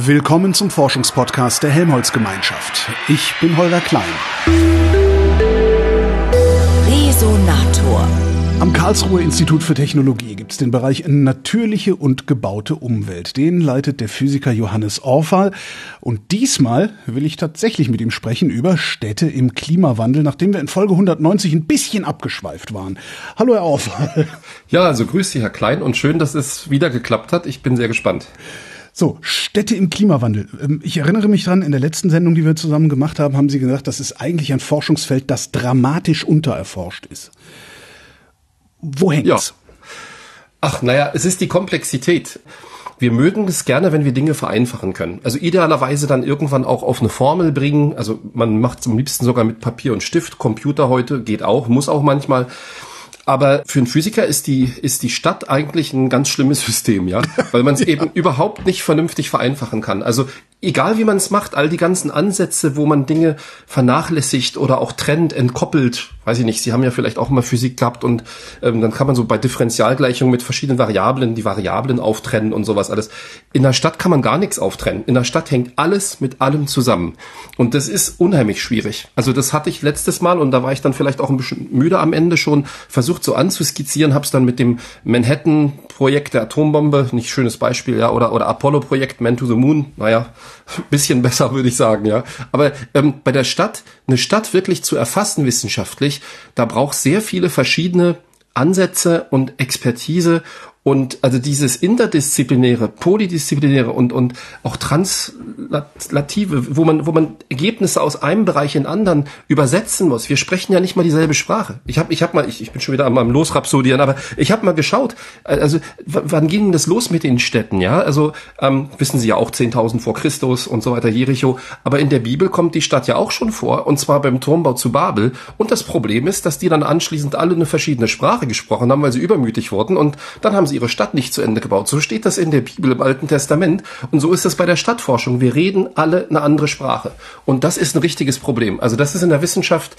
Willkommen zum Forschungspodcast der Helmholtz-Gemeinschaft. Ich bin Holger Klein. Resonator. Am Karlsruher Institut für Technologie gibt es den Bereich natürliche und gebaute Umwelt. Den leitet der Physiker Johannes Orfal. Und diesmal will ich tatsächlich mit ihm sprechen über Städte im Klimawandel, nachdem wir in Folge 190 ein bisschen abgeschweift waren. Hallo, Herr Orfal. Ja, also grüß Sie, Herr Klein, und schön, dass es wieder geklappt hat. Ich bin sehr gespannt. So, Städte im Klimawandel. Ähm, ich erinnere mich dran, in der letzten Sendung, die wir zusammen gemacht haben, haben Sie gesagt, das ist eigentlich ein Forschungsfeld, das dramatisch untererforscht ist. Wo hängt's? Ja. Ach, naja, es ist die Komplexität. Wir mögen es gerne, wenn wir Dinge vereinfachen können. Also idealerweise dann irgendwann auch auf eine Formel bringen. Also man macht es am liebsten sogar mit Papier und Stift. Computer heute geht auch, muss auch manchmal. Aber für einen Physiker ist die, ist die Stadt eigentlich ein ganz schlimmes System, ja, weil man es ja. eben überhaupt nicht vernünftig vereinfachen kann. Also egal wie man es macht, all die ganzen Ansätze, wo man Dinge vernachlässigt oder auch trennt, entkoppelt, weiß ich nicht, Sie haben ja vielleicht auch mal Physik gehabt und ähm, dann kann man so bei Differentialgleichungen mit verschiedenen Variablen die Variablen auftrennen und sowas alles. In der Stadt kann man gar nichts auftrennen. In der Stadt hängt alles mit allem zusammen. Und das ist unheimlich schwierig. Also das hatte ich letztes Mal und da war ich dann vielleicht auch ein bisschen müde am Ende schon, versucht so anzuskizzieren, habe es dann mit dem Manhattan-Projekt der Atombombe, nicht schönes Beispiel, ja, oder, oder Apollo-Projekt, Man to the Moon, naja, bisschen besser, würde ich sagen, ja. Aber ähm, bei der Stadt, eine Stadt wirklich zu erfassen wissenschaftlich, da braucht sehr viele verschiedene Ansätze und Expertise und also dieses interdisziplinäre, polydisziplinäre und, und auch translative, wo man, wo man Ergebnisse aus einem Bereich in anderen übersetzen muss. Wir sprechen ja nicht mal dieselbe Sprache. Ich habe ich hab mal, ich, ich bin schon wieder am, am Losrhapsodieren, aber ich habe mal geschaut, also wann ging das los mit den Städten, ja? Also ähm, wissen Sie ja auch 10.000 vor Christus und so weiter, Jericho. Aber in der Bibel kommt die Stadt ja auch schon vor, und zwar beim Turmbau zu Babel. Und das Problem ist, dass die dann anschließend alle eine verschiedene Sprache gesprochen haben, weil sie übermütig wurden. Und dann haben sie ihre Stadt nicht zu Ende gebaut. So steht das in der Bibel im Alten Testament und so ist das bei der Stadtforschung. Wir reden alle eine andere Sprache und das ist ein richtiges Problem. Also das ist in der Wissenschaft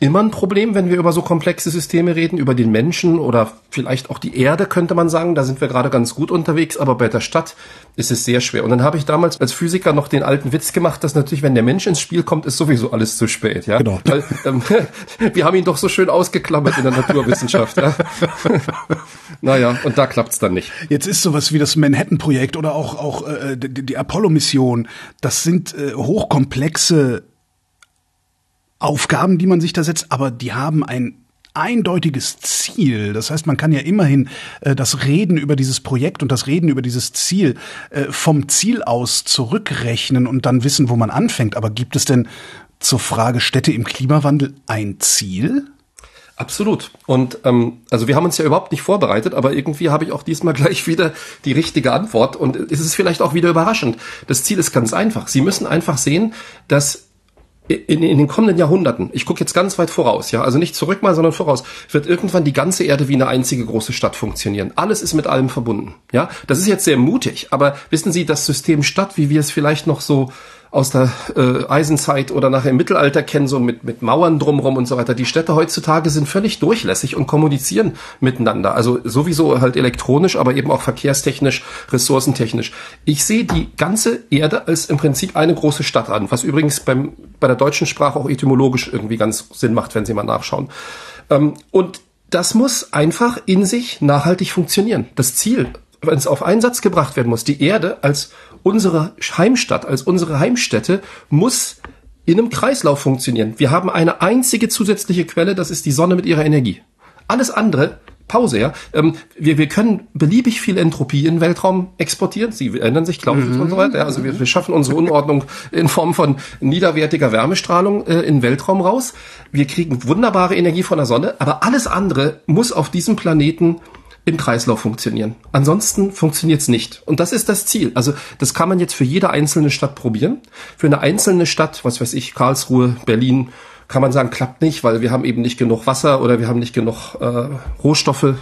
immer ein Problem, wenn wir über so komplexe Systeme reden, über den Menschen oder vielleicht auch die Erde, könnte man sagen. Da sind wir gerade ganz gut unterwegs, aber bei der Stadt ist es sehr schwer. Und dann habe ich damals als Physiker noch den alten Witz gemacht, dass natürlich, wenn der Mensch ins Spiel kommt, ist sowieso alles zu spät. Ja? Genau. Weil, ähm, wir haben ihn doch so schön ausgeklammert in der Naturwissenschaft. Ja? naja, und da klappt's dann nicht. Jetzt ist sowas wie das Manhattan-Projekt oder auch, auch äh, die, die Apollo-Mission, das sind äh, hochkomplexe Aufgaben, die man sich da setzt, aber die haben ein eindeutiges Ziel. Das heißt, man kann ja immerhin äh, das Reden über dieses Projekt und das Reden über dieses Ziel äh, vom Ziel aus zurückrechnen und dann wissen, wo man anfängt. Aber gibt es denn zur Frage Städte im Klimawandel ein Ziel? Absolut. Und ähm, also wir haben uns ja überhaupt nicht vorbereitet, aber irgendwie habe ich auch diesmal gleich wieder die richtige Antwort. Und es ist vielleicht auch wieder überraschend. Das Ziel ist ganz einfach. Sie müssen einfach sehen, dass in, in den kommenden Jahrhunderten, ich gucke jetzt ganz weit voraus, ja, also nicht zurück mal, sondern voraus, wird irgendwann die ganze Erde wie eine einzige große Stadt funktionieren. Alles ist mit allem verbunden, ja. Das ist jetzt sehr mutig, aber wissen Sie, das System Stadt, wie wir es vielleicht noch so aus der äh, Eisenzeit oder nachher im Mittelalter kennen, so mit, mit Mauern drumrum und so weiter. Die Städte heutzutage sind völlig durchlässig und kommunizieren miteinander. Also sowieso halt elektronisch, aber eben auch verkehrstechnisch, ressourcentechnisch. Ich sehe die ganze Erde als im Prinzip eine große Stadt an, was übrigens beim, bei der deutschen Sprache auch etymologisch irgendwie ganz Sinn macht, wenn Sie mal nachschauen. Ähm, und das muss einfach in sich nachhaltig funktionieren. Das Ziel, wenn es auf Einsatz gebracht werden muss, die Erde als unsere Heimstadt, als unsere Heimstätte muss in einem Kreislauf funktionieren. Wir haben eine einzige zusätzliche Quelle, das ist die Sonne mit ihrer Energie. Alles andere, Pause, ja. Ähm, wir, wir können beliebig viel Entropie in den Weltraum exportieren. Sie ändern sich, Clausius mhm. und so weiter. Ja. Also wir, wir schaffen unsere Unordnung in Form von niederwertiger Wärmestrahlung äh, in den Weltraum raus. Wir kriegen wunderbare Energie von der Sonne, aber alles andere muss auf diesem Planeten im Kreislauf funktionieren. Ansonsten funktioniert es nicht. Und das ist das Ziel. Also das kann man jetzt für jede einzelne Stadt probieren. Für eine einzelne Stadt, was weiß ich, Karlsruhe, Berlin, kann man sagen, klappt nicht, weil wir haben eben nicht genug Wasser oder wir haben nicht genug äh, Rohstoffe, äh,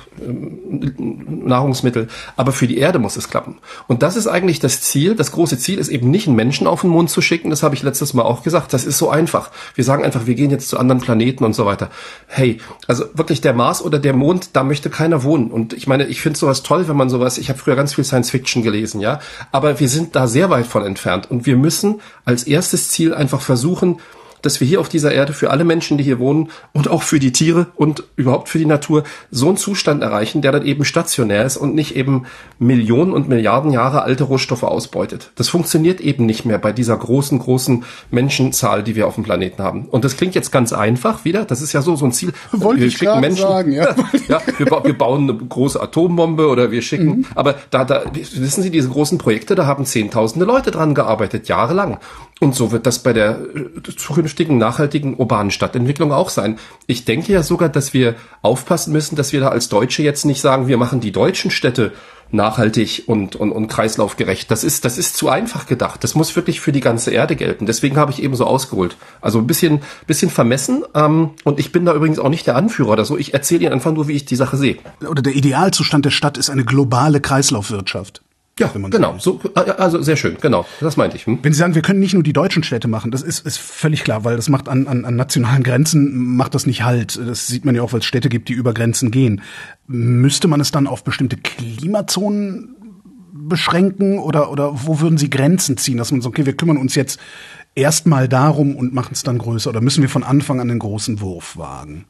Nahrungsmittel. Aber für die Erde muss es klappen. Und das ist eigentlich das Ziel. Das große Ziel ist eben nicht einen Menschen auf den Mond zu schicken. Das habe ich letztes Mal auch gesagt. Das ist so einfach. Wir sagen einfach, wir gehen jetzt zu anderen Planeten und so weiter. Hey, also wirklich der Mars oder der Mond, da möchte keiner wohnen. Und ich meine, ich finde sowas toll, wenn man sowas, ich habe früher ganz viel Science Fiction gelesen, ja. Aber wir sind da sehr weit von entfernt. Und wir müssen als erstes Ziel einfach versuchen, dass wir hier auf dieser Erde für alle Menschen, die hier wohnen und auch für die Tiere und überhaupt für die Natur so einen Zustand erreichen, der dann eben stationär ist und nicht eben Millionen und Milliarden Jahre alte Rohstoffe ausbeutet. Das funktioniert eben nicht mehr bei dieser großen, großen Menschenzahl, die wir auf dem Planeten haben. Und das klingt jetzt ganz einfach wieder. Das ist ja so, so ein Ziel. Wollte wir ich schicken Menschen, sagen, ja. ja wir, wir, bauen eine große Atombombe oder wir schicken, mhm. aber da, da, wissen Sie, diese großen Projekte, da haben zehntausende Leute dran gearbeitet, jahrelang. Und so wird das bei der äh, zukünftigen nachhaltigen urbanen Stadtentwicklung auch sein. Ich denke ja sogar, dass wir aufpassen müssen, dass wir da als Deutsche jetzt nicht sagen, wir machen die deutschen Städte nachhaltig und, und, und kreislaufgerecht. Das ist, das ist zu einfach gedacht. Das muss wirklich für die ganze Erde gelten. Deswegen habe ich eben so ausgeholt. Also ein bisschen, bisschen vermessen. Ähm, und ich bin da übrigens auch nicht der Anführer oder so. Ich erzähle Ihnen einfach nur, wie ich die Sache sehe. Oder der Idealzustand der Stadt ist eine globale Kreislaufwirtschaft. Ja, genau. So, äh, also sehr schön, genau. Das meinte ich. Hm? Wenn Sie sagen, wir können nicht nur die deutschen Städte machen, das ist, ist völlig klar, weil das macht an, an, an nationalen Grenzen macht das nicht halt. Das sieht man ja auch, weil es Städte gibt, die über Grenzen gehen. Müsste man es dann auf bestimmte Klimazonen beschränken oder oder wo würden Sie Grenzen ziehen, dass man sagt, okay, wir kümmern uns jetzt erstmal darum und machen es dann größer oder müssen wir von Anfang an den großen Wurf wagen?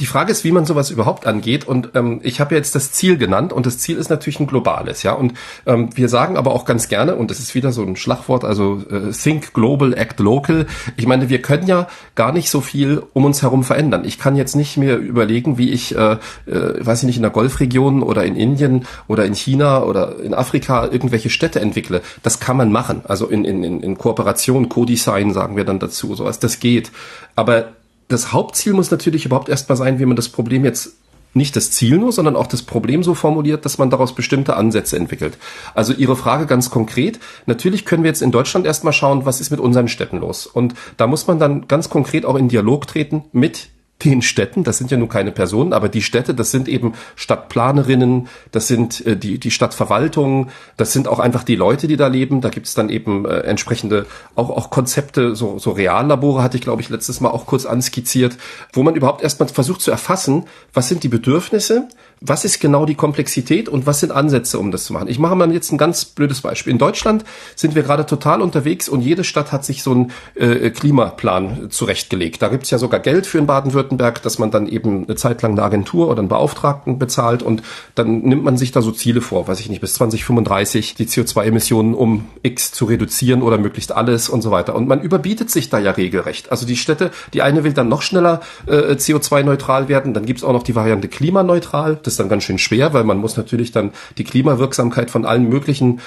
Die Frage ist, wie man sowas überhaupt angeht. Und ähm, ich habe jetzt das Ziel genannt und das Ziel ist natürlich ein globales, ja. Und ähm, wir sagen aber auch ganz gerne, und das ist wieder so ein Schlagwort, also äh, Think Global, Act Local. Ich meine, wir können ja gar nicht so viel um uns herum verändern. Ich kann jetzt nicht mir überlegen, wie ich, äh, äh, weiß ich nicht, in der Golfregion oder in Indien oder in China oder in Afrika irgendwelche Städte entwickle. Das kann man machen. Also in, in, in Kooperation, Co-Design sagen wir dann dazu, sowas. Das geht. Aber das Hauptziel muss natürlich überhaupt erstmal sein, wie man das Problem jetzt nicht das Ziel nur, sondern auch das Problem so formuliert, dass man daraus bestimmte Ansätze entwickelt. Also Ihre Frage ganz konkret. Natürlich können wir jetzt in Deutschland erstmal schauen, was ist mit unseren Städten los. Und da muss man dann ganz konkret auch in Dialog treten mit den Städten, das sind ja nun keine Personen, aber die Städte, das sind eben Stadtplanerinnen, das sind äh, die, die Stadtverwaltungen, das sind auch einfach die Leute, die da leben. Da gibt es dann eben äh, entsprechende auch, auch Konzepte, so, so Reallabore hatte ich, glaube ich, letztes Mal auch kurz anskizziert, wo man überhaupt erstmal versucht zu erfassen, was sind die Bedürfnisse, was ist genau die Komplexität und was sind Ansätze, um das zu machen? Ich mache mal jetzt ein ganz blödes Beispiel. In Deutschland sind wir gerade total unterwegs und jede Stadt hat sich so einen äh, Klimaplan zurechtgelegt. Da gibt's ja sogar Geld für in Baden-Württemberg, dass man dann eben eine Zeit lang eine Agentur oder einen Beauftragten bezahlt und dann nimmt man sich da so Ziele vor, weiß ich nicht, bis 2035 die CO2-Emissionen um X zu reduzieren oder möglichst alles und so weiter. Und man überbietet sich da ja regelrecht. Also die Städte, die eine will dann noch schneller äh, CO2-neutral werden, dann gibt's auch noch die Variante klimaneutral das dann ganz schön schwer, weil man muss natürlich dann die Klimawirksamkeit von allen möglichen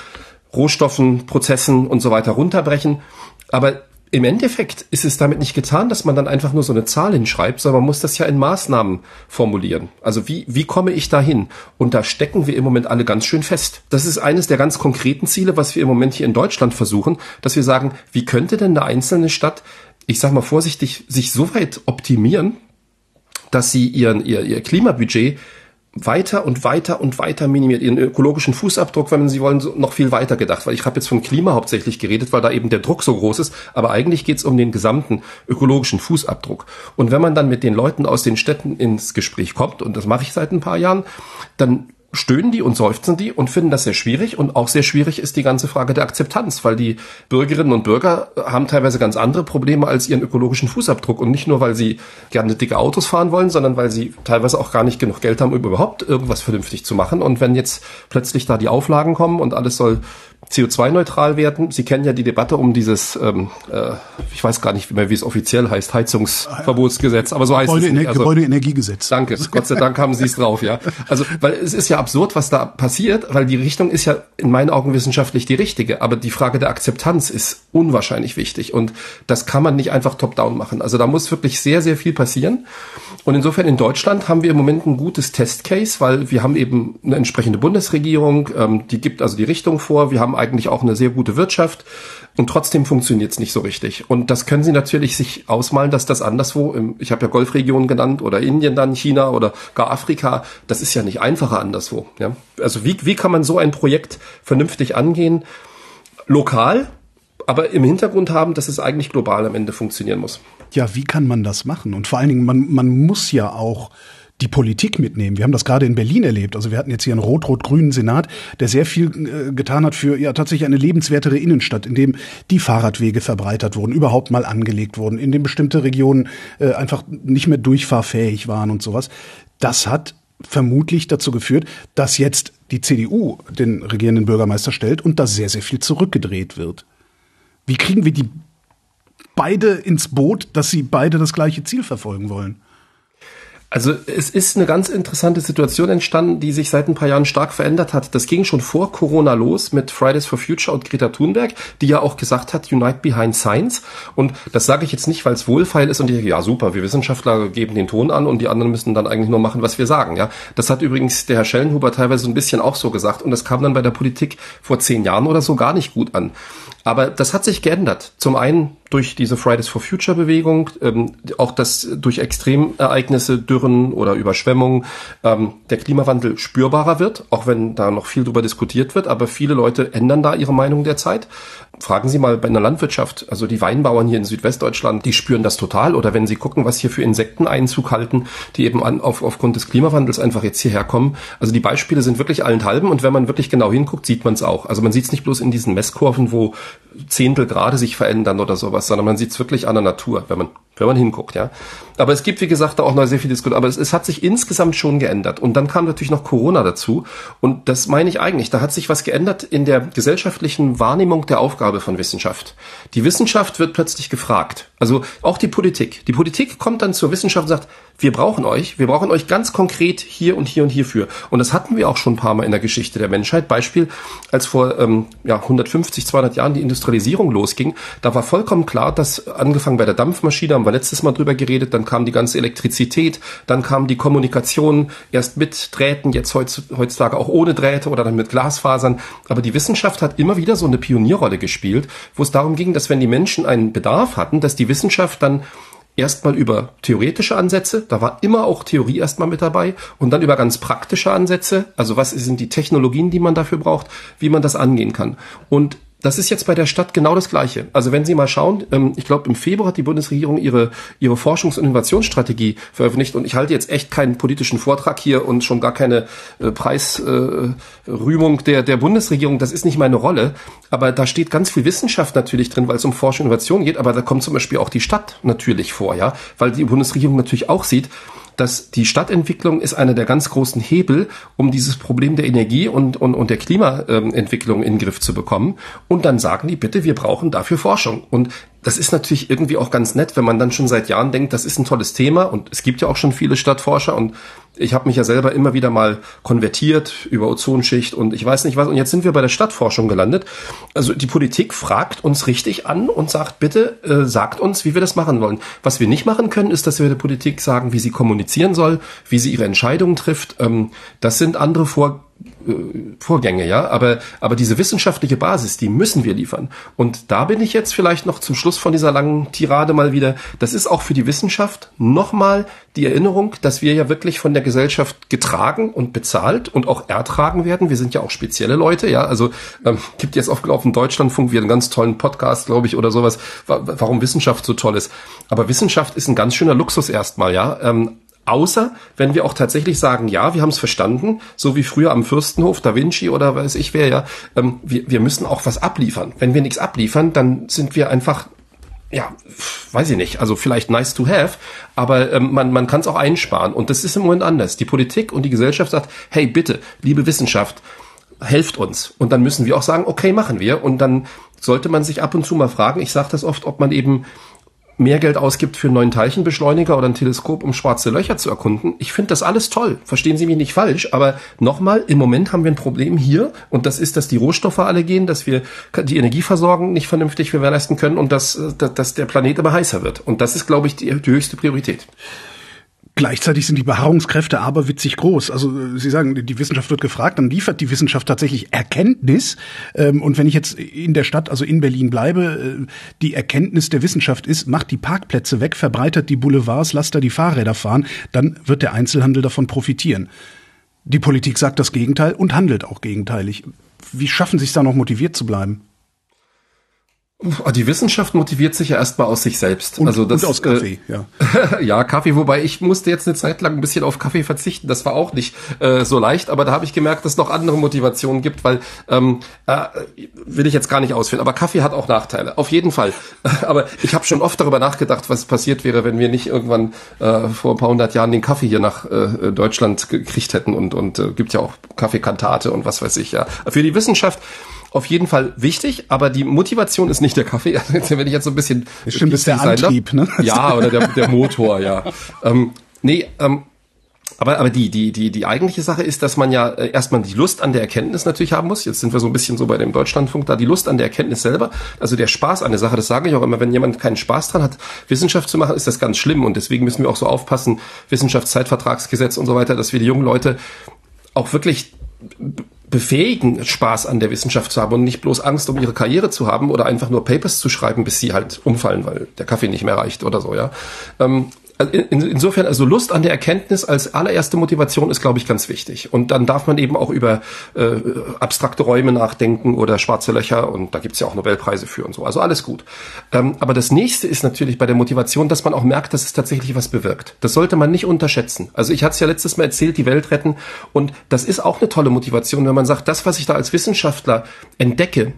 Rohstoffen, Prozessen und so weiter runterbrechen. Aber im Endeffekt ist es damit nicht getan, dass man dann einfach nur so eine Zahl hinschreibt, sondern man muss das ja in Maßnahmen formulieren. Also wie, wie komme ich dahin? Und da stecken wir im Moment alle ganz schön fest. Das ist eines der ganz konkreten Ziele, was wir im Moment hier in Deutschland versuchen, dass wir sagen, wie könnte denn eine einzelne Stadt, ich sag mal vorsichtig, sich so weit optimieren, dass sie ihren, ihr, ihr Klimabudget weiter und weiter und weiter minimiert, ihren ökologischen Fußabdruck, wenn Sie wollen, noch viel weiter gedacht. Weil ich habe jetzt von Klima hauptsächlich geredet, weil da eben der Druck so groß ist, aber eigentlich geht es um den gesamten ökologischen Fußabdruck. Und wenn man dann mit den Leuten aus den Städten ins Gespräch kommt, und das mache ich seit ein paar Jahren, dann stöhnen die und seufzen die und finden das sehr schwierig. Und auch sehr schwierig ist die ganze Frage der Akzeptanz, weil die Bürgerinnen und Bürger haben teilweise ganz andere Probleme als ihren ökologischen Fußabdruck. Und nicht nur, weil sie gerne dicke Autos fahren wollen, sondern weil sie teilweise auch gar nicht genug Geld haben, um überhaupt irgendwas vernünftig zu machen. Und wenn jetzt plötzlich da die Auflagen kommen und alles soll CO2-neutral werden. Sie kennen ja die Debatte um dieses, ähm, äh, ich weiß gar nicht mehr, wie es offiziell heißt, Heizungsverbotsgesetz, aber so heißt Gebäude, es. Nicht. Also, Gebäudeenergiegesetz. Danke, Gott sei Dank haben Sie es drauf, ja. Also, weil es ist ja absurd, was da passiert, weil die Richtung ist ja in meinen Augen wissenschaftlich die richtige. Aber die Frage der Akzeptanz ist unwahrscheinlich wichtig. Und das kann man nicht einfach top-down machen. Also da muss wirklich sehr, sehr viel passieren. Und insofern in Deutschland haben wir im Moment ein gutes Testcase, weil wir haben eben eine entsprechende Bundesregierung, ähm, die gibt also die Richtung vor. Wir haben eigentlich auch eine sehr gute Wirtschaft. Und trotzdem funktioniert es nicht so richtig. Und das können Sie natürlich sich ausmalen, dass das anderswo, im, ich habe ja Golfregionen genannt oder Indien dann, China oder gar Afrika, das ist ja nicht einfacher anderswo. Ja? Also wie, wie kann man so ein Projekt vernünftig angehen? Lokal, aber im Hintergrund haben, dass es eigentlich global am Ende funktionieren muss. Ja, wie kann man das machen? Und vor allen Dingen, man, man muss ja auch die Politik mitnehmen. Wir haben das gerade in Berlin erlebt. Also wir hatten jetzt hier einen rot-rot-grünen Senat, der sehr viel äh, getan hat für ja tatsächlich eine lebenswertere Innenstadt, in dem die Fahrradwege verbreitert wurden, überhaupt mal angelegt wurden, in dem bestimmte Regionen äh, einfach nicht mehr durchfahrfähig waren und sowas. Das hat vermutlich dazu geführt, dass jetzt die CDU den regierenden Bürgermeister stellt und da sehr, sehr viel zurückgedreht wird. Wie kriegen wir die beide ins Boot, dass sie beide das gleiche Ziel verfolgen wollen? Also es ist eine ganz interessante Situation entstanden, die sich seit ein paar Jahren stark verändert hat. Das ging schon vor Corona los mit Fridays for Future und Greta Thunberg, die ja auch gesagt hat, Unite Behind Science. Und das sage ich jetzt nicht, weil es wohlfeil ist und ich ja super, wir Wissenschaftler geben den Ton an und die anderen müssen dann eigentlich nur machen, was wir sagen. Ja, Das hat übrigens der Herr Schellenhuber teilweise ein bisschen auch so gesagt und das kam dann bei der Politik vor zehn Jahren oder so gar nicht gut an. Aber das hat sich geändert. Zum einen durch diese Fridays for Future Bewegung, ähm, auch das durch Extremereignisse, Dürren oder Überschwemmungen, ähm, der Klimawandel spürbarer wird, auch wenn da noch viel drüber diskutiert wird. Aber viele Leute ändern da ihre Meinung derzeit. Fragen Sie mal bei einer Landwirtschaft, also die Weinbauern hier in Südwestdeutschland, die spüren das total. Oder wenn Sie gucken, was hier für Insekten Einzug halten, die eben an, auf, aufgrund des Klimawandels einfach jetzt hierher kommen. Also die Beispiele sind wirklich allenthalben und wenn man wirklich genau hinguckt, sieht man es auch. Also man sieht es nicht bloß in diesen Messkurven, wo Zehntel Grade sich verändern oder sowas, sondern man sieht es wirklich an der Natur, wenn man wenn man hinguckt, ja. Aber es gibt, wie gesagt, da auch noch sehr viel Diskussion. Aber es, es, hat sich insgesamt schon geändert. Und dann kam natürlich noch Corona dazu. Und das meine ich eigentlich. Da hat sich was geändert in der gesellschaftlichen Wahrnehmung der Aufgabe von Wissenschaft. Die Wissenschaft wird plötzlich gefragt. Also auch die Politik. Die Politik kommt dann zur Wissenschaft und sagt, wir brauchen euch. Wir brauchen euch ganz konkret hier und hier und hierfür. Und das hatten wir auch schon ein paar Mal in der Geschichte der Menschheit. Beispiel, als vor ähm, ja, 150, 200 Jahren die Industrialisierung losging, da war vollkommen klar, dass angefangen bei der Dampfmaschine, haben wir letztes Mal drüber geredet, dann kam die ganze Elektrizität, dann kam die Kommunikation erst mit Drähten, jetzt heutzutage auch ohne Drähte oder dann mit Glasfasern. Aber die Wissenschaft hat immer wieder so eine Pionierrolle gespielt, wo es darum ging, dass wenn die Menschen einen Bedarf hatten, dass die Wissenschaft dann erstmal über theoretische Ansätze, da war immer auch Theorie erstmal mit dabei und dann über ganz praktische Ansätze, also was sind die Technologien, die man dafür braucht, wie man das angehen kann. Und das ist jetzt bei der Stadt genau das Gleiche. Also wenn Sie mal schauen, ähm, ich glaube im Februar hat die Bundesregierung ihre, ihre Forschungs- und Innovationsstrategie veröffentlicht und ich halte jetzt echt keinen politischen Vortrag hier und schon gar keine äh, Preisrühmung äh, der, der Bundesregierung. Das ist nicht meine Rolle. Aber da steht ganz viel Wissenschaft natürlich drin, weil es um Forschung und Innovation geht. Aber da kommt zum Beispiel auch die Stadt natürlich vor, ja, weil die Bundesregierung natürlich auch sieht, dass die Stadtentwicklung ist einer der ganz großen Hebel, um dieses Problem der Energie und, und, und der Klimaentwicklung in den Griff zu bekommen. Und dann sagen die, bitte, wir brauchen dafür Forschung. Und das ist natürlich irgendwie auch ganz nett, wenn man dann schon seit Jahren denkt, das ist ein tolles Thema und es gibt ja auch schon viele Stadtforscher und ich habe mich ja selber immer wieder mal konvertiert über Ozonschicht und ich weiß nicht was und jetzt sind wir bei der Stadtforschung gelandet. Also die Politik fragt uns richtig an und sagt, bitte äh, sagt uns, wie wir das machen wollen. Was wir nicht machen können, ist, dass wir der Politik sagen, wie sie kommunizieren soll, wie sie ihre Entscheidungen trifft. Ähm, das sind andere Vor äh, Vorgänge, ja, aber, aber diese wissenschaftliche Basis, die müssen wir liefern. Und da bin ich jetzt vielleicht noch zum Schluss von dieser langen Tirade mal wieder, das ist auch für die Wissenschaft nochmal die Erinnerung, dass wir ja wirklich von der Gesellschaft getragen und bezahlt und auch ertragen werden. Wir sind ja auch spezielle Leute, ja, also ähm, gibt jetzt auf, dem Deutschlandfunk wieder einen ganz tollen Podcast, glaube ich, oder sowas, warum Wissenschaft so toll ist. Aber Wissenschaft ist ein ganz schöner Luxus erstmal, ja. Ähm, Außer wenn wir auch tatsächlich sagen, ja, wir haben es verstanden, so wie früher am Fürstenhof, Da Vinci oder weiß ich wer, ja, ähm, wir, wir müssen auch was abliefern. Wenn wir nichts abliefern, dann sind wir einfach, ja, weiß ich nicht, also vielleicht nice to have, aber ähm, man, man kann es auch einsparen. Und das ist im Moment anders. Die Politik und die Gesellschaft sagt, hey, bitte, liebe Wissenschaft, helft uns. Und dann müssen wir auch sagen, okay, machen wir. Und dann sollte man sich ab und zu mal fragen, ich sage das oft, ob man eben mehr Geld ausgibt für einen neuen Teilchenbeschleuniger oder ein Teleskop, um schwarze Löcher zu erkunden. Ich finde das alles toll. Verstehen Sie mich nicht falsch, aber nochmal, im Moment haben wir ein Problem hier und das ist, dass die Rohstoffe alle gehen, dass wir die Energieversorgung nicht vernünftig gewährleisten können und dass, dass der Planet immer heißer wird. Und das ist, glaube ich, die, die höchste Priorität. Gleichzeitig sind die Beharrungskräfte aberwitzig groß. Also äh, Sie sagen, die Wissenschaft wird gefragt, dann liefert die Wissenschaft tatsächlich Erkenntnis. Ähm, und wenn ich jetzt in der Stadt, also in Berlin bleibe, äh, die Erkenntnis der Wissenschaft ist, macht die Parkplätze weg, verbreitert die Boulevards, lasst da die Fahrräder fahren, dann wird der Einzelhandel davon profitieren. Die Politik sagt das Gegenteil und handelt auch gegenteilig. Wie schaffen Sie es da noch motiviert zu bleiben? Die Wissenschaft motiviert sich ja erstmal aus sich selbst. Und, also das, und aus Kaffee, äh, ja. ja, Kaffee, wobei ich musste jetzt eine Zeit lang ein bisschen auf Kaffee verzichten. Das war auch nicht äh, so leicht, aber da habe ich gemerkt, dass es noch andere Motivationen gibt, weil ähm, äh, will ich jetzt gar nicht ausführen. Aber Kaffee hat auch Nachteile, auf jeden Fall. aber ich habe schon oft darüber nachgedacht, was passiert wäre, wenn wir nicht irgendwann äh, vor ein paar hundert Jahren den Kaffee hier nach äh, Deutschland gekriegt hätten und und äh, gibt ja auch Kaffeekantate und was weiß ich. Ja, für die Wissenschaft auf jeden Fall wichtig, aber die Motivation ist nicht der Kaffee. Wenn ich jetzt so ein bisschen das stimmt, ist der Antrieb, ne? Ja, oder der, der Motor, ja. ähm, nee, ähm, aber, aber die, die, die, die eigentliche Sache ist, dass man ja äh, erstmal die Lust an der Erkenntnis natürlich haben muss. Jetzt sind wir so ein bisschen so bei dem Deutschlandfunk da, die Lust an der Erkenntnis selber, also der Spaß an der Sache, das sage ich auch immer, wenn jemand keinen Spaß dran hat, Wissenschaft zu machen, ist das ganz schlimm und deswegen müssen wir auch so aufpassen, Wissenschaftszeitvertragsgesetz und so weiter, dass wir die jungen Leute auch wirklich befähigen, Spaß an der Wissenschaft zu haben und nicht bloß Angst, um ihre Karriere zu haben oder einfach nur Papers zu schreiben, bis sie halt umfallen, weil der Kaffee nicht mehr reicht oder so, ja. Ähm, also insofern, also Lust an der Erkenntnis als allererste Motivation ist, glaube ich, ganz wichtig. Und dann darf man eben auch über äh, abstrakte Räume nachdenken oder schwarze Löcher und da gibt's ja auch Nobelpreise für und so. Also alles gut. Ähm, aber das nächste ist natürlich bei der Motivation, dass man auch merkt, dass es tatsächlich was bewirkt. Das sollte man nicht unterschätzen. Also ich hatte es ja letztes Mal erzählt, die Welt retten. Und das ist auch eine tolle Motivation, wenn man sagt, das, was ich da als Wissenschaftler entdecke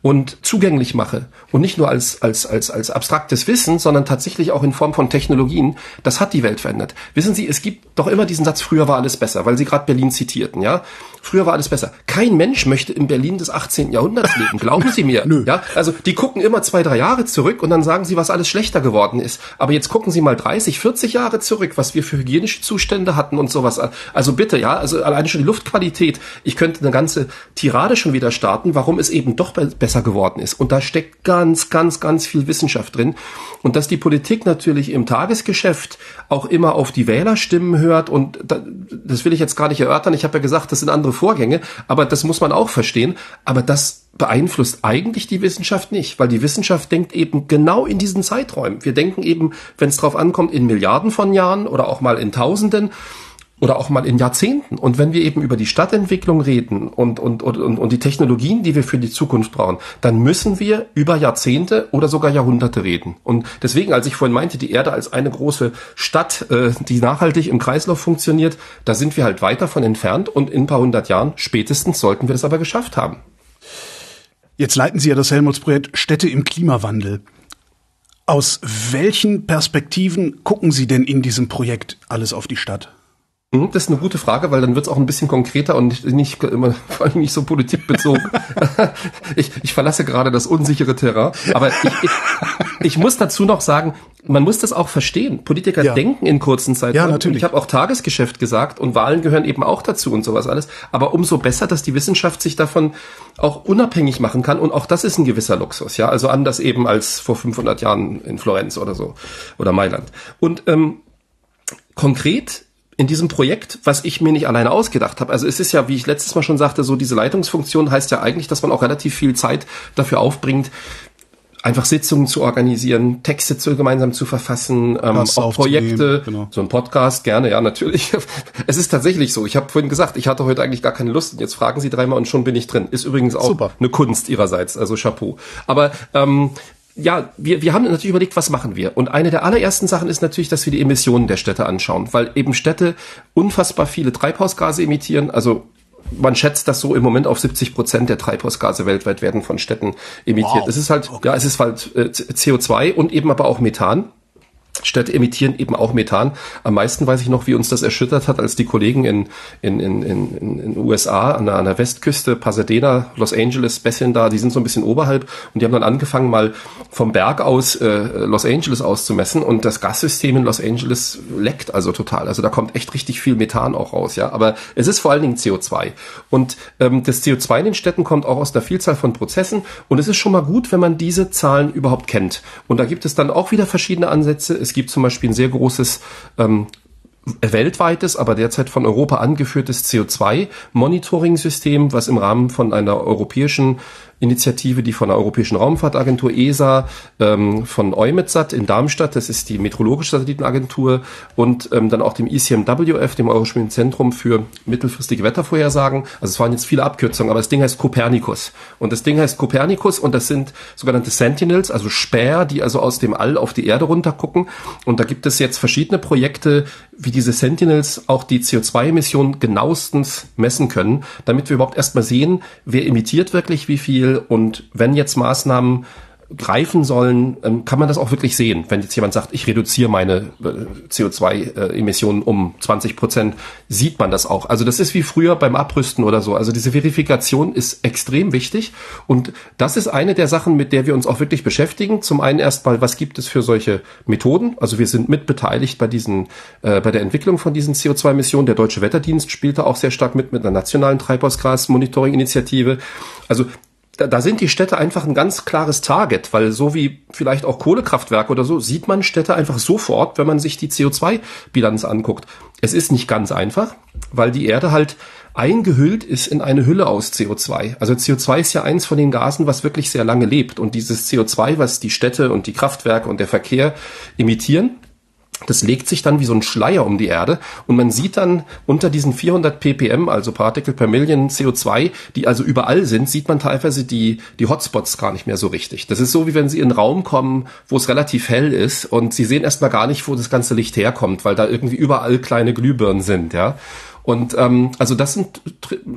und zugänglich mache und nicht nur als, als, als, als abstraktes Wissen, sondern tatsächlich auch in Form von Technologien, das hat die Welt verändert. Wissen Sie, es gibt doch immer diesen Satz, früher war alles besser, weil Sie gerade Berlin zitierten, ja. Früher war alles besser. Kein Mensch möchte in Berlin des 18. Jahrhunderts leben, glauben Sie mir. Nö. Ja, also die gucken immer zwei, drei Jahre zurück und dann sagen sie, was alles schlechter geworden ist. Aber jetzt gucken Sie mal 30, 40 Jahre zurück, was wir für hygienische Zustände hatten und sowas. Also bitte, ja, also alleine schon die Luftqualität. Ich könnte eine ganze Tirade schon wieder starten, warum es eben doch besser geworden ist. Und da steckt ganz, ganz, ganz viel Wissenschaft drin. Und dass die Politik natürlich im Tagesgeschäft auch immer auf die Wählerstimmen hört und das will ich jetzt gar nicht erörtern. Ich habe ja gesagt, das sind andere Vorgänge, aber das muss man auch verstehen. Aber das beeinflusst eigentlich die Wissenschaft nicht, weil die Wissenschaft denkt eben genau in diesen Zeiträumen. Wir denken eben, wenn es drauf ankommt, in Milliarden von Jahren oder auch mal in Tausenden oder auch mal in Jahrzehnten. Und wenn wir eben über die Stadtentwicklung reden und, und, und, und die Technologien, die wir für die Zukunft brauchen, dann müssen wir über Jahrzehnte oder sogar Jahrhunderte reden. Und deswegen, als ich vorhin meinte, die Erde als eine große Stadt, äh, die nachhaltig im Kreislauf funktioniert, da sind wir halt weit davon entfernt und in ein paar hundert Jahren spätestens sollten wir das aber geschafft haben. Jetzt leiten Sie ja das Helmholtz-Projekt Städte im Klimawandel. Aus welchen Perspektiven gucken Sie denn in diesem Projekt alles auf die Stadt? Hm, das ist eine gute Frage, weil dann wird es auch ein bisschen konkreter und nicht, nicht immer vor allem nicht so politikbezogen. ich, ich verlasse gerade das unsichere Terrain. Aber ich, ich, ich muss dazu noch sagen, man muss das auch verstehen. Politiker ja. denken in kurzen Zeiten. Ja, natürlich. Ich habe auch Tagesgeschäft gesagt und Wahlen gehören eben auch dazu und sowas alles. Aber umso besser, dass die Wissenschaft sich davon auch unabhängig machen kann. Und auch das ist ein gewisser Luxus. Ja, also anders eben als vor 500 Jahren in Florenz oder so oder Mailand. Und ähm, konkret in diesem Projekt, was ich mir nicht alleine ausgedacht habe. Also es ist ja, wie ich letztes Mal schon sagte, so diese Leitungsfunktion heißt ja eigentlich, dass man auch relativ viel Zeit dafür aufbringt, einfach Sitzungen zu organisieren, Texte zu, gemeinsam zu verfassen, ähm, auch Projekte, genau. so ein Podcast gerne, ja natürlich. es ist tatsächlich so. Ich habe vorhin gesagt, ich hatte heute eigentlich gar keine Lust. Und jetzt fragen Sie dreimal und schon bin ich drin. Ist übrigens auch Super. eine Kunst Ihrerseits, also Chapeau. Aber ähm, ja, wir, wir haben natürlich überlegt, was machen wir? Und eine der allerersten Sachen ist natürlich, dass wir die Emissionen der Städte anschauen, weil eben Städte unfassbar viele Treibhausgase emittieren. Also man schätzt, dass so im Moment auf 70 Prozent der Treibhausgase weltweit werden von Städten emittiert. Wow. Es ist halt, okay. ja, es ist halt äh, CO2 und eben aber auch Methan. Städte emittieren eben auch Methan. Am meisten weiß ich noch, wie uns das erschüttert hat, als die Kollegen in in in in, in USA an der, an der Westküste, Pasadena, Los Angeles, bisschen da, die sind so ein bisschen oberhalb und die haben dann angefangen mal vom Berg aus äh, Los Angeles auszumessen und das Gassystem in Los Angeles leckt also total. Also da kommt echt richtig viel Methan auch raus, ja. Aber es ist vor allen Dingen CO2 und ähm, das CO2 in den Städten kommt auch aus der Vielzahl von Prozessen und es ist schon mal gut, wenn man diese Zahlen überhaupt kennt. Und da gibt es dann auch wieder verschiedene Ansätze es gibt zum Beispiel ein sehr großes ähm, weltweites, aber derzeit von Europa angeführtes CO2-Monitoring-System, was im Rahmen von einer europäischen Initiative, die von der Europäischen Raumfahrtagentur ESA, ähm, von EUMETSAT in Darmstadt, das ist die meteorologische Satellitenagentur, und ähm, dann auch dem ICMWF, dem Europäischen Zentrum für mittelfristige Wettervorhersagen. Also es waren jetzt viele Abkürzungen, aber das Ding heißt Copernicus. Und das Ding heißt Copernicus und das sind sogenannte Sentinels, also Späher, die also aus dem All auf die Erde runtergucken. Und da gibt es jetzt verschiedene Projekte, wie diese Sentinels auch die CO2-Emissionen genauestens messen können, damit wir überhaupt erstmal sehen, wer emittiert wirklich wie viel und wenn jetzt Maßnahmen greifen sollen, ähm, kann man das auch wirklich sehen. Wenn jetzt jemand sagt, ich reduziere meine äh, CO2-Emissionen um 20 Prozent, sieht man das auch. Also das ist wie früher beim Abrüsten oder so. Also diese Verifikation ist extrem wichtig und das ist eine der Sachen, mit der wir uns auch wirklich beschäftigen. Zum einen erstmal, was gibt es für solche Methoden? Also wir sind mitbeteiligt bei diesen, äh, bei der Entwicklung von diesen CO2-Emissionen. Der Deutsche Wetterdienst spielte auch sehr stark mit mit einer nationalen Treibhausgas-Monitoring-Initiative. Also da, da sind die Städte einfach ein ganz klares Target, weil so wie vielleicht auch Kohlekraftwerke oder so, sieht man Städte einfach sofort, wenn man sich die CO2-Bilanz anguckt. Es ist nicht ganz einfach, weil die Erde halt eingehüllt ist in eine Hülle aus CO2. Also CO2 ist ja eins von den Gasen, was wirklich sehr lange lebt. Und dieses CO2, was die Städte und die Kraftwerke und der Verkehr emittieren, das legt sich dann wie so ein Schleier um die Erde und man sieht dann unter diesen 400 ppm, also Partikel per Million CO2, die also überall sind, sieht man teilweise die, die Hotspots gar nicht mehr so richtig. Das ist so, wie wenn Sie in einen Raum kommen, wo es relativ hell ist und Sie sehen erstmal gar nicht, wo das ganze Licht herkommt, weil da irgendwie überall kleine Glühbirnen sind, ja. Und ähm, also das sind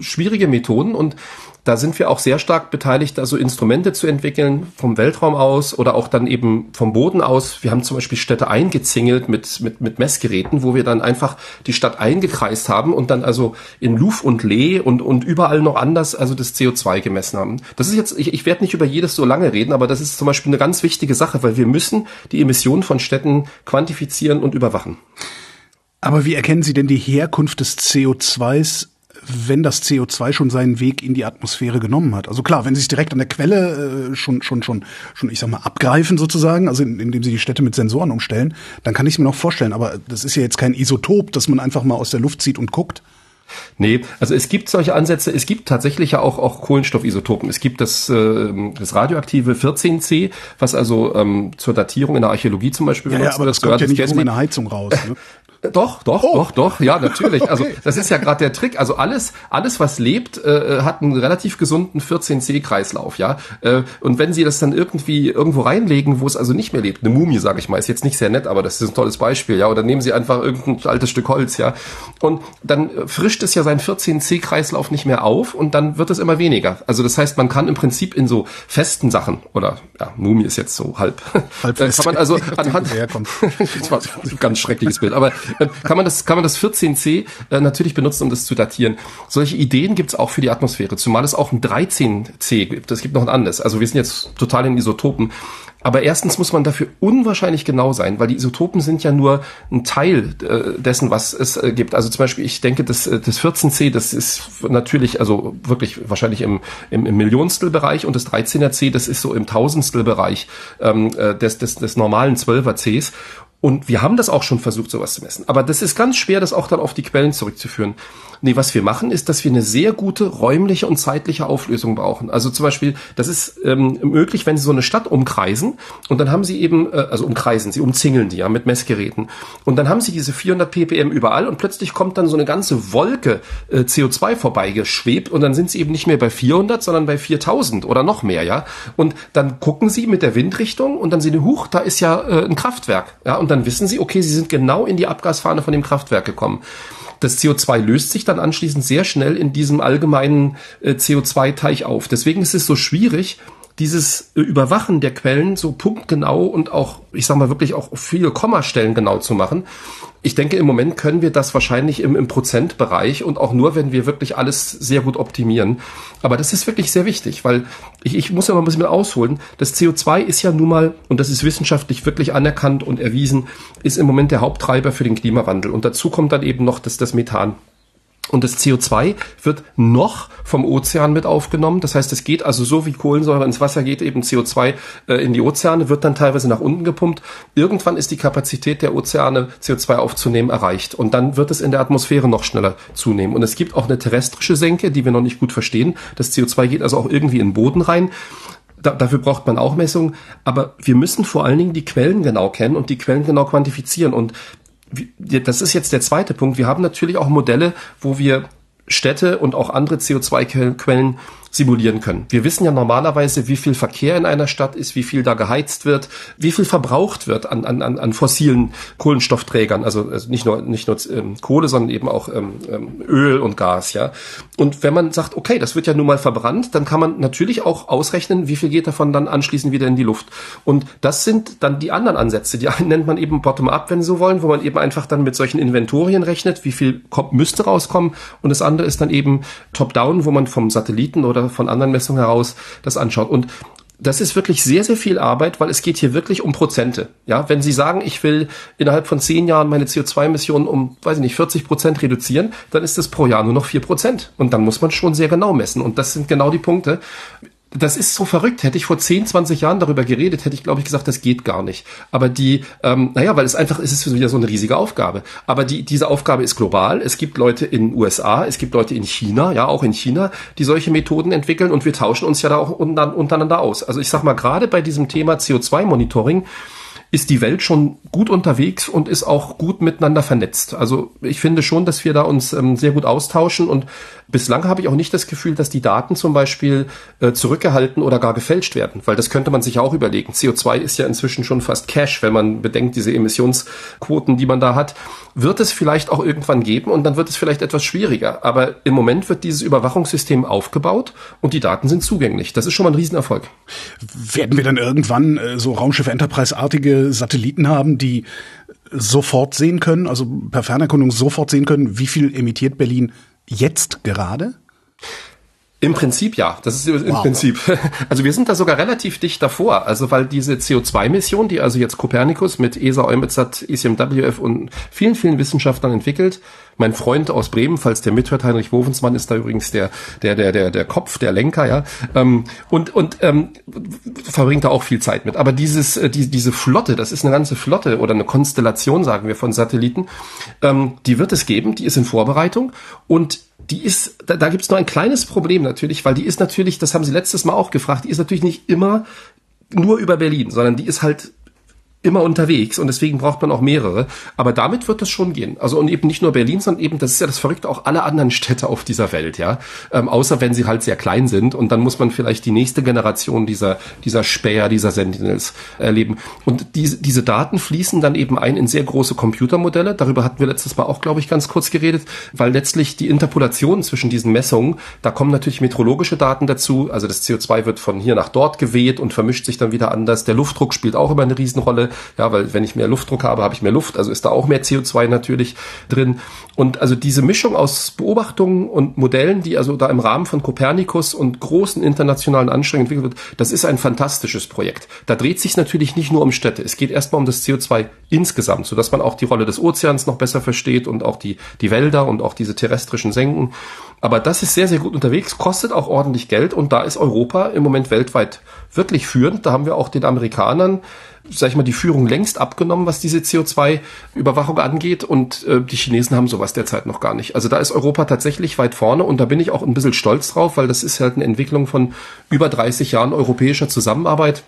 schwierige Methoden und da sind wir auch sehr stark beteiligt, also Instrumente zu entwickeln vom Weltraum aus oder auch dann eben vom Boden aus. Wir haben zum Beispiel Städte eingezingelt mit, mit, mit Messgeräten, wo wir dann einfach die Stadt eingekreist haben und dann also in Luf und Lee und, und überall noch anders also das CO2 gemessen haben. Das ist jetzt, ich, ich werde nicht über jedes so lange reden, aber das ist zum Beispiel eine ganz wichtige Sache, weil wir müssen die Emissionen von Städten quantifizieren und überwachen. Aber wie erkennen Sie denn die Herkunft des CO2s wenn das CO2 schon seinen Weg in die Atmosphäre genommen hat. Also klar, wenn Sie es direkt an der Quelle äh, schon, schon, schon, schon, ich sag mal, abgreifen sozusagen, also in, indem Sie die Städte mit Sensoren umstellen, dann kann ich es mir noch vorstellen. Aber das ist ja jetzt kein Isotop, das man einfach mal aus der Luft zieht und guckt. Nee, also es gibt solche Ansätze, es gibt tatsächlich ja auch, auch Kohlenstoffisotopen. Es gibt das, äh, das radioaktive 14C, was also ähm, zur Datierung in der Archäologie zum Beispiel benutzt ja, ja, aber das, das kommt ja nicht um eine Heizung raus. Ne? Doch, doch, oh. doch, doch, ja, natürlich. Also das ist ja gerade der Trick. Also alles, alles, was lebt, äh, hat einen relativ gesunden 14C-Kreislauf, ja. Äh, und wenn Sie das dann irgendwie irgendwo reinlegen, wo es also nicht mehr lebt, eine Mumie, sage ich mal, ist jetzt nicht sehr nett, aber das ist ein tolles Beispiel, ja. Oder nehmen Sie einfach irgendein altes Stück Holz, ja. Und dann frischt es ja seinen 14C-Kreislauf nicht mehr auf und dann wird es immer weniger. Also das heißt, man kann im Prinzip in so festen Sachen oder ja, Mumie ist jetzt so halb. halb kann man also anhand. das war ein ganz schreckliches Bild, aber äh, kann man das, kann man das 14c äh, natürlich benutzen, um das zu datieren. Solche Ideen gibt es auch für die Atmosphäre, zumal es auch ein 13c gibt. Es gibt noch ein anderes. Also wir sind jetzt total in Isotopen. Aber erstens muss man dafür unwahrscheinlich genau sein, weil die Isotopen sind ja nur ein Teil äh, dessen, was es äh, gibt. Also zum Beispiel, ich denke, das, äh, das 14c, das ist natürlich, also wirklich wahrscheinlich im, im, im Millionstelbereich und das 13er-c, das ist so im Tausendstelbereich ähm, äh, des, des, des normalen 12er cs. Und wir haben das auch schon versucht, sowas zu messen. Aber das ist ganz schwer, das auch dann auf die Quellen zurückzuführen. Nee, was wir machen, ist, dass wir eine sehr gute räumliche und zeitliche Auflösung brauchen. Also zum Beispiel, das ist ähm, möglich, wenn Sie so eine Stadt umkreisen und dann haben Sie eben, äh, also umkreisen, Sie umzingeln die ja mit Messgeräten. Und dann haben Sie diese 400 ppm überall und plötzlich kommt dann so eine ganze Wolke äh, CO2 vorbeigeschwebt und dann sind Sie eben nicht mehr bei 400, sondern bei 4000 oder noch mehr, ja. Und dann gucken Sie mit der Windrichtung und dann sehen Sie, huch, da ist ja äh, ein Kraftwerk, ja. Und dann wissen Sie, okay, Sie sind genau in die Abgasfahne von dem Kraftwerk gekommen. Das CO2 löst sich dann anschließend sehr schnell in diesem allgemeinen äh, CO2-Teich auf. Deswegen ist es so schwierig, dieses Überwachen der Quellen so punktgenau und auch, ich sag mal wirklich auch viele Kommastellen genau zu machen. Ich denke, im Moment können wir das wahrscheinlich im, im Prozentbereich und auch nur, wenn wir wirklich alles sehr gut optimieren. Aber das ist wirklich sehr wichtig, weil ich, ich muss ja mal ein bisschen ausholen. Das CO2 ist ja nun mal, und das ist wissenschaftlich wirklich anerkannt und erwiesen, ist im Moment der Haupttreiber für den Klimawandel. Und dazu kommt dann eben noch das, das Methan. Und das CO2 wird noch vom Ozean mit aufgenommen. Das heißt, es geht also so wie Kohlensäure ins Wasser geht, eben CO2 äh, in die Ozeane, wird dann teilweise nach unten gepumpt. Irgendwann ist die Kapazität der Ozeane, CO2 aufzunehmen, erreicht. Und dann wird es in der Atmosphäre noch schneller zunehmen. Und es gibt auch eine terrestrische Senke, die wir noch nicht gut verstehen. Das CO2 geht also auch irgendwie in den Boden rein. Da, dafür braucht man auch Messungen, aber wir müssen vor allen Dingen die Quellen genau kennen und die Quellen genau quantifizieren. Und das ist jetzt der zweite Punkt. Wir haben natürlich auch Modelle, wo wir Städte und auch andere CO2-Quellen simulieren können. Wir wissen ja normalerweise, wie viel Verkehr in einer Stadt ist, wie viel da geheizt wird, wie viel verbraucht wird an, an, an fossilen Kohlenstoffträgern, also, also nicht nur, nicht nur ähm, Kohle, sondern eben auch ähm, ähm, Öl und Gas, ja. Und wenn man sagt, okay, das wird ja nun mal verbrannt, dann kann man natürlich auch ausrechnen, wie viel geht davon dann anschließend wieder in die Luft. Und das sind dann die anderen Ansätze. Die einen nennt man eben Bottom-up, wenn Sie so wollen, wo man eben einfach dann mit solchen Inventorien rechnet, wie viel kommt, müsste rauskommen. Und das andere ist dann eben Top-down, wo man vom Satelliten oder oder von anderen Messungen heraus das anschaut. Und das ist wirklich sehr, sehr viel Arbeit, weil es geht hier wirklich um Prozente. Ja, wenn Sie sagen, ich will innerhalb von zehn Jahren meine CO2-Emissionen um, weiß ich nicht, 40 Prozent reduzieren, dann ist das pro Jahr nur noch vier Prozent. Und dann muss man schon sehr genau messen. Und das sind genau die Punkte das ist so verrückt. Hätte ich vor 10, 20 Jahren darüber geredet, hätte ich, glaube ich, gesagt, das geht gar nicht. Aber die, ähm, naja, weil es einfach es ist wieder so eine riesige Aufgabe. Aber die, diese Aufgabe ist global. Es gibt Leute in USA, es gibt Leute in China, ja, auch in China, die solche Methoden entwickeln und wir tauschen uns ja da auch untereinander aus. Also ich sag mal, gerade bei diesem Thema CO2-Monitoring, ist die Welt schon gut unterwegs und ist auch gut miteinander vernetzt. Also ich finde schon, dass wir da uns ähm, sehr gut austauschen und bislang habe ich auch nicht das Gefühl, dass die Daten zum Beispiel äh, zurückgehalten oder gar gefälscht werden, weil das könnte man sich auch überlegen. CO2 ist ja inzwischen schon fast Cash, wenn man bedenkt, diese Emissionsquoten, die man da hat, wird es vielleicht auch irgendwann geben und dann wird es vielleicht etwas schwieriger. Aber im Moment wird dieses Überwachungssystem aufgebaut und die Daten sind zugänglich. Das ist schon mal ein Riesenerfolg. Werden wir dann irgendwann äh, so Raumschiff Enterprise-artige Satelliten haben, die sofort sehen können, also per Fernerkundung sofort sehen können, wie viel emittiert Berlin jetzt gerade? Im Prinzip ja, das ist im wow. Prinzip. Also wir sind da sogar relativ dicht davor, also weil diese CO2-Mission, die also jetzt Copernicus mit ESA, EUMETSAT, ECMWF und vielen, vielen Wissenschaftlern entwickelt, mein Freund aus Bremen, falls der mithört, Heinrich Wovensmann ist da übrigens der, der, der, der, der Kopf, der Lenker, ja. Ähm, und und ähm, verbringt da auch viel Zeit mit. Aber dieses, äh, die, diese Flotte, das ist eine ganze Flotte oder eine Konstellation, sagen wir, von Satelliten, ähm, die wird es geben, die ist in Vorbereitung und die ist, da, da gibt es nur ein kleines Problem natürlich, weil die ist natürlich, das haben Sie letztes Mal auch gefragt, die ist natürlich nicht immer nur über Berlin, sondern die ist halt immer unterwegs und deswegen braucht man auch mehrere. Aber damit wird das schon gehen. Also und eben nicht nur Berlin, sondern eben, das ist ja das Verrückte, auch alle anderen Städte auf dieser Welt, ja. Ähm, außer wenn sie halt sehr klein sind und dann muss man vielleicht die nächste Generation dieser, dieser Späher, dieser Sentinels erleben. Und diese, diese Daten fließen dann eben ein in sehr große Computermodelle. Darüber hatten wir letztes Mal auch, glaube ich, ganz kurz geredet, weil letztlich die Interpolation zwischen diesen Messungen, da kommen natürlich meteorologische Daten dazu. Also das CO2 wird von hier nach dort geweht und vermischt sich dann wieder anders. Der Luftdruck spielt auch immer eine Riesenrolle. Ja, weil wenn ich mehr Luftdruck habe, habe ich mehr Luft, also ist da auch mehr CO2 natürlich drin. Und also diese Mischung aus Beobachtungen und Modellen, die also da im Rahmen von Copernicus und großen internationalen Anstrengungen entwickelt wird, das ist ein fantastisches Projekt. Da dreht sich natürlich nicht nur um Städte. Es geht erstmal um das CO2 insgesamt, sodass man auch die Rolle des Ozeans noch besser versteht und auch die, die Wälder und auch diese terrestrischen Senken. Aber das ist sehr, sehr gut unterwegs, kostet auch ordentlich Geld und da ist Europa im Moment weltweit wirklich führend. Da haben wir auch den Amerikanern sag ich mal, die Führung längst abgenommen, was diese CO2-Überwachung angeht. Und äh, die Chinesen haben sowas derzeit noch gar nicht. Also da ist Europa tatsächlich weit vorne und da bin ich auch ein bisschen stolz drauf, weil das ist halt eine Entwicklung von über 30 Jahren europäischer Zusammenarbeit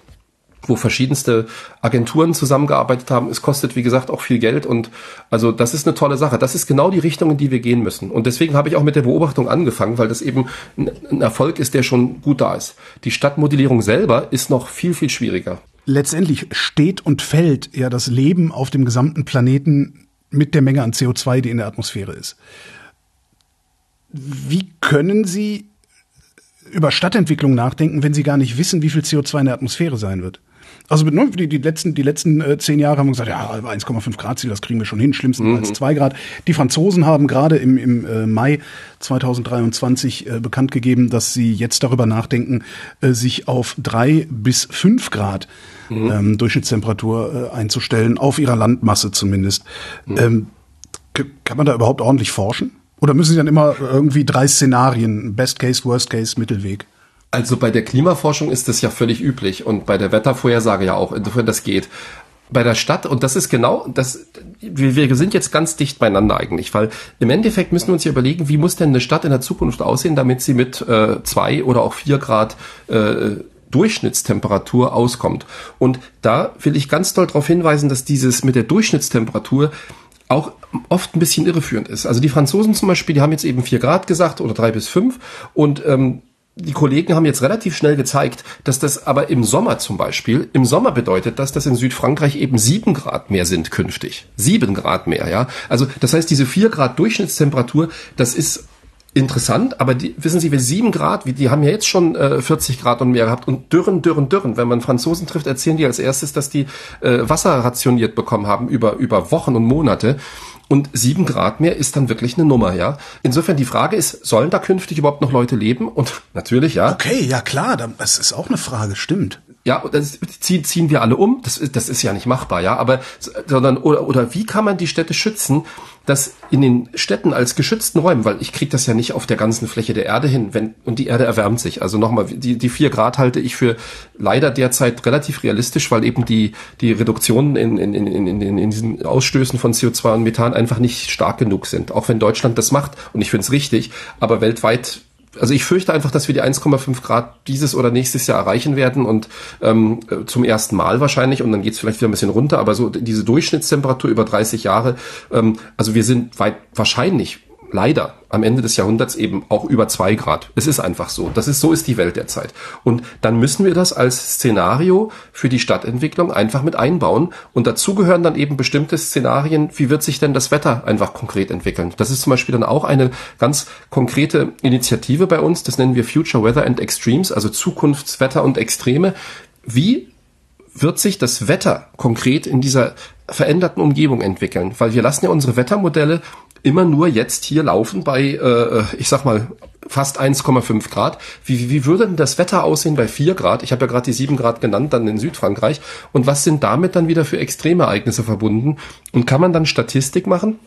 wo verschiedenste Agenturen zusammengearbeitet haben. Es kostet, wie gesagt, auch viel Geld und also das ist eine tolle Sache. Das ist genau die Richtung, in die wir gehen müssen. Und deswegen habe ich auch mit der Beobachtung angefangen, weil das eben ein Erfolg ist, der schon gut da ist. Die Stadtmodellierung selber ist noch viel, viel schwieriger letztendlich steht und fällt ja das Leben auf dem gesamten Planeten mit der Menge an CO2, die in der Atmosphäre ist. Wie können Sie über Stadtentwicklung nachdenken, wenn sie gar nicht wissen, wie viel CO2 in der Atmosphäre sein wird. Also ne, die, die letzten, die letzten äh, zehn Jahre haben wir gesagt, ja, 1,5 Grad Ziel, das kriegen wir schon hin, schlimmstenfalls mhm. 2 Grad. Die Franzosen haben gerade im, im äh, Mai 2023 äh, bekannt gegeben, dass sie jetzt darüber nachdenken, äh, sich auf drei bis fünf Grad mhm. ähm, Durchschnittstemperatur äh, einzustellen, auf ihrer Landmasse zumindest. Mhm. Ähm, kann man da überhaupt ordentlich forschen? Oder müssen Sie dann immer irgendwie drei Szenarien, Best Case, Worst Case, Mittelweg? Also bei der Klimaforschung ist das ja völlig üblich und bei der Wettervorhersage ja auch. Insofern das geht. Bei der Stadt, und das ist genau, das, wir, wir sind jetzt ganz dicht beieinander eigentlich, weil im Endeffekt müssen wir uns ja überlegen, wie muss denn eine Stadt in der Zukunft aussehen, damit sie mit äh, zwei oder auch vier Grad äh, Durchschnittstemperatur auskommt. Und da will ich ganz doll darauf hinweisen, dass dieses mit der Durchschnittstemperatur auch oft ein bisschen irreführend ist. Also die Franzosen zum Beispiel, die haben jetzt eben vier Grad gesagt oder drei bis fünf und ähm, die Kollegen haben jetzt relativ schnell gezeigt, dass das aber im Sommer zum Beispiel, im Sommer bedeutet das, dass in Südfrankreich eben sieben Grad mehr sind künftig. Sieben Grad mehr, ja. Also das heißt, diese vier Grad Durchschnittstemperatur, das ist interessant, aber die, wissen Sie, wir sieben Grad, die haben ja jetzt schon äh, 40 Grad und mehr gehabt und dürren, dürren, dürren. Wenn man Franzosen trifft, erzählen die als erstes, dass die äh, Wasser rationiert bekommen haben über, über Wochen und Monate. Und sieben Grad mehr ist dann wirklich eine Nummer, ja. Insofern die Frage ist, sollen da künftig überhaupt noch Leute leben? Und natürlich, ja. Okay, ja klar, das ist auch eine Frage, stimmt. Ja, das ziehen, ziehen wir alle um. Das, das ist ja nicht machbar, ja. Aber sondern oder oder wie kann man die Städte schützen, dass in den Städten als geschützten Räumen, weil ich kriege das ja nicht auf der ganzen Fläche der Erde hin, wenn und die Erde erwärmt sich. Also nochmal, die die vier Grad halte ich für leider derzeit relativ realistisch, weil eben die die Reduktionen in in in in, in, diesen Ausstößen von CO2 und Methan einfach nicht stark genug sind. Auch wenn Deutschland das macht und ich finde es richtig, aber weltweit also ich fürchte einfach, dass wir die 1,5 Grad dieses oder nächstes Jahr erreichen werden und ähm, zum ersten Mal wahrscheinlich und dann geht es vielleicht wieder ein bisschen runter, aber so diese Durchschnittstemperatur über 30 Jahre, ähm, also wir sind weit wahrscheinlich leider am Ende des Jahrhunderts eben auch über zwei Grad. Es ist einfach so. Das ist, so ist die Welt derzeit. Und dann müssen wir das als Szenario für die Stadtentwicklung einfach mit einbauen. Und dazu gehören dann eben bestimmte Szenarien. Wie wird sich denn das Wetter einfach konkret entwickeln? Das ist zum Beispiel dann auch eine ganz konkrete Initiative bei uns. Das nennen wir Future Weather and Extremes, also Zukunftswetter und Extreme. Wie wird sich das Wetter konkret in dieser veränderten Umgebung entwickeln? Weil wir lassen ja unsere Wettermodelle immer nur jetzt hier laufen bei, äh, ich sag mal, fast 1,5 Grad. Wie, wie würde denn das Wetter aussehen bei 4 Grad? Ich habe ja gerade die 7 Grad genannt, dann in Südfrankreich. Und was sind damit dann wieder für Extremereignisse verbunden? Und kann man dann Statistik machen,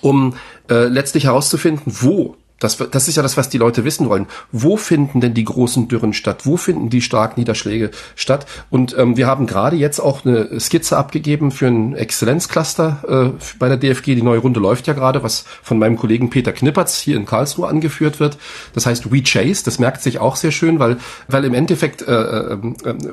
um äh, letztlich herauszufinden, wo das, das ist ja das, was die Leute wissen wollen. Wo finden denn die großen Dürren statt? Wo finden die starken Niederschläge statt? Und ähm, wir haben gerade jetzt auch eine Skizze abgegeben für ein Exzellenzcluster äh, bei der DFG. Die neue Runde läuft ja gerade, was von meinem Kollegen Peter Knippertz hier in Karlsruhe angeführt wird. Das heißt We Chase. Das merkt sich auch sehr schön, weil, weil im Endeffekt äh, äh,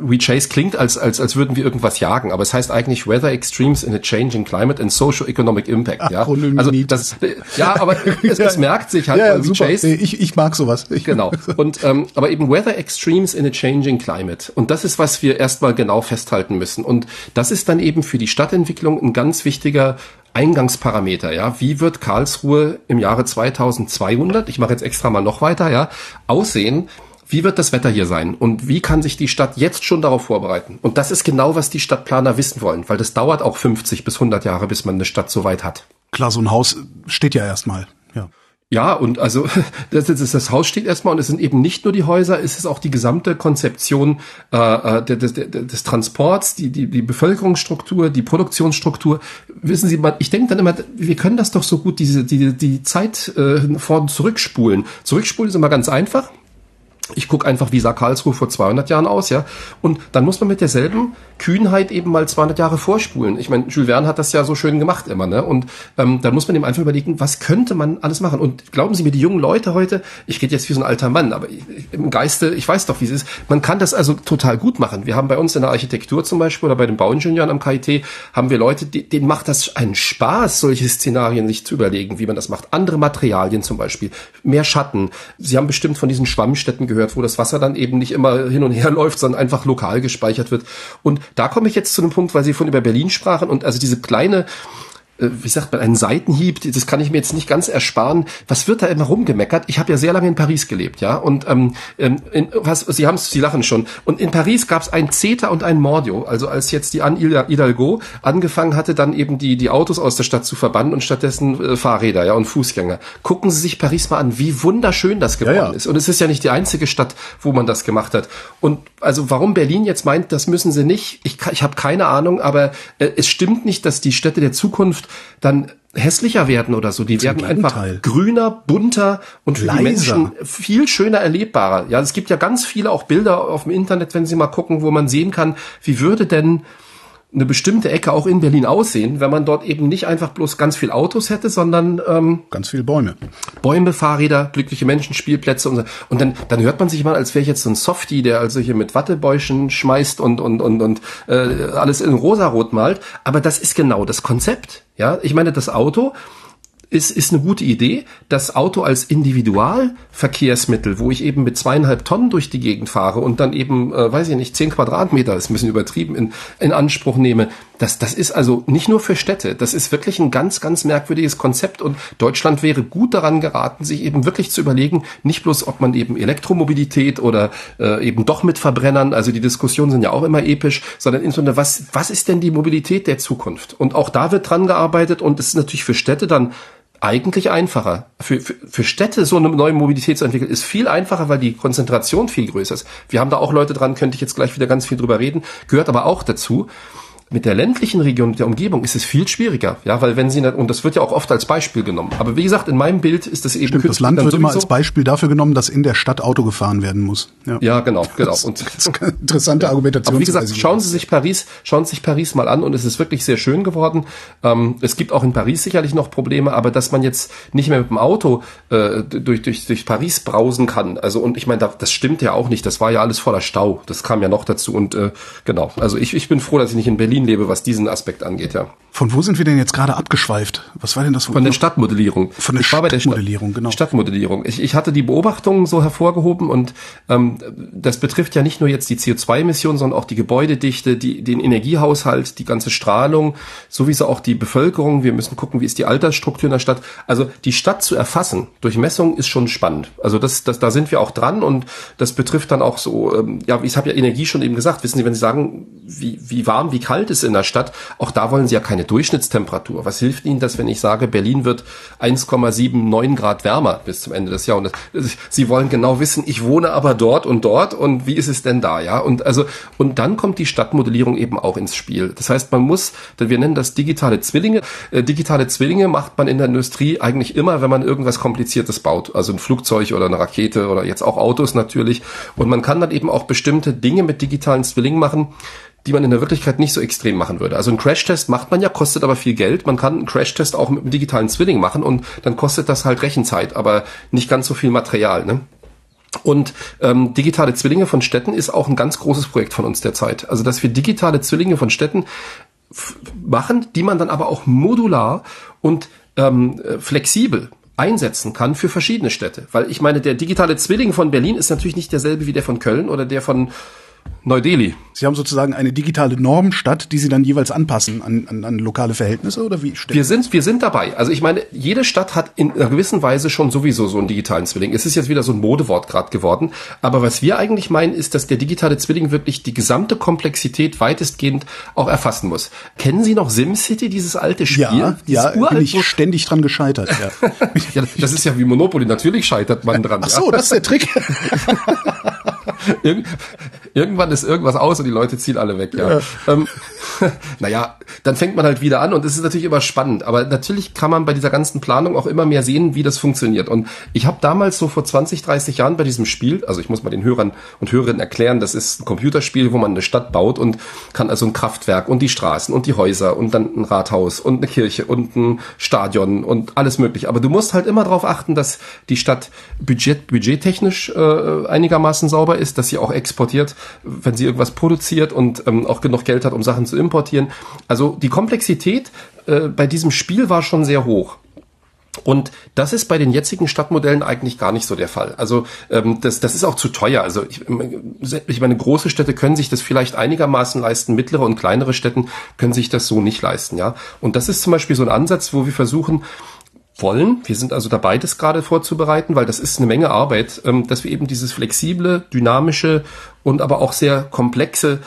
We Chase klingt, als, als, als würden wir irgendwas jagen. Aber es heißt eigentlich Weather Extremes in a Changing Climate and Socio-Economic Impact. Ja? Also das, ja, aber es, es merkt sich halt. Ja, ja, super. Chase. Ich, ich mag sowas. Ich genau. Und ähm, aber eben Weather Extremes in a Changing Climate. Und das ist, was wir erstmal genau festhalten müssen. Und das ist dann eben für die Stadtentwicklung ein ganz wichtiger Eingangsparameter, ja, wie wird Karlsruhe im Jahre 2200, ich mache jetzt extra mal noch weiter, ja, aussehen, wie wird das Wetter hier sein und wie kann sich die Stadt jetzt schon darauf vorbereiten? Und das ist genau, was die Stadtplaner wissen wollen, weil das dauert auch 50 bis 100 Jahre, bis man eine Stadt so weit hat. Klar, so ein Haus steht ja erstmal, ja. Ja, und also das, das, das Haus steht erstmal und es sind eben nicht nur die Häuser, es ist auch die gesamte Konzeption äh, äh des, des, des Transports, die, die, die Bevölkerungsstruktur, die Produktionsstruktur. Wissen Sie, ich denke dann immer, wir können das doch so gut, diese die, die Zeit äh, vorn zurückspulen. Zurückspulen ist immer ganz einfach. Ich gucke einfach, wie sah Karlsruhe vor 200 Jahren aus, ja. Und dann muss man mit derselben Kühnheit eben mal 200 Jahre vorspulen. Ich meine, Jules Verne hat das ja so schön gemacht immer, ne? Und ähm, dann muss man eben einfach überlegen, was könnte man alles machen? Und glauben Sie mir, die jungen Leute heute, ich rede jetzt wie so ein alter Mann, aber im Geiste, ich weiß doch, wie es ist. Man kann das also total gut machen. Wir haben bei uns in der Architektur zum Beispiel oder bei den Bauingenieuren am KIT haben wir Leute, die, denen macht das einen Spaß, solche Szenarien sich zu überlegen, wie man das macht. Andere Materialien zum Beispiel, mehr Schatten. Sie haben bestimmt von diesen Schwammstätten gehört, wo das Wasser dann eben nicht immer hin und her läuft, sondern einfach lokal gespeichert wird. Und da komme ich jetzt zu einem Punkt, weil Sie von über Berlin sprachen und also diese kleine wie sagt man, einen Seitenhieb, das kann ich mir jetzt nicht ganz ersparen. Was wird da immer rumgemeckert? Ich habe ja sehr lange in Paris gelebt, ja, und ähm, ähm in, was, Sie haben Sie lachen schon. Und in Paris gab es ein CETA und ein Mordio, also als jetzt die Anne Hidalgo angefangen hatte, dann eben die die Autos aus der Stadt zu verbannen und stattdessen äh, Fahrräder, ja, und Fußgänger. Gucken Sie sich Paris mal an, wie wunderschön das geworden ja, ja. ist. Und es ist ja nicht die einzige Stadt, wo man das gemacht hat. Und also warum Berlin jetzt meint, das müssen sie nicht, ich, ich habe keine Ahnung, aber äh, es stimmt nicht, dass die Städte der Zukunft dann hässlicher werden oder so. Die Zum werden Gegenteil. einfach grüner, bunter und für Leiser. die Menschen viel schöner erlebbarer. Ja, es gibt ja ganz viele auch Bilder auf dem Internet, wenn Sie mal gucken, wo man sehen kann, wie würde denn eine bestimmte Ecke auch in Berlin aussehen, wenn man dort eben nicht einfach bloß ganz viel Autos hätte, sondern ähm, ganz viel Bäume. Bäume, Fahrräder, glückliche Menschen, Spielplätze und, und dann, dann hört man sich mal, als wäre ich jetzt so ein Softie, der also hier mit Wattebäuschen schmeißt und und und und äh, alles in rosarot malt. Aber das ist genau das Konzept. Ja, ich meine, das Auto ist, ist eine gute Idee. Das Auto als Individualverkehrsmittel, wo ich eben mit zweieinhalb Tonnen durch die Gegend fahre und dann eben, äh, weiß ich nicht, zehn Quadratmeter, ist ein bisschen übertrieben, in, in Anspruch nehme. Das, das ist also nicht nur für Städte. Das ist wirklich ein ganz, ganz merkwürdiges Konzept und Deutschland wäre gut daran geraten, sich eben wirklich zu überlegen, nicht bloß, ob man eben Elektromobilität oder äh, eben doch mit Verbrennern, also die Diskussionen sind ja auch immer episch, sondern insbesondere, was, was ist denn die Mobilität der Zukunft? Und auch da wird dran gearbeitet und es ist natürlich für Städte dann eigentlich einfacher. Für, für, für Städte so eine neue Mobilität zu entwickeln, ist viel einfacher, weil die Konzentration viel größer ist. Wir haben da auch Leute dran, könnte ich jetzt gleich wieder ganz viel drüber reden, gehört aber auch dazu mit der ländlichen Region, mit der Umgebung ist es viel schwieriger, ja, weil wenn sie und das wird ja auch oft als Beispiel genommen. Aber wie gesagt, in meinem Bild ist das eben Stimmt, das Land wird immer als Beispiel dafür genommen, dass in der Stadt Auto gefahren werden muss. Ja, ja genau, genau. Und interessante Argumentation. Aber wie gesagt, schauen Sie sich Paris, schauen Sie sich Paris mal an und es ist wirklich sehr schön geworden. Ähm, es gibt auch in Paris sicherlich noch Probleme, aber dass man jetzt nicht mehr mit dem Auto äh, durch, durch, durch Paris brausen kann, also und ich meine, das stimmt ja auch nicht. Das war ja alles voller Stau. Das kam ja noch dazu und äh, genau. Also ich, ich bin froh, dass ich nicht in Berlin Berlin lebe, was diesen Aspekt angeht, ja. Von wo sind wir denn jetzt gerade abgeschweift? Was war denn das? Von der Stadtmodellierung. Von der Stadtmodellierung, genau. Stadtmodellierung. Ich, ich hatte die Beobachtungen so hervorgehoben und ähm, das betrifft ja nicht nur jetzt die CO2-Emissionen, sondern auch die Gebäudedichte, die, den Energiehaushalt, die ganze Strahlung, sowieso auch die Bevölkerung. Wir müssen gucken, wie ist die Altersstruktur in der Stadt. Also die Stadt zu erfassen durch Messungen ist schon spannend. Also das, das, da sind wir auch dran und das betrifft dann auch so, ähm, ja, ich habe ja Energie schon eben gesagt. Wissen Sie, wenn Sie sagen, wie, wie warm, wie kalt ist in der Stadt, auch da wollen Sie ja keine Durchschnittstemperatur. Was hilft Ihnen das, wenn ich sage, Berlin wird 1,79 Grad wärmer bis zum Ende des Jahrhunderts? Sie wollen genau wissen, ich wohne aber dort und dort und wie ist es denn da, ja? Und also, und dann kommt die Stadtmodellierung eben auch ins Spiel. Das heißt, man muss, wir nennen das digitale Zwillinge. Äh, digitale Zwillinge macht man in der Industrie eigentlich immer, wenn man irgendwas Kompliziertes baut. Also ein Flugzeug oder eine Rakete oder jetzt auch Autos natürlich. Und man kann dann eben auch bestimmte Dinge mit digitalen Zwillingen machen, die man in der Wirklichkeit nicht so extrem machen würde. Also ein Crashtest macht man ja, kostet aber viel Geld. Man kann einen Crashtest auch mit einem digitalen Zwilling machen und dann kostet das halt Rechenzeit, aber nicht ganz so viel Material. Ne? Und ähm, digitale Zwillinge von Städten ist auch ein ganz großes Projekt von uns derzeit. Also dass wir digitale Zwillinge von Städten machen, die man dann aber auch modular und ähm, flexibel einsetzen kann für verschiedene Städte. Weil ich meine, der digitale Zwilling von Berlin ist natürlich nicht derselbe wie der von Köln oder der von Neu-Delhi. Sie haben sozusagen eine digitale Normstadt, die Sie dann jeweils anpassen an, an, an lokale Verhältnisse oder wie? Wir sind, wir sind dabei. Also ich meine, jede Stadt hat in einer gewissen Weise schon sowieso so einen digitalen Zwilling. Es ist jetzt wieder so ein Modewort gerade geworden. Aber was wir eigentlich meinen, ist, dass der digitale Zwilling wirklich die gesamte Komplexität weitestgehend auch erfassen muss. Kennen Sie noch SimCity, dieses alte Spiel? Ja, ja, bin ich ständig dran gescheitert. Ja. ja, das ist ja wie Monopoly. Natürlich scheitert man dran. Ach so, ja. das ist der Trick. Irgend, irgendwann ist irgendwas aus und die Leute ziehen alle weg, ja. ja. Ähm, naja, dann fängt man halt wieder an und es ist natürlich immer spannend. Aber natürlich kann man bei dieser ganzen Planung auch immer mehr sehen, wie das funktioniert. Und ich habe damals so vor 20, 30 Jahren bei diesem Spiel, also ich muss mal den Hörern und Hörerinnen erklären, das ist ein Computerspiel, wo man eine Stadt baut und kann also ein Kraftwerk und die Straßen und die Häuser und dann ein Rathaus und eine Kirche und ein Stadion und alles mögliche. Aber du musst halt immer darauf achten, dass die Stadt budget, budgettechnisch äh, einigermaßen sauber ist, dass sie auch exportiert, wenn sie irgendwas produziert und ähm, auch genug Geld hat, um Sachen zu importieren. Also die Komplexität äh, bei diesem Spiel war schon sehr hoch. Und das ist bei den jetzigen Stadtmodellen eigentlich gar nicht so der Fall. Also ähm, das, das ist auch zu teuer. Also ich, ich meine, große Städte können sich das vielleicht einigermaßen leisten, mittlere und kleinere Städten können sich das so nicht leisten. Ja, und das ist zum Beispiel so ein Ansatz, wo wir versuchen, wollen. Wir sind also dabei, das gerade vorzubereiten, weil das ist eine Menge Arbeit, ähm, dass wir eben dieses flexible, dynamische und aber auch sehr komplexe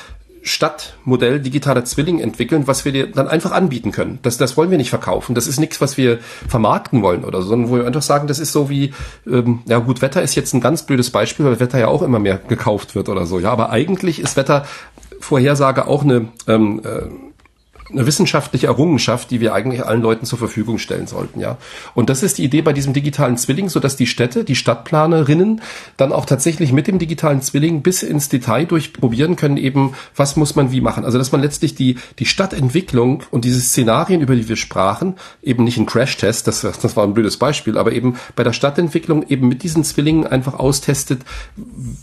Stadtmodell digitaler Zwilling entwickeln, was wir dir dann einfach anbieten können. Das, das wollen wir nicht verkaufen. Das ist nichts, was wir vermarkten wollen oder so, sondern wo wir einfach sagen, das ist so wie, ähm, ja gut, Wetter ist jetzt ein ganz blödes Beispiel, weil Wetter ja auch immer mehr gekauft wird oder so. Ja, aber eigentlich ist Wetter Vorhersage auch eine ähm, äh, eine wissenschaftliche Errungenschaft, die wir eigentlich allen Leuten zur Verfügung stellen sollten, ja. Und das ist die Idee bei diesem digitalen Zwilling, so dass die Städte, die Stadtplanerinnen dann auch tatsächlich mit dem digitalen Zwilling bis ins Detail durchprobieren können, eben, was muss man wie machen. Also, dass man letztlich die, die Stadtentwicklung und diese Szenarien, über die wir sprachen, eben nicht ein Crash-Test, das, das war ein blödes Beispiel, aber eben bei der Stadtentwicklung eben mit diesen Zwillingen einfach austestet,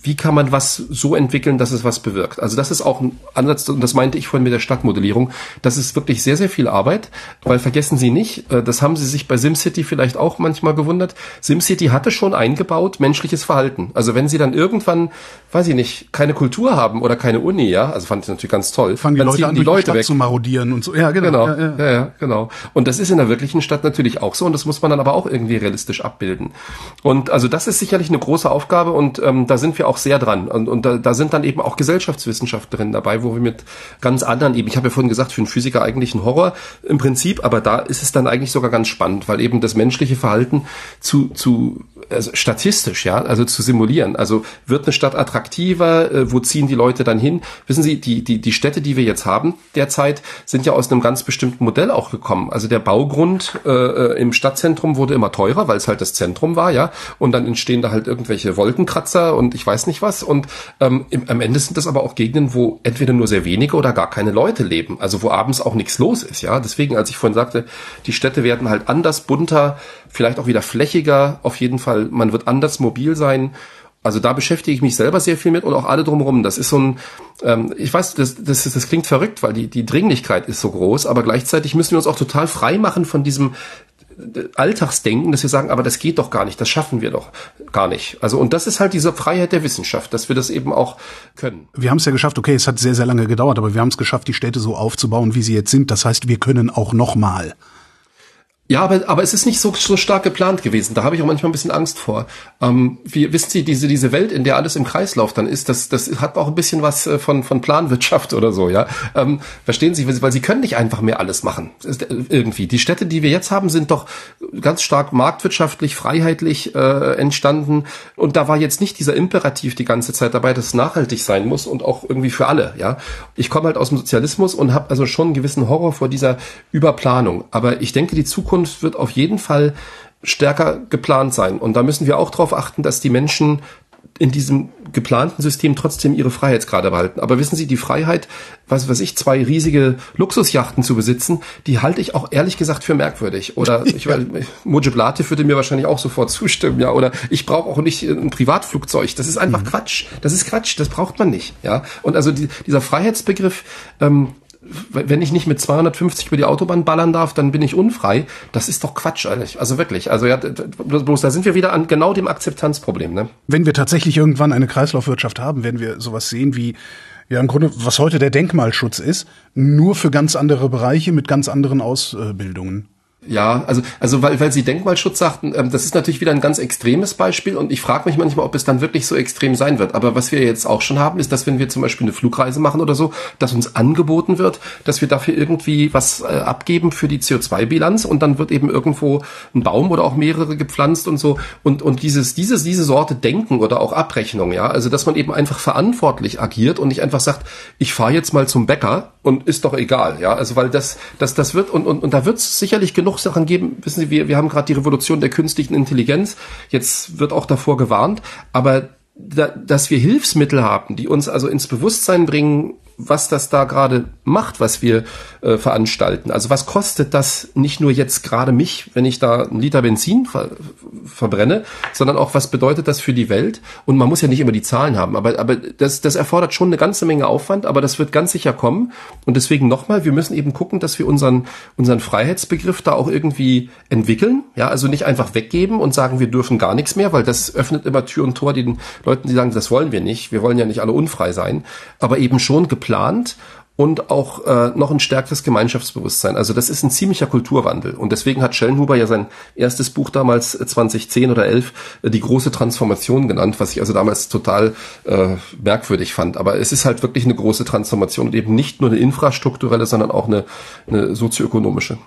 wie kann man was so entwickeln, dass es was bewirkt. Also, das ist auch ein Ansatz, und das meinte ich vorhin mit der Stadtmodellierung, dass ist wirklich sehr, sehr viel Arbeit, weil vergessen Sie nicht, äh, das haben Sie sich bei SimCity vielleicht auch manchmal gewundert, SimCity hatte schon eingebaut menschliches Verhalten. Also wenn Sie dann irgendwann, weiß ich nicht, keine Kultur haben oder keine Uni, ja, also fand ich natürlich ganz toll. Fangen die dann Leute an, die Leute die weg. zu marodieren und so. Ja, genau. Genau, Ja, ja. ja, ja, genau. Und das ist in der wirklichen Stadt natürlich auch so und das muss man dann aber auch irgendwie realistisch abbilden. Und also das ist sicherlich eine große Aufgabe und ähm, da sind wir auch sehr dran. Und, und da, da sind dann eben auch Gesellschaftswissenschaftlerinnen dabei, wo wir mit ganz anderen eben, ich habe ja vorhin gesagt, für einen Physiker eigentlich ein Horror im Prinzip, aber da ist es dann eigentlich sogar ganz spannend, weil eben das menschliche Verhalten zu, zu also statistisch, ja, also zu simulieren. Also wird eine Stadt attraktiver, äh, wo ziehen die Leute dann hin? Wissen Sie, die, die, die Städte, die wir jetzt haben derzeit, sind ja aus einem ganz bestimmten Modell auch gekommen. Also der Baugrund äh, äh, im Stadtzentrum wurde immer teurer, weil es halt das Zentrum war, ja. Und dann entstehen da halt irgendwelche Wolkenkratzer und ich weiß nicht was. Und ähm, im, am Ende sind das aber auch Gegenden, wo entweder nur sehr wenige oder gar keine Leute leben. Also wo abends auch nichts los ist, ja. Deswegen, als ich vorhin sagte, die Städte werden halt anders, bunter, vielleicht auch wieder flächiger, auf jeden Fall. Man wird anders mobil sein. Also da beschäftige ich mich selber sehr viel mit und auch alle drumherum. Das ist so ein, ähm, ich weiß, das, das, das klingt verrückt, weil die, die Dringlichkeit ist so groß, aber gleichzeitig müssen wir uns auch total frei machen von diesem äh, Alltagsdenken, dass wir sagen, aber das geht doch gar nicht, das schaffen wir doch gar nicht. Also und das ist halt diese Freiheit der Wissenschaft, dass wir das eben auch können. Wir haben es ja geschafft, okay, es hat sehr, sehr lange gedauert, aber wir haben es geschafft, die Städte so aufzubauen, wie sie jetzt sind. Das heißt, wir können auch nochmal. Ja, aber, aber es ist nicht so, so stark geplant gewesen. Da habe ich auch manchmal ein bisschen Angst vor. Ähm, wie, wissen Sie, diese, diese Welt, in der alles im Kreislauf dann ist, das, das hat auch ein bisschen was äh, von, von Planwirtschaft oder so, ja. Ähm, verstehen Sie, weil Sie, können nicht einfach mehr alles machen. Äh, irgendwie. Die Städte, die wir jetzt haben, sind doch ganz stark marktwirtschaftlich, freiheitlich äh, entstanden. Und da war jetzt nicht dieser Imperativ die ganze Zeit dabei, dass es nachhaltig sein muss und auch irgendwie für alle, ja. Ich komme halt aus dem Sozialismus und habe also schon einen gewissen Horror vor dieser Überplanung. Aber ich denke, die Zukunft wird auf jeden Fall stärker geplant sein. Und da müssen wir auch darauf achten, dass die Menschen in diesem geplanten System trotzdem ihre Freiheitsgrade behalten. Aber wissen Sie, die Freiheit, was weiß ich, zwei riesige Luxusjachten zu besitzen, die halte ich auch ehrlich gesagt für merkwürdig. Oder ich weiß, Mojib Latif würde mir wahrscheinlich auch sofort zustimmen, ja. Oder ich brauche auch nicht ein Privatflugzeug. Das ist einfach Quatsch. Das ist Quatsch. Das braucht man nicht, ja. Und also die, dieser Freiheitsbegriff, ähm, wenn ich nicht mit 250 über die Autobahn ballern darf, dann bin ich unfrei. Das ist doch Quatsch, eigentlich. Also wirklich. Also ja, bloß da sind wir wieder an genau dem Akzeptanzproblem. Ne? Wenn wir tatsächlich irgendwann eine Kreislaufwirtschaft haben, werden wir sowas sehen wie ja im Grunde, was heute der Denkmalschutz ist, nur für ganz andere Bereiche mit ganz anderen Ausbildungen. Ja, also, also weil, weil Sie Denkmalschutz sagten, ähm, das ist natürlich wieder ein ganz extremes Beispiel und ich frage mich manchmal, ob es dann wirklich so extrem sein wird. Aber was wir jetzt auch schon haben, ist, dass wenn wir zum Beispiel eine Flugreise machen oder so, dass uns angeboten wird, dass wir dafür irgendwie was äh, abgeben für die CO2-Bilanz und dann wird eben irgendwo ein Baum oder auch mehrere gepflanzt und so. Und, und dieses, dieses, diese Sorte Denken oder auch Abrechnung, ja, also dass man eben einfach verantwortlich agiert und nicht einfach sagt, ich fahre jetzt mal zum Bäcker und ist doch egal, ja. Also weil das, das, das wird, und, und, und da wird sicherlich genug Sachen geben. Wissen Sie, wir, wir haben gerade die Revolution der künstlichen Intelligenz. Jetzt wird auch davor gewarnt. Aber da, dass wir Hilfsmittel haben, die uns also ins Bewusstsein bringen, was das da gerade macht, was wir äh, veranstalten. Also was kostet das nicht nur jetzt gerade mich, wenn ich da einen Liter Benzin ver verbrenne, sondern auch was bedeutet das für die Welt? Und man muss ja nicht immer die Zahlen haben, aber, aber das, das erfordert schon eine ganze Menge Aufwand, aber das wird ganz sicher kommen. Und deswegen nochmal, wir müssen eben gucken, dass wir unseren, unseren Freiheitsbegriff da auch irgendwie entwickeln. Ja, also nicht einfach weggeben und sagen, wir dürfen gar nichts mehr, weil das öffnet immer Tür und Tor den Leuten, die sagen, das wollen wir nicht. Wir wollen ja nicht alle unfrei sein, aber eben schon geplant und auch äh, noch ein stärkeres Gemeinschaftsbewusstsein. Also das ist ein ziemlicher Kulturwandel. Und deswegen hat Schellenhuber ja sein erstes Buch damals 2010 äh, oder 11 äh, die große Transformation genannt, was ich also damals total äh, merkwürdig fand. Aber es ist halt wirklich eine große Transformation und eben nicht nur eine infrastrukturelle, sondern auch eine, eine sozioökonomische.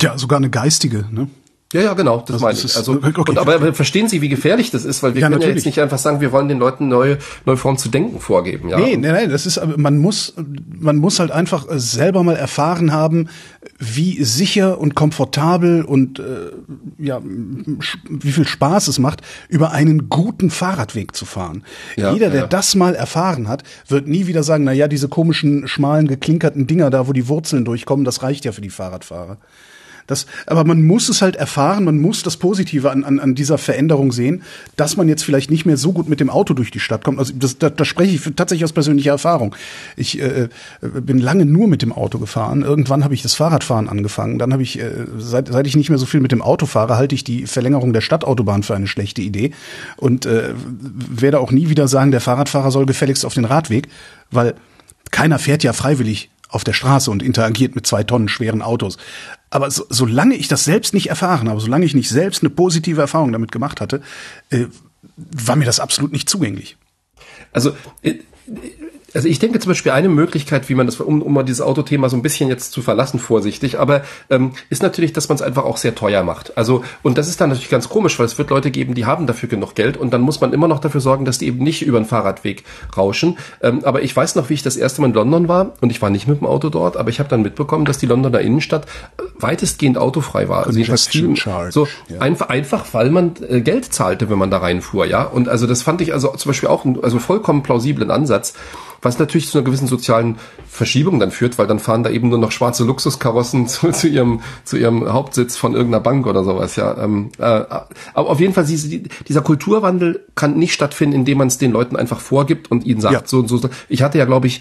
Ja, sogar eine geistige, ne? Ja, ja, genau, das also meine ich. Also, okay, und, aber verstehen Sie, wie gefährlich das ist, weil wir ja, können natürlich. ja jetzt nicht einfach sagen, wir wollen den Leuten neue, neue Formen zu denken vorgeben. Ja? Nee, nee, nee, das ist, man muss, man muss halt einfach selber mal erfahren haben, wie sicher und komfortabel und äh, ja, wie viel Spaß es macht, über einen guten Fahrradweg zu fahren. Ja, Jeder, der ja. das mal erfahren hat, wird nie wieder sagen, na ja, diese komischen, schmalen, geklinkerten Dinger da, wo die Wurzeln durchkommen, das reicht ja für die Fahrradfahrer. Das, aber man muss es halt erfahren, man muss das Positive an, an, an dieser Veränderung sehen, dass man jetzt vielleicht nicht mehr so gut mit dem Auto durch die Stadt kommt. Also das, da, da spreche ich tatsächlich aus persönlicher Erfahrung. Ich äh, bin lange nur mit dem Auto gefahren. Irgendwann habe ich das Fahrradfahren angefangen. Dann habe ich, äh, seit, seit ich nicht mehr so viel mit dem Auto fahre, halte ich die Verlängerung der Stadtautobahn für eine schlechte Idee und äh, werde auch nie wieder sagen, der Fahrradfahrer soll gefälligst auf den Radweg, weil keiner fährt ja freiwillig auf der Straße und interagiert mit zwei Tonnen schweren Autos. Aber so, solange ich das selbst nicht erfahren habe, solange ich nicht selbst eine positive Erfahrung damit gemacht hatte, äh, war mir das absolut nicht zugänglich. Also äh, also ich denke zum Beispiel eine Möglichkeit, wie man das, um, um mal dieses Autothema so ein bisschen jetzt zu verlassen, vorsichtig, aber ähm, ist natürlich, dass man es einfach auch sehr teuer macht. Also, und das ist dann natürlich ganz komisch, weil es wird Leute geben, die haben dafür genug Geld und dann muss man immer noch dafür sorgen, dass die eben nicht über den Fahrradweg rauschen. Ähm, aber ich weiß noch, wie ich das erste Mal in London war und ich war nicht mit dem Auto dort, aber ich habe dann mitbekommen, dass die Londoner Innenstadt äh, weitestgehend autofrei war. Also jedenfalls viel, so ja. einfach, einfach, weil man äh, Geld zahlte, wenn man da reinfuhr, ja. Und also das fand ich also zum Beispiel auch einen, also vollkommen plausiblen Ansatz was natürlich zu einer gewissen sozialen Verschiebung dann führt, weil dann fahren da eben nur noch schwarze Luxuskarossen zu, zu ihrem zu ihrem Hauptsitz von irgendeiner Bank oder sowas. Ja, ähm, äh, aber auf jeden Fall dieser Kulturwandel kann nicht stattfinden, indem man es den Leuten einfach vorgibt und ihnen sagt ja. so und so. Ich hatte ja, glaube ich,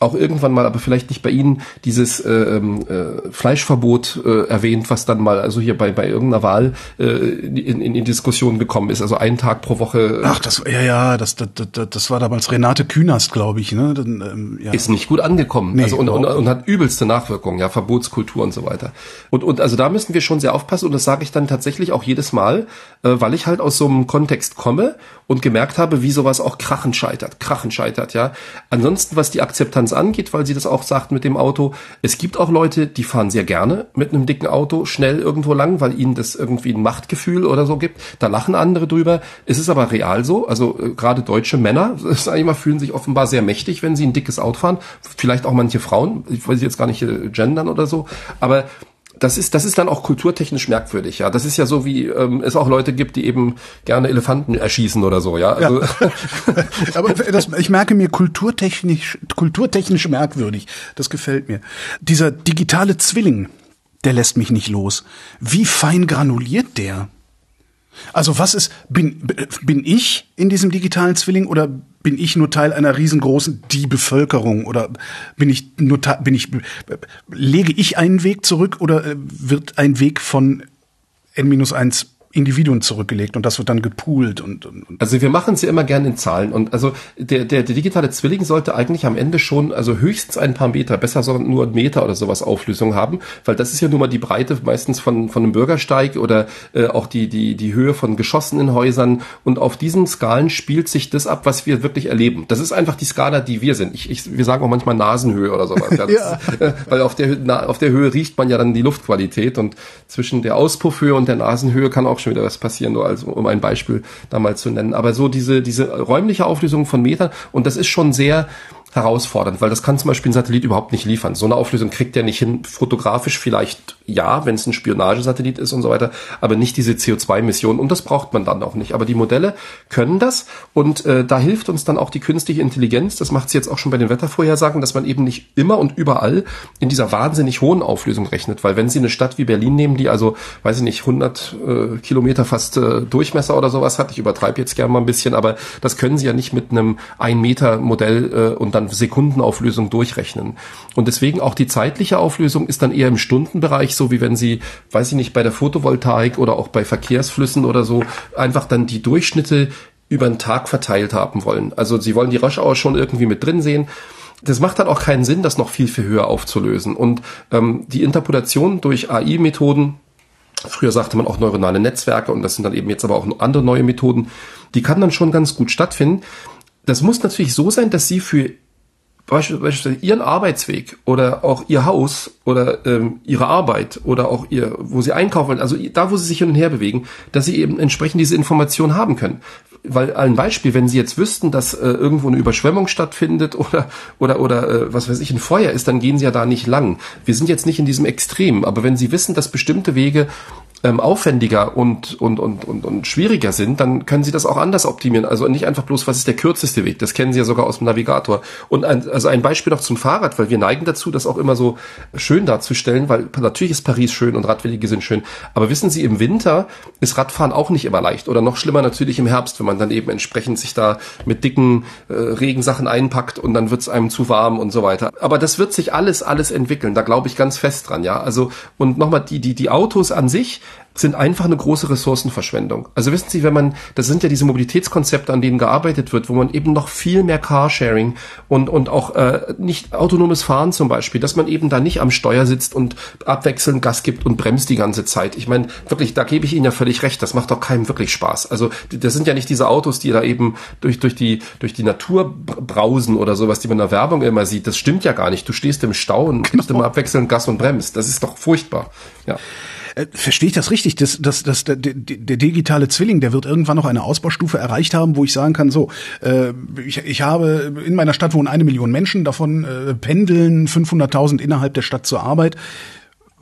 auch irgendwann mal, aber vielleicht nicht bei Ihnen, dieses äh, ähm, äh, Fleischverbot äh, erwähnt, was dann mal also hier bei bei irgendeiner Wahl äh, in, in, in Diskussion gekommen ist. Also einen Tag pro Woche. Ach, das ja ja, das das, das, das war damals Renate Künast, glaube ich. Ne? Dann, ähm, ja. Ist nicht gut angekommen. Nee, also und, und, und hat übelste Nachwirkungen, ja Verbotskultur und so weiter. Und und also da müssen wir schon sehr aufpassen und das sage ich dann tatsächlich auch jedes Mal, äh, weil ich halt aus so einem Kontext komme und gemerkt habe, wie sowas auch krachen scheitert, krachen scheitert. Ja. Ansonsten was die Akzeptanz angeht, weil sie das auch sagt mit dem Auto. Es gibt auch Leute, die fahren sehr gerne mit einem dicken Auto schnell irgendwo lang, weil ihnen das irgendwie ein Machtgefühl oder so gibt. Da lachen andere drüber. Es ist aber real so. Also äh, gerade deutsche Männer, sag ich mal, fühlen sich offenbar sehr mächtig, wenn sie ein dickes Auto fahren. Vielleicht auch manche Frauen. Ich weiß jetzt gar nicht äh, gendern oder so. Aber das ist, das ist dann auch kulturtechnisch merkwürdig, ja. Das ist ja so, wie ähm, es auch Leute gibt, die eben gerne Elefanten erschießen oder so, ja. Also ja. Aber das, ich merke mir kulturtechnisch, kulturtechnisch merkwürdig. Das gefällt mir. Dieser digitale Zwilling, der lässt mich nicht los. Wie fein granuliert der? Also was ist, bin, bin ich in diesem digitalen Zwilling oder bin ich nur Teil einer riesengroßen die Bevölkerung oder bin ich nur bin ich lege ich einen Weg zurück oder äh, wird ein Weg von n-1 Individuen zurückgelegt und das wird dann gepoolt und, und, und. Also wir machen es ja immer gerne in Zahlen und also der, der, der digitale Zwilling sollte eigentlich am Ende schon also höchstens ein paar Meter besser sondern nur ein Meter oder sowas Auflösung haben weil das ist ja nun mal die Breite meistens von von einem Bürgersteig oder äh, auch die die die Höhe von geschossenen Häusern und auf diesen Skalen spielt sich das ab was wir wirklich erleben. Das ist einfach die Skala die wir sind. Ich, ich wir sagen auch manchmal Nasenhöhe oder sowas ja, ja. Ist, weil auf der na, auf der Höhe riecht man ja dann die Luftqualität und zwischen der Auspuffhöhe und der Nasenhöhe kann auch schon wieder was passieren, nur als, um ein Beispiel da mal zu nennen. Aber so diese, diese räumliche Auflösung von Metern, und das ist schon sehr, herausfordernd, weil das kann zum Beispiel ein Satellit überhaupt nicht liefern. So eine Auflösung kriegt er nicht hin. Fotografisch vielleicht ja, wenn es ein Spionagesatellit ist und so weiter, aber nicht diese CO2-Mission und das braucht man dann auch nicht. Aber die Modelle können das und äh, da hilft uns dann auch die künstliche Intelligenz. Das macht sie jetzt auch schon bei den Wettervorhersagen, dass man eben nicht immer und überall in dieser wahnsinnig hohen Auflösung rechnet, weil wenn Sie eine Stadt wie Berlin nehmen, die also, weiß ich nicht, 100 äh, Kilometer fast äh, Durchmesser oder sowas hat, ich übertreibe jetzt gerne mal ein bisschen, aber das können Sie ja nicht mit einem 1 Meter Modell äh, und dann Sekundenauflösung durchrechnen. Und deswegen auch die zeitliche Auflösung ist dann eher im Stundenbereich, so wie wenn Sie, weiß ich nicht, bei der Photovoltaik oder auch bei Verkehrsflüssen oder so einfach dann die Durchschnitte über den Tag verteilt haben wollen. Also Sie wollen die Rush schon irgendwie mit drin sehen das macht dann auch keinen Sinn, das noch viel, viel höher aufzulösen. Und ähm, die Interpolation durch AI-Methoden, früher sagte man auch neuronale Netzwerke und das sind dann eben jetzt aber auch andere neue Methoden, die kann dann schon ganz gut stattfinden. Das muss natürlich so sein, dass sie für beispielsweise ihren Arbeitsweg oder auch ihr Haus oder ähm, ihre Arbeit oder auch ihr, wo sie einkaufen, also da, wo sie sich hin und her bewegen, dass sie eben entsprechend diese Information haben können. Weil ein Beispiel, wenn sie jetzt wüssten, dass äh, irgendwo eine Überschwemmung stattfindet oder oder oder äh, was weiß ich ein Feuer ist, dann gehen sie ja da nicht lang. Wir sind jetzt nicht in diesem Extrem, aber wenn sie wissen, dass bestimmte Wege ähm, aufwendiger und, und, und, und, und schwieriger sind, dann können Sie das auch anders optimieren. Also nicht einfach bloß, was ist der kürzeste Weg. Das kennen Sie ja sogar aus dem Navigator. Und ein, also ein Beispiel noch zum Fahrrad, weil wir neigen dazu, das auch immer so schön darzustellen, weil natürlich ist Paris schön und Radwege sind schön. Aber wissen Sie, im Winter ist Radfahren auch nicht immer leicht. Oder noch schlimmer natürlich im Herbst, wenn man dann eben entsprechend sich da mit dicken äh, Regensachen einpackt und dann wird es einem zu warm und so weiter. Aber das wird sich alles, alles entwickeln. Da glaube ich ganz fest dran, ja. Also, und nochmal, die, die, die Autos an sich, sind einfach eine große Ressourcenverschwendung. Also wissen Sie, wenn man, das sind ja diese Mobilitätskonzepte, an denen gearbeitet wird, wo man eben noch viel mehr Carsharing und, und auch äh, nicht autonomes Fahren zum Beispiel, dass man eben da nicht am Steuer sitzt und abwechselnd Gas gibt und bremst die ganze Zeit. Ich meine, wirklich, da gebe ich Ihnen ja völlig recht, das macht doch keinem wirklich Spaß. Also das sind ja nicht diese Autos, die da eben durch, durch, die, durch die Natur brausen oder sowas, die man in der Werbung immer sieht. Das stimmt ja gar nicht. Du stehst im Stau und gibst genau. immer abwechselnd Gas und bremst. Das ist doch furchtbar. Ja. Äh, verstehe ich das richtig? Das, das, das, der, der, der digitale Zwilling, der wird irgendwann noch eine Ausbaustufe erreicht haben, wo ich sagen kann, so, äh, ich, ich habe in meiner Stadt wohnen eine Million Menschen, davon äh, pendeln 500.000 innerhalb der Stadt zur Arbeit.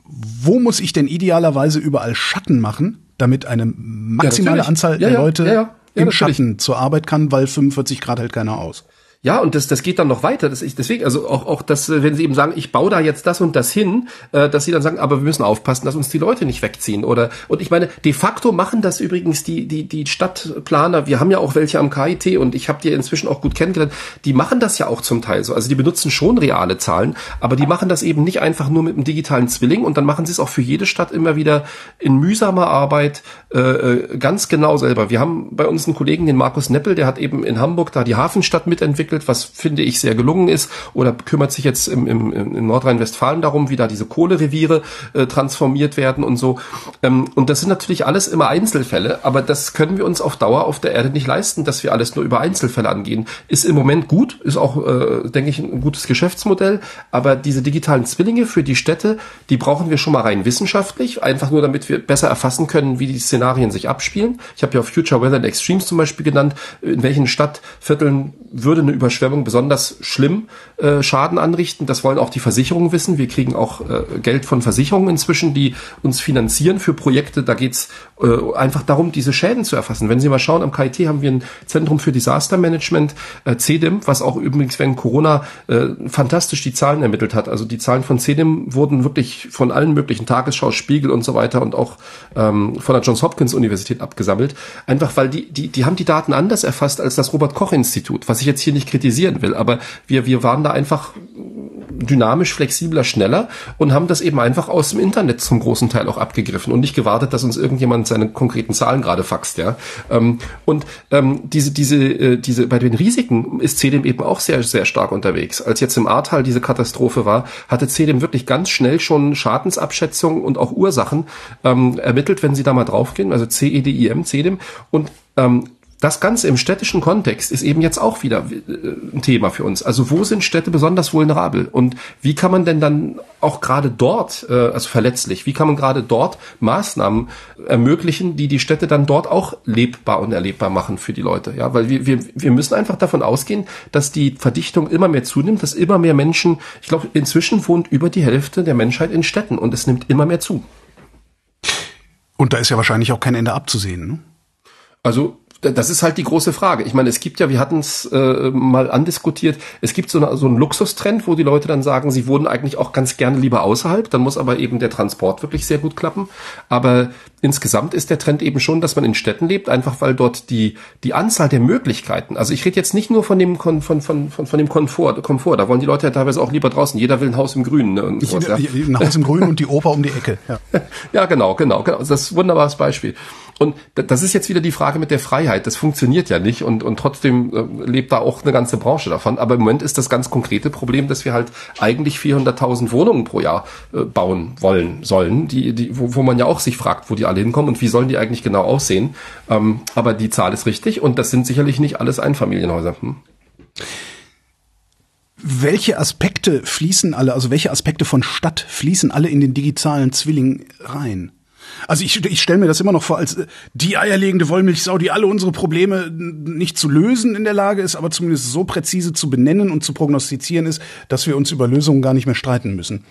Wo muss ich denn idealerweise überall Schatten machen, damit eine maximale ja, Anzahl ja, der Leute ja, im Schatten zur Arbeit kann, weil 45 Grad hält keiner aus? Ja, und das, das geht dann noch weiter. Das ich, deswegen, also auch, auch das, äh, wenn sie eben sagen, ich baue da jetzt das und das hin, äh, dass sie dann sagen, aber wir müssen aufpassen, dass uns die Leute nicht wegziehen. Oder und ich meine, de facto machen das übrigens die, die, die Stadtplaner, wir haben ja auch welche am KIT und ich habe die inzwischen auch gut kennengelernt, die machen das ja auch zum Teil so. Also die benutzen schon reale Zahlen, aber die machen das eben nicht einfach nur mit einem digitalen Zwilling und dann machen sie es auch für jede Stadt immer wieder in mühsamer Arbeit äh, äh ganz genau selber. Wir haben bei uns einen Kollegen, den Markus Neppel, der hat eben in Hamburg da die Hafenstadt mitentwickelt entwickelt, was finde ich sehr gelungen ist, oder kümmert sich jetzt im, im, in Nordrhein-Westfalen darum, wie da diese Kohlereviere äh, transformiert werden und so. Ähm, und das sind natürlich alles immer Einzelfälle, aber das können wir uns auf Dauer auf der Erde nicht leisten, dass wir alles nur über Einzelfälle angehen. Ist im Moment gut, ist auch, äh, denke ich, ein gutes Geschäftsmodell, aber diese digitalen Zwillinge für die Städte, die brauchen wir schon mal rein wissenschaftlich, einfach nur damit wir besser erfassen können, wie die Szenarien sich abspielen. Ich habe ja Future Weather and Extremes zum Beispiel genannt, in welchen Stadtvierteln würde eine Überschwemmung besonders schlimm äh, Schaden anrichten. Das wollen auch die Versicherungen wissen. Wir kriegen auch äh, Geld von Versicherungen inzwischen, die uns finanzieren für Projekte. Da geht's äh, einfach darum, diese Schäden zu erfassen. Wenn Sie mal schauen, am KIT haben wir ein Zentrum für Disaster Management, äh, CDIM, was auch übrigens während Corona äh, fantastisch die Zahlen ermittelt hat. Also die Zahlen von CDIM wurden wirklich von allen möglichen Tagesschau, Spiegel und so weiter und auch ähm, von der Johns Hopkins Universität abgesammelt. Einfach weil die, die, die haben die Daten anders erfasst als das Robert Koch Institut, was ich jetzt hier nicht kritisieren will, aber wir, wir waren da einfach dynamisch, flexibler, schneller und haben das eben einfach aus dem Internet zum großen Teil auch abgegriffen und nicht gewartet, dass uns irgendjemand seine konkreten Zahlen gerade faxt, ja. Ähm, und ähm, diese, diese, äh, diese, bei den Risiken ist CDM eben auch sehr, sehr stark unterwegs. Als jetzt im Ahrtal diese Katastrophe war, hatte CDM wirklich ganz schnell schon Schadensabschätzungen und auch Ursachen ähm, ermittelt, wenn Sie da mal draufgehen, also CEDIM, CDM und ähm, das Ganze im städtischen Kontext ist eben jetzt auch wieder äh, ein Thema für uns. Also wo sind Städte besonders vulnerabel und wie kann man denn dann auch gerade dort, äh, also verletzlich, wie kann man gerade dort Maßnahmen ermöglichen, die die Städte dann dort auch lebbar und erlebbar machen für die Leute? Ja, weil wir, wir, wir müssen einfach davon ausgehen, dass die Verdichtung immer mehr zunimmt, dass immer mehr Menschen, ich glaube, inzwischen wohnt über die Hälfte der Menschheit in Städten und es nimmt immer mehr zu. Und da ist ja wahrscheinlich auch kein Ende abzusehen. Ne? Also das ist halt die große Frage. Ich meine, es gibt ja, wir hatten es äh, mal andiskutiert, es gibt so, eine, so einen Luxustrend, wo die Leute dann sagen, sie wohnen eigentlich auch ganz gerne lieber außerhalb, dann muss aber eben der Transport wirklich sehr gut klappen. Aber insgesamt ist der Trend eben schon, dass man in Städten lebt, einfach weil dort die, die Anzahl der Möglichkeiten, also ich rede jetzt nicht nur von dem, von, von, von, von dem Komfort, Komfort, da wollen die Leute ja teilweise auch lieber draußen, jeder will ein Haus im Grünen. Ne, ich, sowas, ja. Ein Haus im Grünen und die Oper um die Ecke. Ja, ja genau, genau, genau. Das ist ein wunderbares Beispiel. Und das ist jetzt wieder die Frage mit der Freiheit. Das funktioniert ja nicht und, und trotzdem äh, lebt da auch eine ganze Branche davon. Aber im Moment ist das ganz konkrete Problem, dass wir halt eigentlich 400.000 Wohnungen pro Jahr äh, bauen wollen sollen, die, die, wo, wo man ja auch sich fragt, wo die alle hinkommen und wie sollen die eigentlich genau aussehen. Ähm, aber die Zahl ist richtig und das sind sicherlich nicht alles Einfamilienhäuser. Hm? Welche Aspekte fließen alle, also welche Aspekte von Stadt fließen alle in den digitalen Zwilling rein? Also ich, ich stelle mir das immer noch vor als äh, die eierlegende Wollmilchsau, die alle unsere Probleme nicht zu lösen in der Lage ist, aber zumindest so präzise zu benennen und zu prognostizieren ist, dass wir uns über Lösungen gar nicht mehr streiten müssen.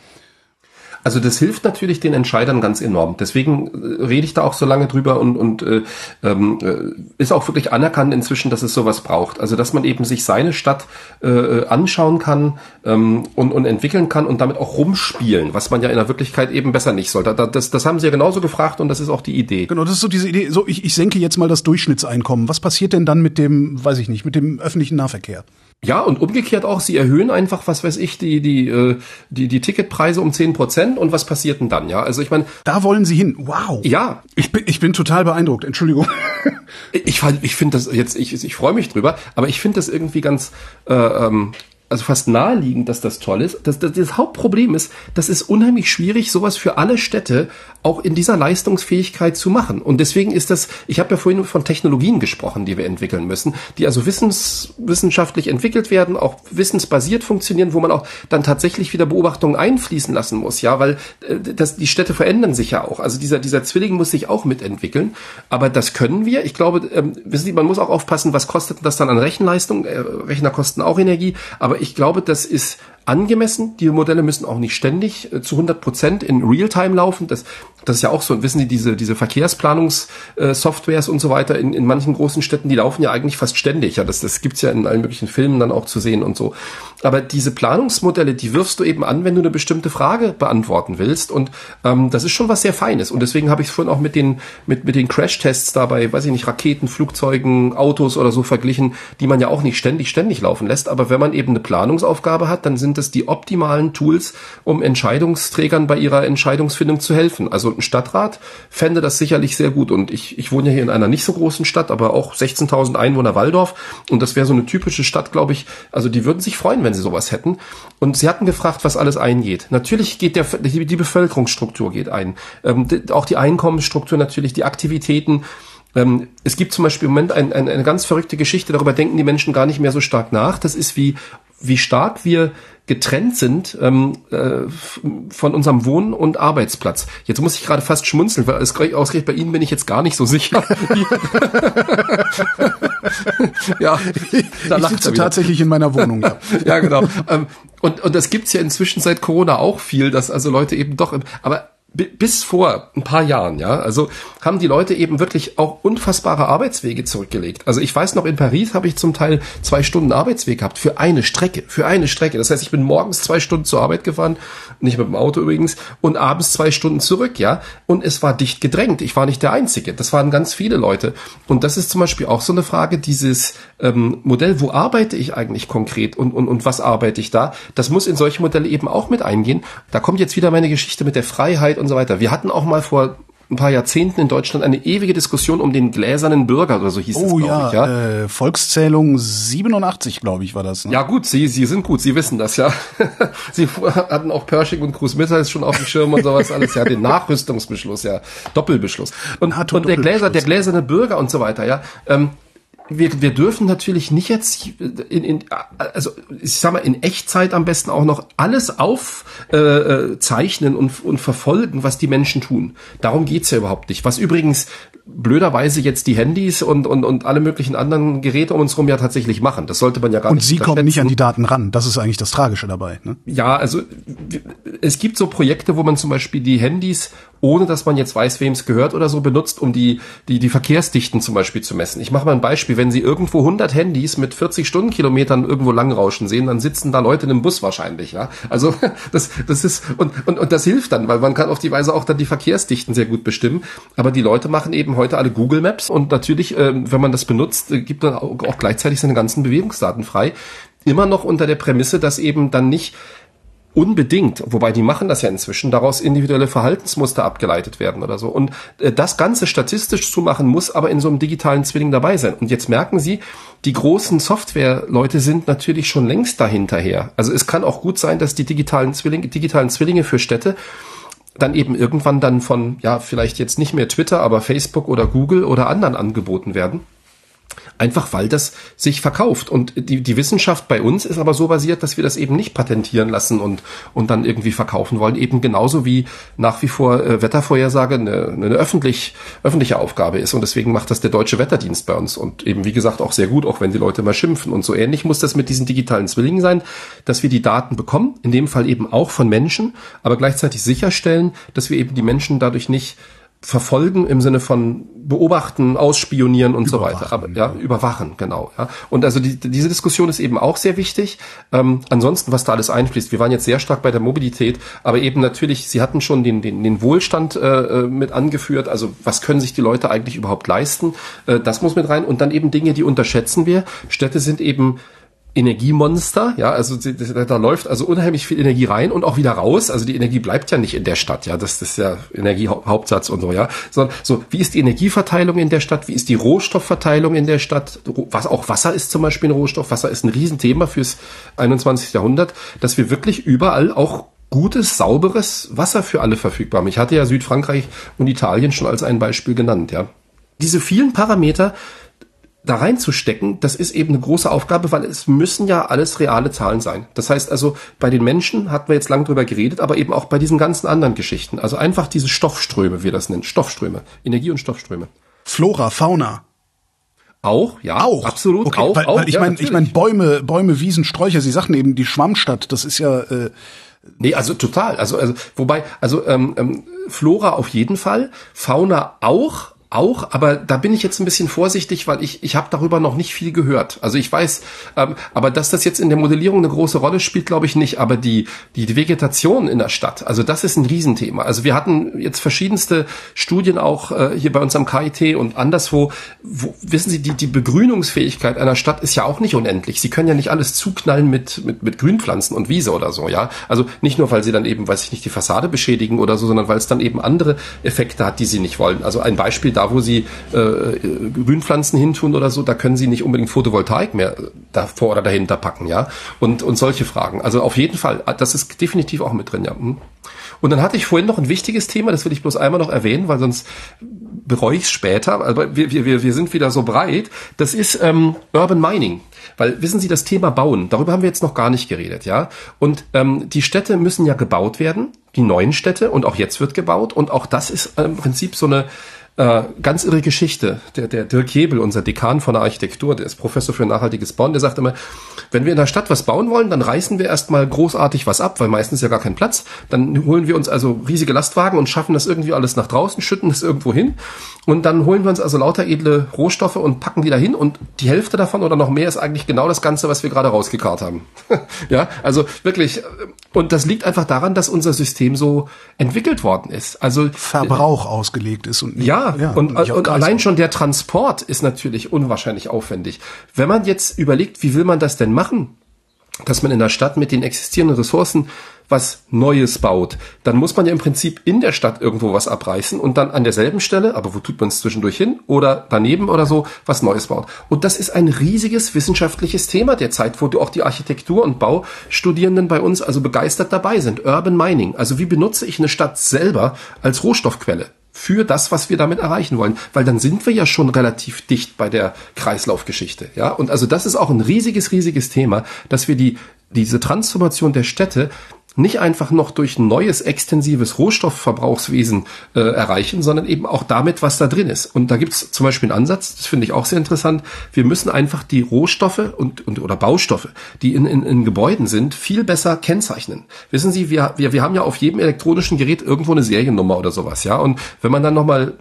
Also das hilft natürlich den Entscheidern ganz enorm. Deswegen äh, rede ich da auch so lange drüber und, und äh, ähm, äh, ist auch wirklich anerkannt inzwischen, dass es sowas braucht. Also dass man eben sich seine Stadt äh, anschauen kann ähm, und, und entwickeln kann und damit auch rumspielen, was man ja in der Wirklichkeit eben besser nicht sollte. Das, das haben sie ja genauso gefragt und das ist auch die Idee. Genau, das ist so diese Idee. So, ich, ich senke jetzt mal das Durchschnittseinkommen. Was passiert denn dann mit dem, weiß ich nicht, mit dem öffentlichen Nahverkehr? Ja, und umgekehrt auch, sie erhöhen einfach, was weiß ich, die, die, äh, die, die Ticketpreise um zehn Prozent und was passiert denn dann, ja? Also ich meine. Da wollen sie hin. Wow. Ja. Ich bin, ich bin total beeindruckt, Entschuldigung. ich ich finde das jetzt, ich, ich freue mich drüber, aber ich finde das irgendwie ganz äh, ähm, also fast naheliegend, dass das toll ist. Das, das, das Hauptproblem ist, das ist unheimlich schwierig, sowas für alle Städte auch in dieser Leistungsfähigkeit zu machen. Und deswegen ist das, ich habe ja vorhin von Technologien gesprochen, die wir entwickeln müssen, die also wissens, wissenschaftlich entwickelt werden, auch wissensbasiert funktionieren, wo man auch dann tatsächlich wieder Beobachtungen einfließen lassen muss, ja, weil äh, das, die Städte verändern sich ja auch. Also dieser, dieser Zwilling muss sich auch mitentwickeln. Aber das können wir. Ich glaube, ähm, wissen Sie, man muss auch aufpassen, was kostet das dann an Rechenleistung? Äh, Rechner kosten auch Energie, aber ich glaube, das ist angemessen. Die Modelle müssen auch nicht ständig äh, zu 100 Prozent in Realtime laufen. Das, das ist ja auch so, wissen Sie, diese, diese Verkehrsplanungssoftwares äh, und so weiter in, in manchen großen Städten, die laufen ja eigentlich fast ständig. Ja, das, das gibt's ja in allen möglichen Filmen dann auch zu sehen und so. Aber diese Planungsmodelle, die wirfst du eben an, wenn du eine bestimmte Frage beantworten willst. Und ähm, das ist schon was sehr Feines. Und deswegen habe ich es vorhin auch mit den, mit, mit den Crash-Tests dabei, weiß ich nicht, Raketen, Flugzeugen, Autos oder so verglichen, die man ja auch nicht ständig, ständig laufen lässt. Aber wenn man eben eine Planungsaufgabe hat, dann sind es die optimalen Tools, um Entscheidungsträgern bei ihrer Entscheidungsfindung zu helfen. Also ein Stadtrat fände das sicherlich sehr gut. Und ich, ich wohne ja hier in einer nicht so großen Stadt, aber auch 16.000 Einwohner Waldorf. Und das wäre so eine typische Stadt, glaube ich. Also die würden sich freuen, wenn sie sowas hätten. Und sie hatten gefragt, was alles eingeht. Natürlich geht der, die, die Bevölkerungsstruktur geht ein. Ähm, die, auch die Einkommensstruktur natürlich, die Aktivitäten. Ähm, es gibt zum Beispiel im Moment ein, ein, eine ganz verrückte Geschichte, darüber denken die Menschen gar nicht mehr so stark nach. Das ist wie, wie stark wir getrennt sind ähm, äh, von unserem Wohn- und Arbeitsplatz. Jetzt muss ich gerade fast schmunzeln, weil ausgerechnet bei Ihnen bin ich jetzt gar nicht so sicher. ja, da ich sitze tatsächlich in meiner Wohnung. Ja, ja genau. Ähm, und, und das gibt's ja inzwischen seit Corona auch viel, dass also Leute eben doch, aber bis vor ein paar Jahren, ja, also haben die Leute eben wirklich auch unfassbare Arbeitswege zurückgelegt. Also ich weiß noch, in Paris habe ich zum Teil zwei Stunden Arbeitsweg gehabt für eine Strecke, für eine Strecke. Das heißt, ich bin morgens zwei Stunden zur Arbeit gefahren, nicht mit dem Auto übrigens, und abends zwei Stunden zurück, ja. Und es war dicht gedrängt. Ich war nicht der Einzige. Das waren ganz viele Leute. Und das ist zum Beispiel auch so eine Frage, dieses ähm, Modell, wo arbeite ich eigentlich konkret und, und, und was arbeite ich da? Das muss in solche Modelle eben auch mit eingehen. Da kommt jetzt wieder meine Geschichte mit der Freiheit und so weiter. Wir hatten auch mal vor ein paar Jahrzehnten in Deutschland eine ewige Diskussion um den gläsernen Bürger oder so hieß oh, es, ja, ich. Ja, äh, Volkszählung 87, glaube ich, war das. Ne? Ja gut, Sie, Sie sind gut, Sie wissen das, ja. Sie hatten auch Pershing und Cruz Missiles schon auf dem Schirm und sowas alles, ja, den Nachrüstungsbeschluss, ja, Doppelbeschluss. Und, und der Gläser, der gläserne Bürger und so weiter, ja. Ähm, wir, wir dürfen natürlich nicht jetzt in, in also ich sag mal in Echtzeit am besten auch noch alles aufzeichnen äh, und, und verfolgen, was die Menschen tun. Darum geht's ja überhaupt nicht. Was übrigens blöderweise jetzt die Handys und, und, und alle möglichen anderen Geräte um uns herum ja tatsächlich machen. Das sollte man ja gar und nicht Und sie kommen nicht an die Daten ran. Das ist eigentlich das Tragische dabei. Ne? Ja, also es gibt so Projekte, wo man zum Beispiel die Handys ohne dass man jetzt weiß, wem es gehört oder so, benutzt, um die, die, die Verkehrsdichten zum Beispiel zu messen. Ich mache mal ein Beispiel. Wenn Sie irgendwo 100 Handys mit 40 Stundenkilometern irgendwo langrauschen sehen, dann sitzen da Leute in einem Bus wahrscheinlich. Ja? Also das, das ist, und, und, und das hilft dann, weil man kann auf die Weise auch dann die Verkehrsdichten sehr gut bestimmen. Aber die Leute machen eben heute alle Google Maps und natürlich, äh, wenn man das benutzt, äh, gibt man auch, auch gleichzeitig seine ganzen Bewegungsdaten frei. Immer noch unter der Prämisse, dass eben dann nicht unbedingt, wobei die machen das ja inzwischen, daraus individuelle Verhaltensmuster abgeleitet werden oder so. Und äh, das Ganze statistisch zu machen, muss aber in so einem digitalen Zwilling dabei sein. Und jetzt merken Sie, die großen Software-Leute sind natürlich schon längst dahinterher. Also es kann auch gut sein, dass die digitalen Zwillinge, digitalen Zwillinge für Städte dann eben irgendwann dann von, ja, vielleicht jetzt nicht mehr Twitter, aber Facebook oder Google oder anderen angeboten werden. Einfach weil das sich verkauft. Und die, die Wissenschaft bei uns ist aber so basiert, dass wir das eben nicht patentieren lassen und, und dann irgendwie verkaufen wollen. Eben genauso wie nach wie vor äh, Wettervorhersage eine, eine öffentlich, öffentliche Aufgabe ist. Und deswegen macht das der Deutsche Wetterdienst bei uns. Und eben, wie gesagt, auch sehr gut, auch wenn die Leute mal schimpfen. Und so ähnlich muss das mit diesen digitalen Zwillingen sein, dass wir die Daten bekommen, in dem Fall eben auch von Menschen, aber gleichzeitig sicherstellen, dass wir eben die Menschen dadurch nicht verfolgen im Sinne von beobachten, ausspionieren und überwachen, so weiter. Aber ja, überwachen, genau. Ja. Und also die, diese Diskussion ist eben auch sehr wichtig. Ähm, ansonsten, was da alles einfließt, wir waren jetzt sehr stark bei der Mobilität, aber eben natürlich, Sie hatten schon den, den, den Wohlstand äh, äh mit angeführt. Also was können sich die Leute eigentlich überhaupt leisten? Äh, das muss mit rein. Und dann eben Dinge, die unterschätzen wir. Städte sind eben Energiemonster, ja, also da läuft also unheimlich viel Energie rein und auch wieder raus. Also die Energie bleibt ja nicht in der Stadt, ja, das, das ist ja Energiehauptsatz und so, ja. Sondern so, wie ist die Energieverteilung in der Stadt? Wie ist die Rohstoffverteilung in der Stadt? Was auch Wasser ist zum Beispiel ein Rohstoff. Wasser ist ein Riesenthema fürs 21. Jahrhundert, dass wir wirklich überall auch gutes, sauberes Wasser für alle verfügbar haben. Ich hatte ja Südfrankreich und Italien schon als ein Beispiel genannt, ja. Diese vielen Parameter da reinzustecken, das ist eben eine große Aufgabe, weil es müssen ja alles reale Zahlen sein. Das heißt also, bei den Menschen hatten wir jetzt lang drüber geredet, aber eben auch bei diesen ganzen anderen Geschichten. Also einfach diese Stoffströme, wie wir das nennen. Stoffströme. Energie- und Stoffströme. Flora, Fauna. Auch, ja, auch. absolut, okay, auch, weil, auch. Weil ich ja, meine, ich meine Bäume, Bäume, Wiesen, Sträucher. Sie sagten eben die Schwammstadt. Das ist ja äh, Nee, also total. Also, also wobei, also ähm, ähm, Flora auf jeden Fall, Fauna auch, auch, aber da bin ich jetzt ein bisschen vorsichtig, weil ich, ich habe darüber noch nicht viel gehört. Also ich weiß, ähm, aber dass das jetzt in der Modellierung eine große Rolle spielt, glaube ich nicht. Aber die, die Vegetation in der Stadt, also das ist ein Riesenthema. Also wir hatten jetzt verschiedenste Studien auch äh, hier bei uns am KIT und anderswo. Wo, wissen Sie, die, die Begrünungsfähigkeit einer Stadt ist ja auch nicht unendlich. Sie können ja nicht alles zuknallen mit, mit, mit Grünpflanzen und Wiese oder so, ja. Also nicht nur, weil sie dann eben, weiß ich nicht, die Fassade beschädigen oder so, sondern weil es dann eben andere Effekte hat, die sie nicht wollen. Also ein Beispiel da, wo sie äh, Grünpflanzen hintun oder so, da können sie nicht unbedingt Photovoltaik mehr davor oder dahinter packen, ja. Und, und solche Fragen. Also auf jeden Fall, das ist definitiv auch mit drin, ja. Hm. Und dann hatte ich vorhin noch ein wichtiges Thema, das will ich bloß einmal noch erwähnen, weil sonst bereue ich es später. Aber wir, wir, wir sind wieder so breit. Das ist ähm, Urban Mining. Weil wissen Sie, das Thema Bauen, darüber haben wir jetzt noch gar nicht geredet, ja. Und ähm, die Städte müssen ja gebaut werden, die neuen Städte, und auch jetzt wird gebaut. Und auch das ist im Prinzip so eine äh, ganz irre Geschichte. Der, der Dirk Hebel, unser Dekan von der Architektur, der ist Professor für nachhaltiges Bauen, der sagt immer, wenn wir in der Stadt was bauen wollen, dann reißen wir erstmal großartig was ab, weil meistens ja gar kein Platz. Dann holen wir uns also riesige Lastwagen und schaffen das irgendwie alles nach draußen, schütten es irgendwo hin und dann holen wir uns also lauter edle Rohstoffe und packen die dahin und die Hälfte davon oder noch mehr ist eigentlich genau das Ganze, was wir gerade rausgekarrt haben. ja, also wirklich. Äh, und das liegt einfach daran, dass unser System so entwickelt worden ist. Also Verbrauch ausgelegt ist und ja, ja und, und, und allein schon der Transport ist natürlich unwahrscheinlich aufwendig. Wenn man jetzt überlegt, wie will man das denn machen? dass man in der Stadt mit den existierenden Ressourcen was Neues baut, dann muss man ja im Prinzip in der Stadt irgendwo was abreißen und dann an derselben Stelle, aber wo tut man es zwischendurch hin oder daneben oder so, was Neues baut. Und das ist ein riesiges wissenschaftliches Thema derzeit, wo auch die Architektur- und Baustudierenden bei uns also begeistert dabei sind. Urban Mining. Also wie benutze ich eine Stadt selber als Rohstoffquelle? für das, was wir damit erreichen wollen, weil dann sind wir ja schon relativ dicht bei der Kreislaufgeschichte, ja. Und also das ist auch ein riesiges, riesiges Thema, dass wir die diese Transformation der Städte nicht einfach noch durch neues extensives Rohstoffverbrauchswesen äh, erreichen, sondern eben auch damit, was da drin ist. Und da gibt's zum Beispiel einen Ansatz, das finde ich auch sehr interessant. Wir müssen einfach die Rohstoffe und, und oder Baustoffe, die in, in, in Gebäuden sind, viel besser kennzeichnen. Wissen Sie, wir, wir, wir haben ja auf jedem elektronischen Gerät irgendwo eine Seriennummer oder sowas, ja. Und wenn man dann nochmal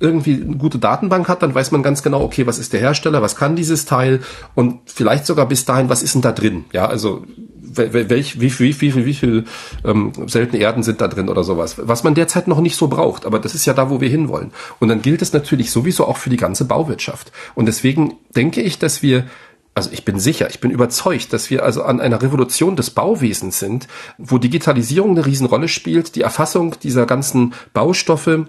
irgendwie eine gute Datenbank hat, dann weiß man ganz genau, okay, was ist der Hersteller, was kann dieses Teil und vielleicht sogar bis dahin, was ist denn da drin? Ja, also welch, wie, wie, wie, wie, wie viel ähm, seltene Erden sind da drin oder sowas, was man derzeit noch nicht so braucht, aber das ist ja da, wo wir hinwollen. Und dann gilt es natürlich sowieso auch für die ganze Bauwirtschaft. Und deswegen denke ich, dass wir also ich bin sicher, ich bin überzeugt, dass wir also an einer Revolution des Bauwesens sind, wo Digitalisierung eine Riesenrolle spielt, die Erfassung dieser ganzen Baustoffe,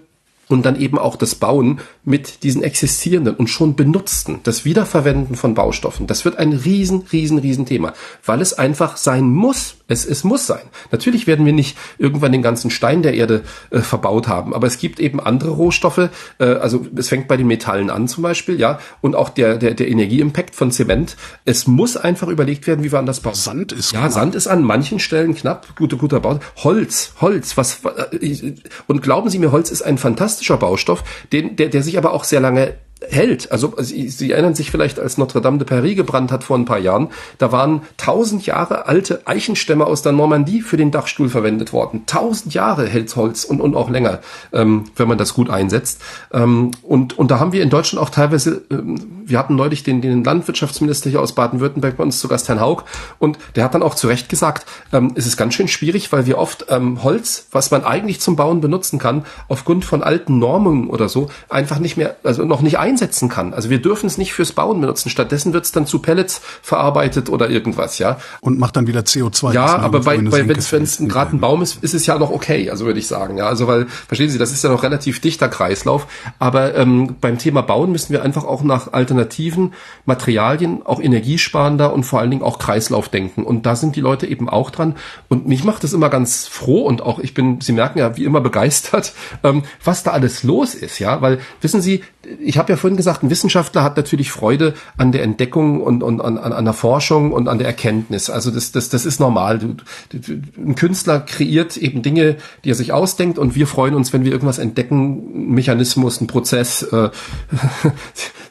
und dann eben auch das Bauen mit diesen existierenden und schon benutzten, das Wiederverwenden von Baustoffen. Das wird ein riesen, riesen, riesen Thema, weil es einfach sein muss. Es, es muss sein. Natürlich werden wir nicht irgendwann den ganzen Stein der Erde äh, verbaut haben, aber es gibt eben andere Rohstoffe. Äh, also es fängt bei den Metallen an zum Beispiel, ja, und auch der der der Energieimpact von Zement. Es muss einfach überlegt werden, wie wir anders bauen. Sand ist ja knapp. Sand ist an manchen Stellen knapp. Guter guter Bau. Holz, Holz. Was äh, und glauben Sie mir, Holz ist ein fantastischer Baustoff, den der der sich aber auch sehr lange hält. Also Sie, Sie erinnern sich vielleicht, als Notre Dame de Paris gebrannt hat vor ein paar Jahren, da waren tausend Jahre alte Eichenstämme aus der Normandie für den Dachstuhl verwendet worden. Tausend Jahre hält Holz und, und auch länger, ähm, wenn man das gut einsetzt. Ähm, und, und da haben wir in Deutschland auch teilweise, ähm, wir hatten neulich den, den Landwirtschaftsminister hier aus Baden-Württemberg bei uns zu Gast, Herrn Haug, und der hat dann auch zu Recht gesagt, ähm, es ist ganz schön schwierig, weil wir oft ähm, Holz, was man eigentlich zum Bauen benutzen kann, aufgrund von alten Normen oder so, einfach nicht mehr, also noch nicht ein einsetzen kann. Also wir dürfen es nicht fürs Bauen benutzen. Stattdessen wird es dann zu Pellets verarbeitet oder irgendwas, ja. Und macht dann wieder CO2. Ja, aber bei, bei wenn es gerade ein Baum ist, ist es ja noch okay, also würde ich sagen. Ja, also weil, verstehen Sie, das ist ja noch relativ dichter Kreislauf. Aber ähm, beim Thema Bauen müssen wir einfach auch nach alternativen Materialien, auch energiesparender und vor allen Dingen auch Kreislauf denken. Und da sind die Leute eben auch dran. Und mich macht es immer ganz froh und auch ich bin, Sie merken ja, wie immer begeistert, ähm, was da alles los ist, ja. Weil, wissen Sie, ich habe ja vorhin gesagt, ein Wissenschaftler hat natürlich Freude an der Entdeckung und, und an, an der Forschung und an der Erkenntnis. Also das, das, das ist normal. Du, du, ein Künstler kreiert eben Dinge, die er sich ausdenkt und wir freuen uns, wenn wir irgendwas entdecken, ein Mechanismus, ein Prozess, äh,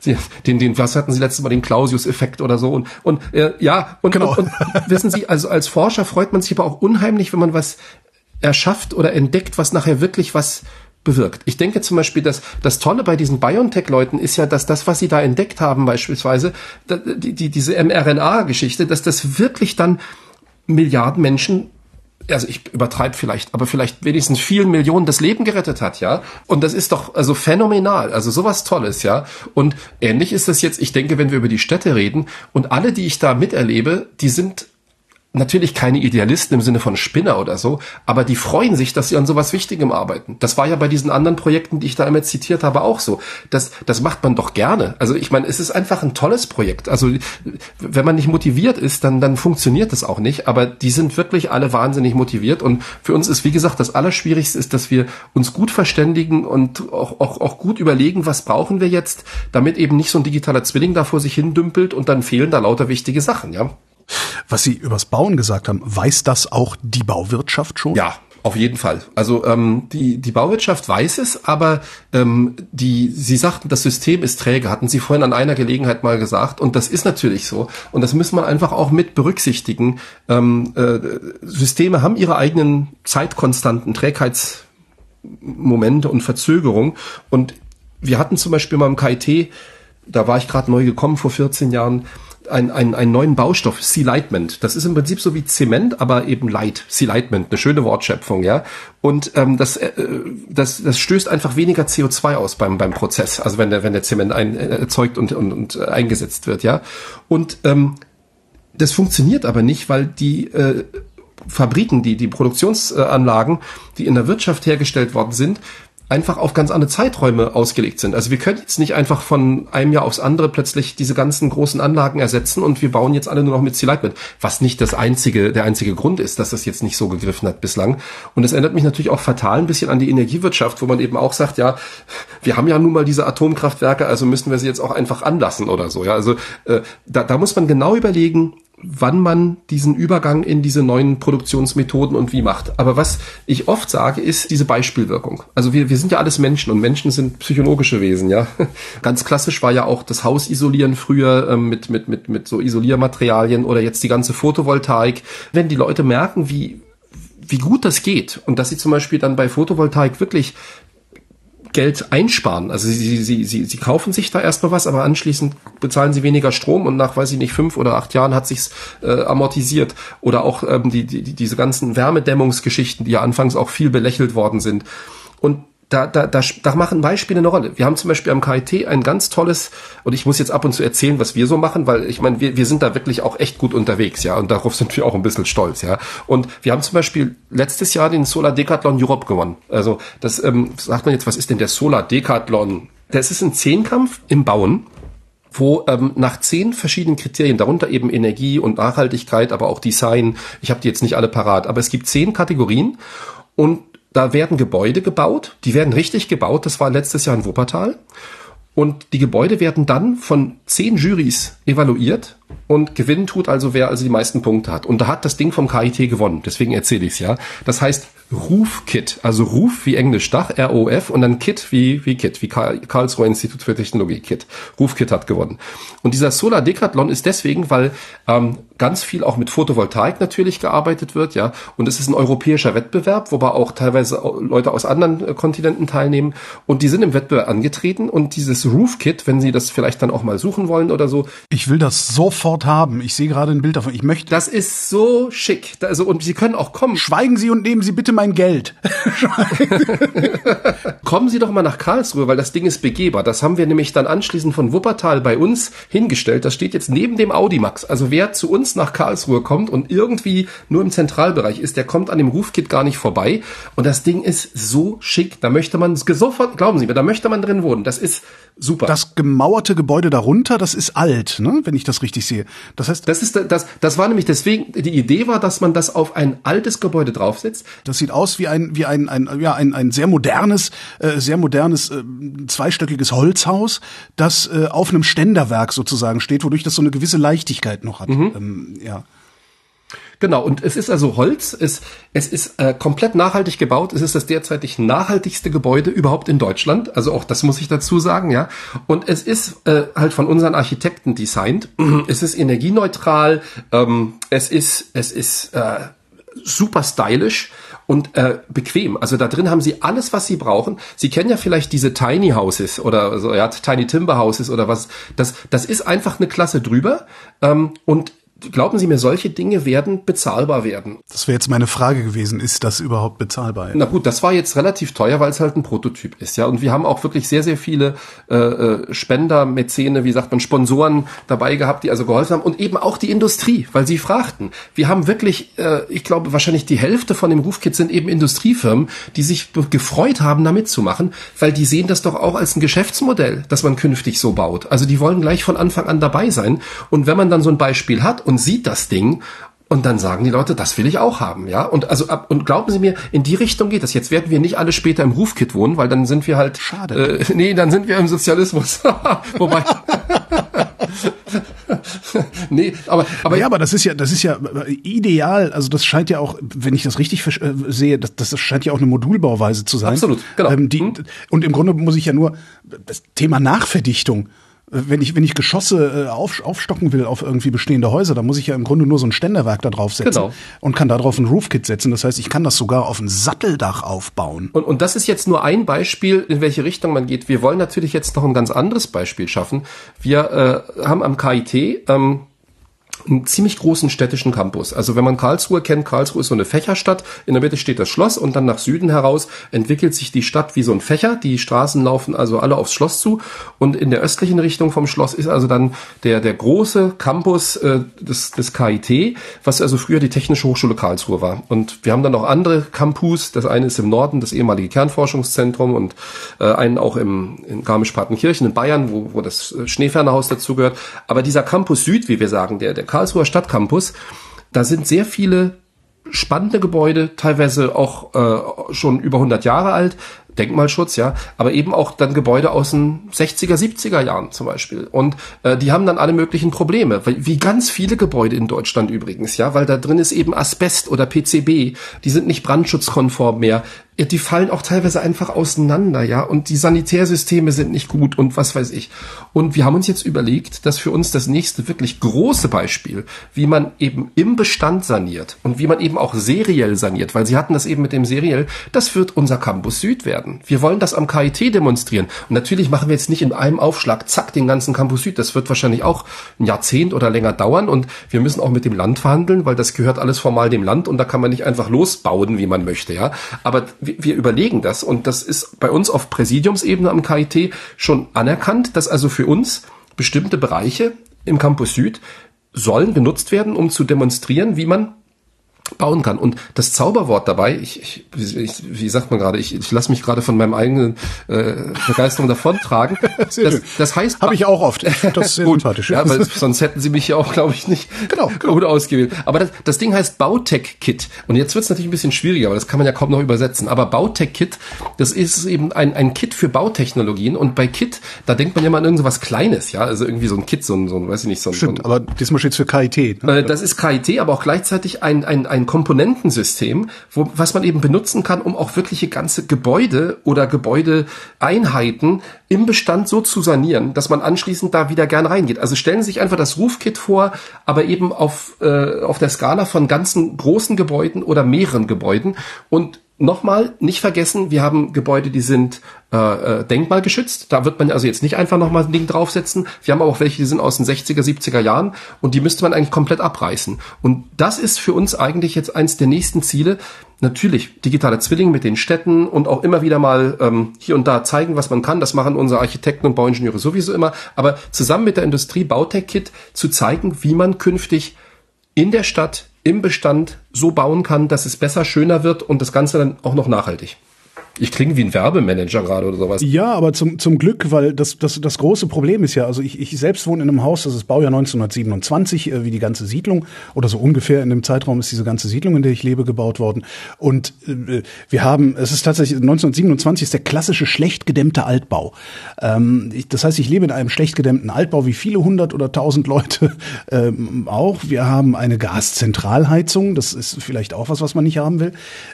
den, den, was hatten Sie letztes Mal, den Clausius-Effekt oder so. Und, und äh, ja, und, genau. und, und wissen Sie, also als Forscher freut man sich aber auch unheimlich, wenn man was erschafft oder entdeckt, was nachher wirklich was bewirkt. Ich denke zum Beispiel, dass das Tolle bei diesen BioNTech-Leuten ist ja, dass das, was sie da entdeckt haben, beispielsweise, die, die, diese mRNA-Geschichte, dass das wirklich dann Milliarden Menschen also ich übertreibe vielleicht, aber vielleicht wenigstens vielen Millionen das Leben gerettet hat, ja. Und das ist doch also phänomenal, also sowas Tolles, ja. Und ähnlich ist das jetzt, ich denke, wenn wir über die Städte reden und alle, die ich da miterlebe, die sind natürlich keine Idealisten im Sinne von Spinner oder so, aber die freuen sich, dass sie an sowas Wichtigem arbeiten. Das war ja bei diesen anderen Projekten, die ich da immer zitiert habe, auch so. Das, das macht man doch gerne. Also ich meine, es ist einfach ein tolles Projekt. Also wenn man nicht motiviert ist, dann, dann funktioniert das auch nicht. Aber die sind wirklich alle wahnsinnig motiviert. Und für uns ist, wie gesagt, das Allerschwierigste ist, dass wir uns gut verständigen und auch, auch, auch gut überlegen, was brauchen wir jetzt, damit eben nicht so ein digitaler Zwilling da vor sich hin dümpelt und dann fehlen da lauter wichtige Sachen, ja. Was Sie übers Bauen gesagt haben, weiß das auch die Bauwirtschaft schon? Ja, auf jeden Fall. Also ähm, die, die Bauwirtschaft weiß es, aber ähm, die, Sie sagten, das System ist träge, hatten Sie vorhin an einer Gelegenheit mal gesagt. Und das ist natürlich so. Und das muss man einfach auch mit berücksichtigen. Ähm, äh, Systeme haben ihre eigenen Zeitkonstanten, Trägheitsmomente und Verzögerung. Und wir hatten zum Beispiel mal im KIT, da war ich gerade neu gekommen vor 14 Jahren, ein, ein, einen neuen Baustoff, Sea-Lightment. Das ist im Prinzip so wie Zement, aber eben Light. Sea-Lightment, eine schöne Wortschöpfung, ja. Und ähm, das, äh, das, das stößt einfach weniger CO2 aus beim, beim Prozess, also wenn der, wenn der Zement ein, äh, erzeugt und, und, und eingesetzt wird, ja. Und ähm, das funktioniert aber nicht, weil die äh, Fabriken, die, die Produktionsanlagen, die in der Wirtschaft hergestellt worden sind, einfach auf ganz andere Zeiträume ausgelegt sind. Also wir können jetzt nicht einfach von einem Jahr aufs andere plötzlich diese ganzen großen Anlagen ersetzen und wir bauen jetzt alle nur noch mit Zieleit was nicht das einzige, der einzige Grund ist, dass das jetzt nicht so gegriffen hat bislang. Und es erinnert mich natürlich auch fatal ein bisschen an die Energiewirtschaft, wo man eben auch sagt, ja, wir haben ja nun mal diese Atomkraftwerke, also müssen wir sie jetzt auch einfach anlassen oder so. Ja, also äh, da, da muss man genau überlegen, wann man diesen Übergang in diese neuen Produktionsmethoden und wie macht. Aber was ich oft sage, ist diese Beispielwirkung. Also wir, wir sind ja alles Menschen und Menschen sind psychologische Wesen, ja. Ganz klassisch war ja auch das Haus isolieren früher ähm, mit, mit, mit, mit so Isoliermaterialien oder jetzt die ganze Photovoltaik. Wenn die Leute merken, wie, wie gut das geht und dass sie zum Beispiel dann bei Photovoltaik wirklich Geld einsparen. Also sie, sie, sie, sie kaufen sich da erstmal was, aber anschließend bezahlen sie weniger Strom und nach, weiß ich nicht, fünf oder acht Jahren hat sich's äh, amortisiert. Oder auch ähm, die, die, diese ganzen Wärmedämmungsgeschichten, die ja anfangs auch viel belächelt worden sind. Und da, da, da, da machen Beispiele eine Rolle. Wir haben zum Beispiel am KIT ein ganz tolles, und ich muss jetzt ab und zu erzählen, was wir so machen, weil ich meine, wir, wir sind da wirklich auch echt gut unterwegs, ja, und darauf sind wir auch ein bisschen stolz, ja. Und wir haben zum Beispiel letztes Jahr den Solar Decathlon Europe gewonnen. Also das ähm, sagt man jetzt, was ist denn der Solar Decathlon? Das ist ein Zehnkampf im Bauen wo ähm, nach zehn verschiedenen Kriterien, darunter eben Energie und Nachhaltigkeit, aber auch Design, ich habe die jetzt nicht alle parat, aber es gibt zehn Kategorien und da werden Gebäude gebaut, die werden richtig gebaut, das war letztes Jahr in Wuppertal. Und die Gebäude werden dann von zehn Jurys evaluiert und gewinnen tut also wer also die meisten Punkte hat. Und da hat das Ding vom KIT gewonnen, deswegen erzähle ich es ja. Das heißt Ruf-Kit, also Ruf wie Englisch Dach, R-O-F und dann Kit wie, wie Kit, wie Karlsruhe Institut für Technologie Kit. Ruf-Kit hat gewonnen. Und dieser Solar Decathlon ist deswegen, weil ähm, ganz viel auch mit Photovoltaik natürlich gearbeitet wird, ja. Und es ist ein europäischer Wettbewerb, wobei auch teilweise Leute aus anderen äh, Kontinenten teilnehmen. Und die sind im Wettbewerb angetreten und dieses Roof-Kit, wenn Sie das vielleicht dann auch mal suchen wollen oder so. Ich will das sofort haben. Ich sehe gerade ein Bild davon. Ich möchte. Das ist so schick. Also, und Sie können auch kommen. Schweigen Sie und nehmen Sie bitte mein Geld. Kommen Sie doch mal nach Karlsruhe, weil das Ding ist begehbar. Das haben wir nämlich dann anschließend von Wuppertal bei uns hingestellt. Das steht jetzt neben dem Audimax. Also wer zu uns nach Karlsruhe kommt und irgendwie nur im Zentralbereich ist, der kommt an dem Rufkit gar nicht vorbei. Und das Ding ist so schick. Da möchte man sofort, glauben Sie mir, da möchte man drin wohnen. Das ist super. Das gemauerte Gebäude darunter, das ist alt, ne? wenn ich das richtig sehe. Das heißt, das ist das, das war nämlich deswegen die Idee war, dass man das auf ein altes Gebäude draufsetzt. Das sieht aus wie ein wie ein ein ja ein ein sehr modernes äh, sehr modernes äh, zweistöckiges Holzhaus, das äh, auf einem Ständerwerk sozusagen steht, wodurch das so eine gewisse Leichtigkeit noch hat. Mhm. Ähm, ja. Genau, und es ist also Holz, es, es ist äh, komplett nachhaltig gebaut, es ist das derzeitig nachhaltigste Gebäude überhaupt in Deutschland, also auch das muss ich dazu sagen, ja. Und es ist äh, halt von unseren Architekten designt, es ist energieneutral, ähm, es ist, es ist äh, super stylisch und äh, bequem. Also da drin haben sie alles, was sie brauchen. Sie kennen ja vielleicht diese Tiny Houses oder so, ja, Tiny Timber Houses oder was. Das, das ist einfach eine Klasse drüber. Ähm, und Glauben Sie mir, solche Dinge werden bezahlbar werden. Das wäre jetzt meine Frage gewesen. Ist das überhaupt bezahlbar? Na gut, das war jetzt relativ teuer, weil es halt ein Prototyp ist, ja. Und wir haben auch wirklich sehr, sehr viele äh, äh, Spender, Mäzene, wie sagt man, Sponsoren dabei gehabt, die also geholfen haben und eben auch die Industrie, weil sie fragten. Wir haben wirklich, äh, ich glaube, wahrscheinlich die Hälfte von dem Rufkit sind eben Industriefirmen, die sich gefreut haben, da mitzumachen, weil die sehen das doch auch als ein Geschäftsmodell, dass man künftig so baut. Also die wollen gleich von Anfang an dabei sein. Und wenn man dann so ein Beispiel hat und sieht das Ding und dann sagen die Leute, das will ich auch haben, ja. Und also ab, und glauben Sie mir, in die Richtung geht das. Jetzt werden wir nicht alle später im Rufkit wohnen, weil dann sind wir halt. Schade. Äh, nee, dann sind wir im Sozialismus. Wobei. nee, aber, aber ja, aber das ist ja, das ist ja ideal. Also das scheint ja auch, wenn ich das richtig äh, sehe, das, das scheint ja auch eine Modulbauweise zu sein. Absolut, genau. Ähm, die, hm. Und im Grunde muss ich ja nur das Thema Nachverdichtung wenn ich, wenn ich Geschosse äh, auf, aufstocken will auf irgendwie bestehende Häuser, dann muss ich ja im Grunde nur so ein Ständerwerk da draufsetzen genau. und kann da drauf ein Roofkit setzen. Das heißt, ich kann das sogar auf ein Satteldach aufbauen. Und, und das ist jetzt nur ein Beispiel, in welche Richtung man geht. Wir wollen natürlich jetzt noch ein ganz anderes Beispiel schaffen. Wir äh, haben am KIT ähm, einen ziemlich großen städtischen Campus. Also wenn man Karlsruhe kennt, Karlsruhe ist so eine Fächerstadt. In der Mitte steht das Schloss und dann nach Süden heraus entwickelt sich die Stadt wie so ein Fächer. Die Straßen laufen also alle aufs Schloss zu und in der östlichen Richtung vom Schloss ist also dann der der große Campus äh, des, des KIT, was also früher die Technische Hochschule Karlsruhe war. Und wir haben dann noch andere Campus. Das eine ist im Norden, das ehemalige Kernforschungszentrum und äh, einen auch im in Garmisch-Partenkirchen in Bayern, wo, wo das äh, Schneefernerhaus dazugehört. Aber dieser Campus Süd, wie wir sagen, der der Karlsruher Stadtcampus, da sind sehr viele spannende Gebäude, teilweise auch äh, schon über 100 Jahre alt, Denkmalschutz, ja, aber eben auch dann Gebäude aus den 60er, 70er Jahren zum Beispiel. Und äh, die haben dann alle möglichen Probleme, wie ganz viele Gebäude in Deutschland übrigens, ja, weil da drin ist eben Asbest oder PCB, die sind nicht brandschutzkonform mehr ja, die fallen auch teilweise einfach auseinander, ja, und die Sanitärsysteme sind nicht gut und was weiß ich. Und wir haben uns jetzt überlegt, dass für uns das nächste wirklich große Beispiel, wie man eben im Bestand saniert und wie man eben auch seriell saniert, weil Sie hatten das eben mit dem seriell, das wird unser Campus Süd werden. Wir wollen das am KIT demonstrieren. Und natürlich machen wir jetzt nicht in einem Aufschlag, zack, den ganzen Campus Süd. Das wird wahrscheinlich auch ein Jahrzehnt oder länger dauern und wir müssen auch mit dem Land verhandeln, weil das gehört alles formal dem Land und da kann man nicht einfach losbauen, wie man möchte, ja. Aber wir überlegen das. Und das ist bei uns auf Präsidiumsebene am KIT schon anerkannt, dass also für uns bestimmte Bereiche im Campus Süd sollen genutzt werden, um zu demonstrieren, wie man bauen kann. Und das Zauberwort dabei, ich, ich, ich wie sagt man gerade, ich, ich lasse mich gerade von meinem eigenen äh, Begeisterung davontragen. Das, das heißt, habe ich auch oft. Das ist sehr gut, sympathisch. Ja, weil sonst hätten Sie mich ja auch, glaube ich, nicht genau, gut ausgewählt. Aber das, das Ding heißt Bautech Kit. Und jetzt wird es natürlich ein bisschen schwieriger, weil das kann man ja kaum noch übersetzen. Aber Bautech Kit, das ist eben ein, ein Kit für Bautechnologien. Und bei Kit, da denkt man ja mal an irgendwas Kleines, ja, also irgendwie so ein Kit, so ein, so ein weiß ich nicht, so ein. Stimmt, so ein, aber diesmal steht für KIT. Ne? Äh, das ist KIT, aber auch gleichzeitig ein, ein, ein ein Komponentensystem, wo, was man eben benutzen kann, um auch wirkliche ganze Gebäude oder Gebäudeeinheiten im Bestand so zu sanieren, dass man anschließend da wieder gern reingeht. Also stellen Sie sich einfach das Rufkit vor, aber eben auf, äh, auf der Skala von ganzen großen Gebäuden oder mehreren Gebäuden und nochmal, nicht vergessen, wir haben Gebäude, die sind äh, äh, denkmalgeschützt. Da wird man also jetzt nicht einfach nochmal ein Ding draufsetzen. Wir haben aber auch welche, die sind aus den 60er, 70er Jahren und die müsste man eigentlich komplett abreißen. Und das ist für uns eigentlich jetzt eins der nächsten Ziele. Natürlich, digitale Zwilling mit den Städten und auch immer wieder mal ähm, hier und da zeigen, was man kann. Das machen unsere Architekten und Bauingenieure sowieso immer. Aber zusammen mit der Industrie Bautech-Kit zu zeigen, wie man künftig in der Stadt im Bestand so bauen kann, dass es besser, schöner wird und das Ganze dann auch noch nachhaltig. Ich klinge wie ein Werbemanager gerade oder sowas. Ja, aber zum, zum Glück, weil das, das, das große Problem ist ja, also ich, ich selbst wohne in einem Haus, das ist Baujahr 1927, äh, wie die ganze Siedlung, oder so ungefähr in dem Zeitraum ist diese ganze Siedlung, in der ich lebe, gebaut worden. Und äh, wir haben, es ist tatsächlich, 1927 ist der klassische schlecht gedämmte Altbau. Ähm, ich, das heißt, ich lebe in einem schlecht gedämmten Altbau, wie viele hundert oder tausend Leute ähm, auch. Wir haben eine Gaszentralheizung, das ist vielleicht auch was, was man nicht haben will.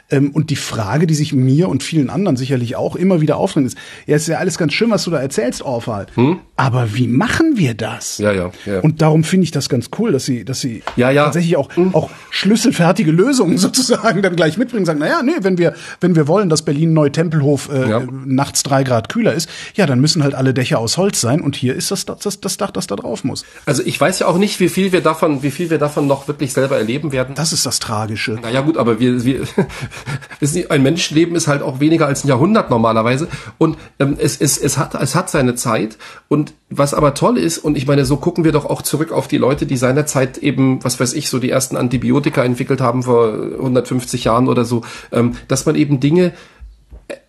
Ähm, und die Frage, die sich mir und vielen anderen sicherlich auch immer wieder aufdrängt ist, ja, ist ja alles ganz schön, was du da erzählst, Orfal. Hm? Aber wie machen wir das? Ja, ja, ja. Und darum finde ich das ganz cool, dass sie, dass sie ja, ja. tatsächlich auch, hm. auch schlüsselfertige Lösungen sozusagen dann gleich mitbringen, sagen, naja, nee, wenn wir, wenn wir wollen, dass Berlin neu Tempelhof äh, ja. nachts drei Grad kühler ist, ja, dann müssen halt alle Dächer aus Holz sein und hier ist das, das, das Dach, das da drauf muss. Also ich weiß ja auch nicht, wie viel wir davon, wie viel wir davon noch wirklich selber erleben werden. Das ist das Tragische. Naja gut, aber wir, wir ein Menschenleben ist halt auch weniger als ein Jahrhundert normalerweise. Und ähm, es, es, es, hat, es hat seine Zeit. Und was aber toll ist, und ich meine, so gucken wir doch auch zurück auf die Leute, die seinerzeit eben, was weiß ich, so die ersten Antibiotika entwickelt haben vor 150 Jahren oder so, ähm, dass man eben Dinge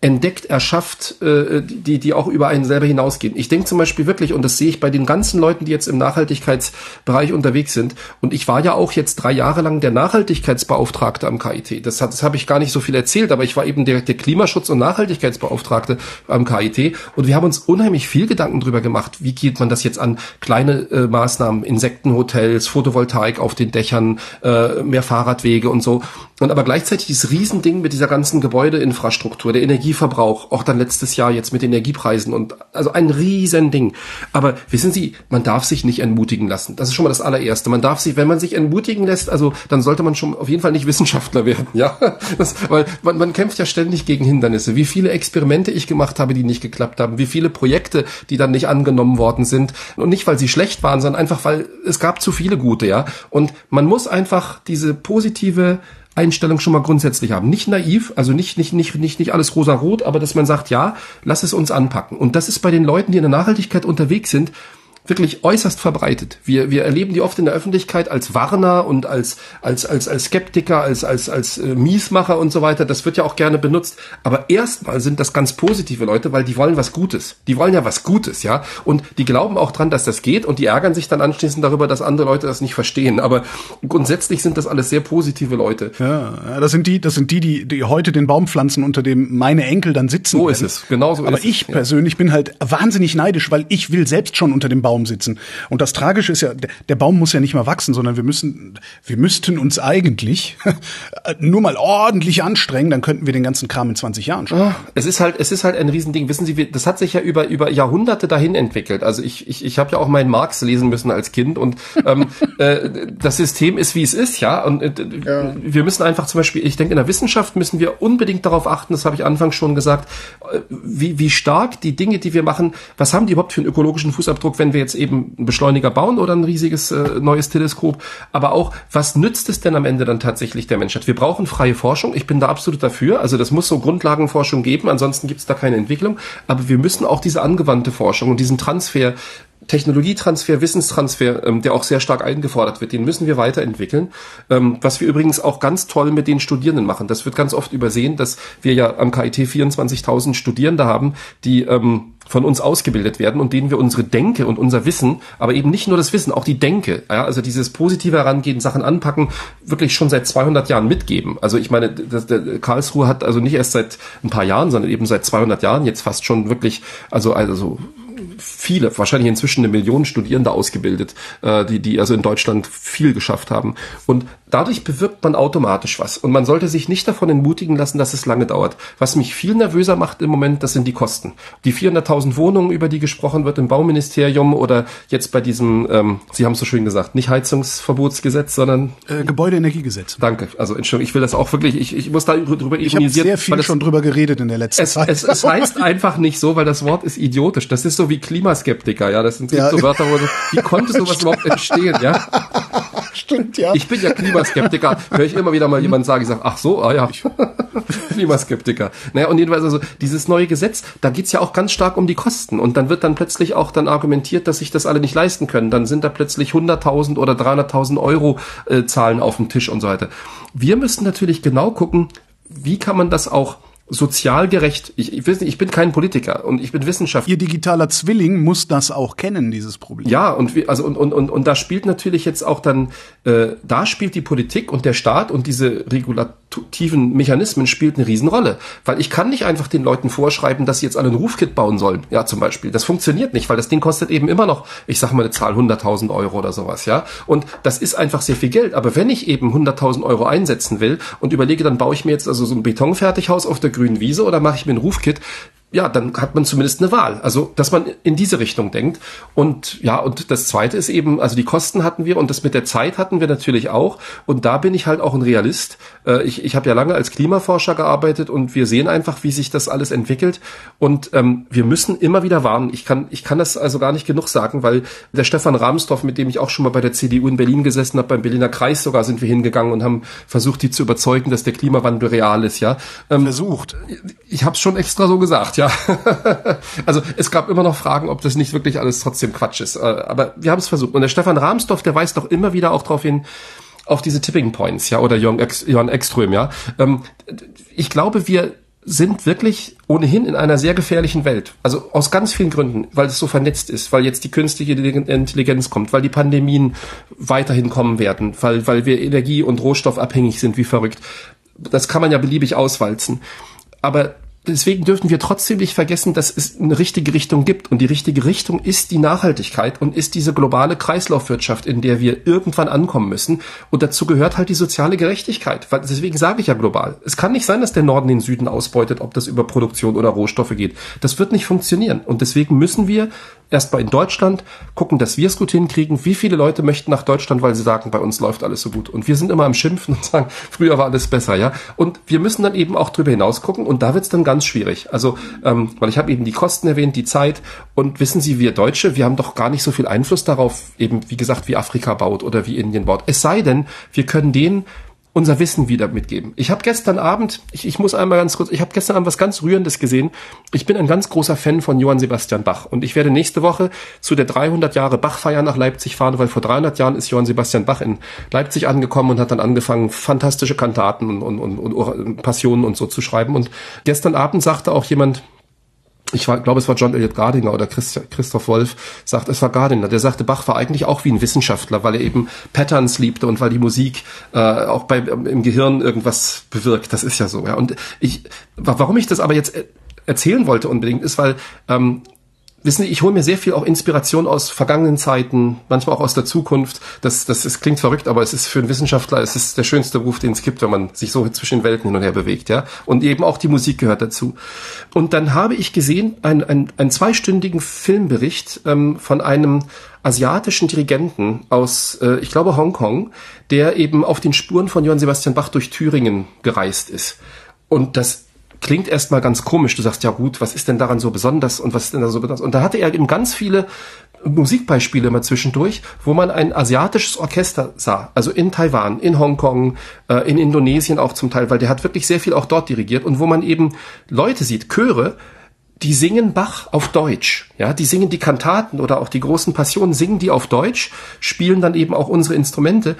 entdeckt, erschafft, äh, die, die auch über einen selber hinausgehen. Ich denke zum Beispiel wirklich, und das sehe ich bei den ganzen Leuten, die jetzt im Nachhaltigkeitsbereich unterwegs sind, und ich war ja auch jetzt drei Jahre lang der Nachhaltigkeitsbeauftragte am KIT. Das, hat, das habe ich gar nicht so viel erzählt, aber ich war eben der, der Klimaschutz- und Nachhaltigkeitsbeauftragte am KIT. Und wir haben uns unheimlich viel Gedanken drüber gemacht, wie geht man das jetzt an? Kleine äh, Maßnahmen, Insektenhotels, Photovoltaik auf den Dächern, äh, mehr Fahrradwege und so. Und aber gleichzeitig dieses Riesending mit dieser ganzen Gebäudeinfrastruktur, der Energieverbrauch, auch dann letztes Jahr jetzt mit Energiepreisen und also ein riesen Ding. Aber wissen Sie, man darf sich nicht entmutigen lassen. Das ist schon mal das allererste. Man darf sich, wenn man sich entmutigen lässt, also dann sollte man schon auf jeden Fall nicht Wissenschaftler werden, ja, das, weil man, man kämpft ja ständig gegen Hindernisse. Wie viele Experimente ich gemacht habe, die nicht geklappt haben, wie viele Projekte, die dann nicht angenommen worden sind und nicht, weil sie schlecht waren, sondern einfach, weil es gab zu viele gute, ja. Und man muss einfach diese positive Einstellung schon mal grundsätzlich haben. Nicht naiv, also nicht, nicht, nicht, nicht, nicht alles rosa-rot, aber dass man sagt, ja, lass es uns anpacken. Und das ist bei den Leuten, die in der Nachhaltigkeit unterwegs sind, wirklich äußerst verbreitet. Wir, wir erleben die oft in der Öffentlichkeit als Warner und als, als, als, als Skeptiker, als, als, als äh, Miesmacher und so weiter. Das wird ja auch gerne benutzt. Aber erstmal sind das ganz positive Leute, weil die wollen was Gutes. Die wollen ja was Gutes, ja. Und die glauben auch dran, dass das geht und die ärgern sich dann anschließend darüber, dass andere Leute das nicht verstehen. Aber grundsätzlich sind das alles sehr positive Leute. Ja, das sind die, das sind die, die, die heute den Baum pflanzen, unter dem meine Enkel dann sitzen. So werden. ist es, genau so Aber ist ich es, persönlich ja. bin halt wahnsinnig neidisch, weil ich will selbst schon unter dem Baum Baum sitzen. Und das Tragische ist ja, der Baum muss ja nicht mal wachsen, sondern wir müssen, wir müssten uns eigentlich nur mal ordentlich anstrengen, dann könnten wir den ganzen Kram in 20 Jahren schaffen. Es ist halt, es ist halt ein Riesending. Wissen Sie, das hat sich ja über, über Jahrhunderte dahin entwickelt. Also ich, ich, ich habe ja auch meinen Marx lesen müssen als Kind und ähm, äh, das System ist, wie es ist, ja. Und äh, ja. wir müssen einfach zum Beispiel, ich denke, in der Wissenschaft müssen wir unbedingt darauf achten, das habe ich anfangs schon gesagt, äh, wie, wie stark die Dinge, die wir machen, was haben die überhaupt für einen ökologischen Fußabdruck, wenn wir jetzt eben einen Beschleuniger bauen oder ein riesiges äh, neues Teleskop, aber auch, was nützt es denn am Ende dann tatsächlich der Menschheit? Wir brauchen freie Forschung, ich bin da absolut dafür, also das muss so Grundlagenforschung geben, ansonsten gibt es da keine Entwicklung, aber wir müssen auch diese angewandte Forschung und diesen Transfer Technologietransfer, Wissenstransfer, ähm, der auch sehr stark eingefordert wird, den müssen wir weiterentwickeln. Ähm, was wir übrigens auch ganz toll mit den Studierenden machen. Das wird ganz oft übersehen, dass wir ja am KIT 24.000 Studierende haben, die ähm, von uns ausgebildet werden und denen wir unsere Denke und unser Wissen, aber eben nicht nur das Wissen, auch die Denke, ja, also dieses positive Herangehen, Sachen anpacken, wirklich schon seit 200 Jahren mitgeben. Also ich meine, das, der Karlsruhe hat also nicht erst seit ein paar Jahren, sondern eben seit 200 Jahren jetzt fast schon wirklich, also also viele, wahrscheinlich inzwischen eine Million Studierende ausgebildet, äh, die, die also in Deutschland viel geschafft haben. Und dadurch bewirkt man automatisch was. Und man sollte sich nicht davon entmutigen lassen, dass es lange dauert. Was mich viel nervöser macht im Moment, das sind die Kosten. Die 400.000 Wohnungen, über die gesprochen wird im Bauministerium oder jetzt bei diesem, ähm, Sie haben es so schön gesagt, nicht Heizungsverbotsgesetz, sondern äh, Gebäudeenergiegesetz. Danke. Also Entschuldigung, ich will das auch wirklich, ich, ich muss da drüber ich ironisieren. Ich habe sehr viel schon drüber geredet in der letzten es, Zeit. Es, es heißt einfach nicht so, weil das Wort ist idiotisch. Das ist so wie Klimaskeptiker, ja. Das sind ja. so Wörter, wo wie konnte sowas überhaupt entstehen, ja? Stimmt, ja. Ich bin ja Klimaskeptiker. Höre ich immer wieder mal jemand sagen, ich sage, ach so, ah ja, Klimaskeptiker. Naja, und jedenfalls also dieses neue Gesetz, da geht's ja auch ganz stark um die Kosten. Und dann wird dann plötzlich auch dann argumentiert, dass sich das alle nicht leisten können. Dann sind da plötzlich 100.000 oder 300.000 Euro äh, Zahlen auf dem Tisch und so weiter. Wir müssen natürlich genau gucken, wie kann man das auch sozial gerecht. Ich, ich, weiß nicht, ich bin kein Politiker und ich bin Wissenschaftler. Ihr digitaler Zwilling muss das auch kennen, dieses Problem. Ja, und wie, also und, und, und, und da spielt natürlich jetzt auch dann, äh, da spielt die Politik und der Staat und diese regulativen Mechanismen spielt eine Riesenrolle. Weil ich kann nicht einfach den Leuten vorschreiben, dass sie jetzt alle ein Rufkit bauen sollen, ja, zum Beispiel. Das funktioniert nicht, weil das Ding kostet eben immer noch, ich sag mal eine Zahl, 100.000 Euro oder sowas, ja. Und das ist einfach sehr viel Geld. Aber wenn ich eben 100.000 Euro einsetzen will und überlege, dann baue ich mir jetzt also so ein Betonfertighaus auf der grünen Wiese oder mache ich mir ein Rufkit? Ja, dann hat man zumindest eine Wahl. Also, dass man in diese Richtung denkt. Und ja, und das zweite ist eben, also die Kosten hatten wir und das mit der Zeit hatten wir natürlich auch. Und da bin ich halt auch ein Realist. Äh, ich ich habe ja lange als Klimaforscher gearbeitet und wir sehen einfach, wie sich das alles entwickelt. Und ähm, wir müssen immer wieder warnen. Ich kann, ich kann das also gar nicht genug sagen, weil der Stefan Rahmsdorf, mit dem ich auch schon mal bei der CDU in Berlin gesessen habe, beim Berliner Kreis sogar sind wir hingegangen und haben versucht, die zu überzeugen, dass der Klimawandel real ist. Ja, ähm, versucht. Ich habe es schon extra so gesagt ja. also es gab immer noch Fragen, ob das nicht wirklich alles trotzdem Quatsch ist. Äh, aber wir haben es versucht. Und der Stefan Rahmsdorf, der weist doch immer wieder auch darauf hin, auf diese Tipping Points, ja, oder Jörn, Ex, Jörn Ekström, ja. Ähm, ich glaube, wir sind wirklich ohnehin in einer sehr gefährlichen Welt. Also aus ganz vielen Gründen, weil es so vernetzt ist, weil jetzt die künstliche Intelligenz kommt, weil die Pandemien weiterhin kommen werden, weil, weil wir energie- und rohstoffabhängig sind wie verrückt. Das kann man ja beliebig auswalzen. Aber deswegen dürfen wir trotzdem nicht vergessen, dass es eine richtige Richtung gibt. Und die richtige Richtung ist die Nachhaltigkeit und ist diese globale Kreislaufwirtschaft, in der wir irgendwann ankommen müssen. Und dazu gehört halt die soziale Gerechtigkeit. Deswegen sage ich ja global. Es kann nicht sein, dass der Norden den Süden ausbeutet, ob das über Produktion oder Rohstoffe geht. Das wird nicht funktionieren. Und deswegen müssen wir erstmal in Deutschland gucken, dass wir es gut hinkriegen. Wie viele Leute möchten nach Deutschland, weil sie sagen, bei uns läuft alles so gut. Und wir sind immer am Schimpfen und sagen, früher war alles besser, ja. Und wir müssen dann eben auch drüber hinaus gucken. Und da wird es dann ganz schwierig. Also, ähm, weil ich habe eben die Kosten erwähnt, die Zeit. Und wissen Sie, wir Deutsche, wir haben doch gar nicht so viel Einfluss darauf, eben wie gesagt, wie Afrika baut oder wie Indien baut. Es sei denn, wir können denen unser Wissen wieder mitgeben. Ich habe gestern Abend, ich, ich muss einmal ganz kurz, ich habe gestern Abend was ganz Rührendes gesehen. Ich bin ein ganz großer Fan von Johann Sebastian Bach und ich werde nächste Woche zu der 300 Jahre Bachfeier nach Leipzig fahren, weil vor 300 Jahren ist Johann Sebastian Bach in Leipzig angekommen und hat dann angefangen, fantastische Kantaten und, und, und, und Passionen und so zu schreiben. Und gestern Abend sagte auch jemand, ich glaube, es war John Elliot Gardiner oder Christoph Wolf, sagt, es war Gardiner, der sagte, Bach war eigentlich auch wie ein Wissenschaftler, weil er eben Patterns liebte und weil die Musik äh, auch bei, im Gehirn irgendwas bewirkt. Das ist ja so. Ja. Und ich, warum ich das aber jetzt erzählen wollte unbedingt, ist, weil ähm, wissen Sie, ich hole mir sehr viel auch Inspiration aus vergangenen Zeiten, manchmal auch aus der Zukunft. Das, das, das klingt verrückt, aber es ist für einen Wissenschaftler, es ist der schönste Beruf, den es gibt, wenn man sich so zwischen den Welten hin und her bewegt, ja. Und eben auch die Musik gehört dazu. Und dann habe ich gesehen, einen, einen, einen zweistündigen Filmbericht ähm, von einem asiatischen Dirigenten aus, äh, ich glaube, Hongkong, der eben auf den Spuren von Johann Sebastian Bach durch Thüringen gereist ist. Und das klingt erstmal ganz komisch. Du sagst, ja gut, was ist denn daran so besonders und was ist denn da so besonders? Und da hatte er eben ganz viele Musikbeispiele mal zwischendurch, wo man ein asiatisches Orchester sah, also in Taiwan, in Hongkong, äh, in Indonesien auch zum Teil, weil der hat wirklich sehr viel auch dort dirigiert und wo man eben Leute sieht, Chöre, die singen Bach auf Deutsch, ja, die singen die Kantaten oder auch die großen Passionen singen die auf Deutsch, spielen dann eben auch unsere Instrumente